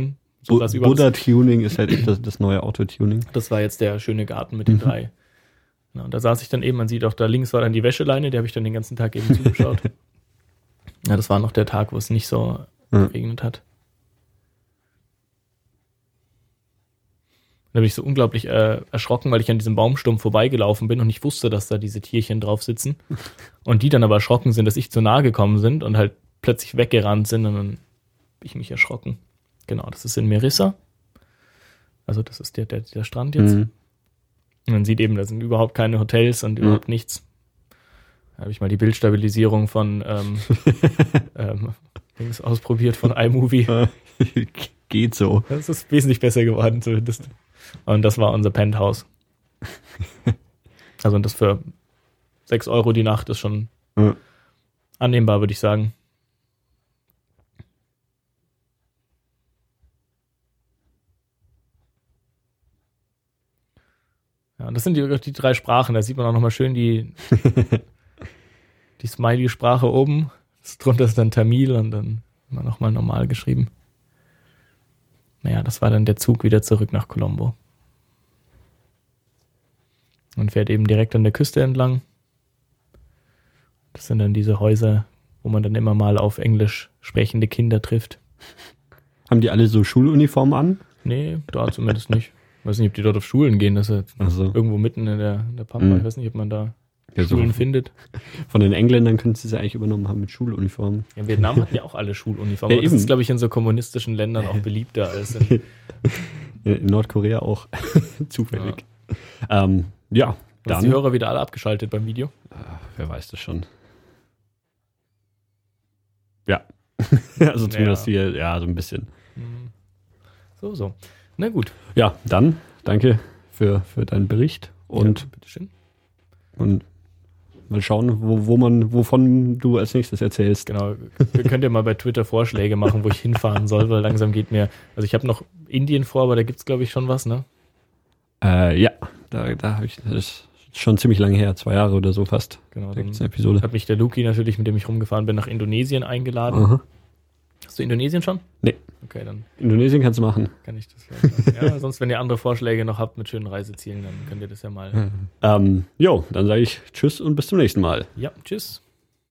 Blumen. Bu. Buddha-Tuning ist halt echt das, das neue Auto-Tuning. Das war jetzt der schöne Garten mit den Mhm. drei. Ja, und da saß ich dann eben, man sieht auch da links war dann die Wäscheleine, der habe ich dann den ganzen Tag eben zugeschaut. ja, das war noch der Tag, wo es nicht so Ja. geregnet hat. Da bin ich so unglaublich äh, erschrocken, weil ich an diesem Baumstumpf vorbeigelaufen bin und ich wusste, dass da diese Tierchen drauf sitzen. Und die dann aber erschrocken sind, dass ich zu nahe gekommen sind und halt plötzlich weggerannt sind und dann bin ich mich erschrocken. Genau, das ist in Merissa. Also das ist der, der, der Strand jetzt. Mhm. Und man sieht eben, da sind überhaupt keine Hotels und überhaupt nichts. Da habe ich mal die Bildstabilisierung von ähm, ähm, Dings ausprobiert von iMovie. Geht so. Das ist wesentlich besser geworden zumindest. Und das war unser Penthouse. Also und das für 6 Euro die Nacht ist schon Ja. annehmbar, würde ich sagen. Ja, und das sind die, die drei Sprachen. Da sieht man auch nochmal schön die, die Smiley-Sprache oben. Drunter ist dann Tamil und dann immer nochmal normal geschrieben. Naja, das war dann der Zug wieder zurück nach Colombo. Und fährt eben direkt an der Küste entlang. Das sind dann diese Häuser, wo man dann immer mal auf Englisch sprechende Kinder trifft. Haben die alle so Schuluniformen an? Nee, da zumindest nicht. Ich weiß nicht, ob die dort auf Schulen gehen. Das ist Also irgendwo mitten in der, in der Pampa. Mhm. Ich weiß nicht, ob man da Ja, so Schulen findet. von den Engländern könnten sie es ja eigentlich übernommen haben mit Schuluniformen. Ja, Vietnam hatten ja auch alle Schuluniformen. Ja, das ist, glaube ich, in so kommunistischen Ländern auch beliebter als in In Nordkorea auch. Zufällig. Ja, ähm, ja dann. die Hörer wieder alle abgeschaltet beim Video. Wer weiß das schon. Ja. also zumindest hier, ja, so ein bisschen. Hm. So, so. Na gut. Ja, dann danke für, für deinen Bericht und, ja, bitteschön. und mal schauen, wo, wo man, wovon du als nächstes erzählst. Genau. Wir könnt ihr mal bei Twitter Vorschläge machen, wo ich hinfahren soll, weil langsam geht mir. Also ich habe noch Indien vor, aber da gibt's glaube ich, schon was, ne? Äh, ja, da, da habe ich, das ist schon ziemlich lange her, zwei Jahre oder so fast. Genau. Da gibt's eine Episode. hat mich der Luki natürlich, mit dem ich rumgefahren bin, nach Indonesien eingeladen. Aha. Hast du Indonesien schon? Nee. Okay, dann Indonesien kannst du machen. kann ich das vielleicht. machen. ja, sonst, wenn ihr andere Vorschläge noch habt mit schönen Reisezielen, dann könnt ihr das ja mal. Ähm, jo, dann sage ich Tschüss und bis zum nächsten Mal. Ja, tschüss.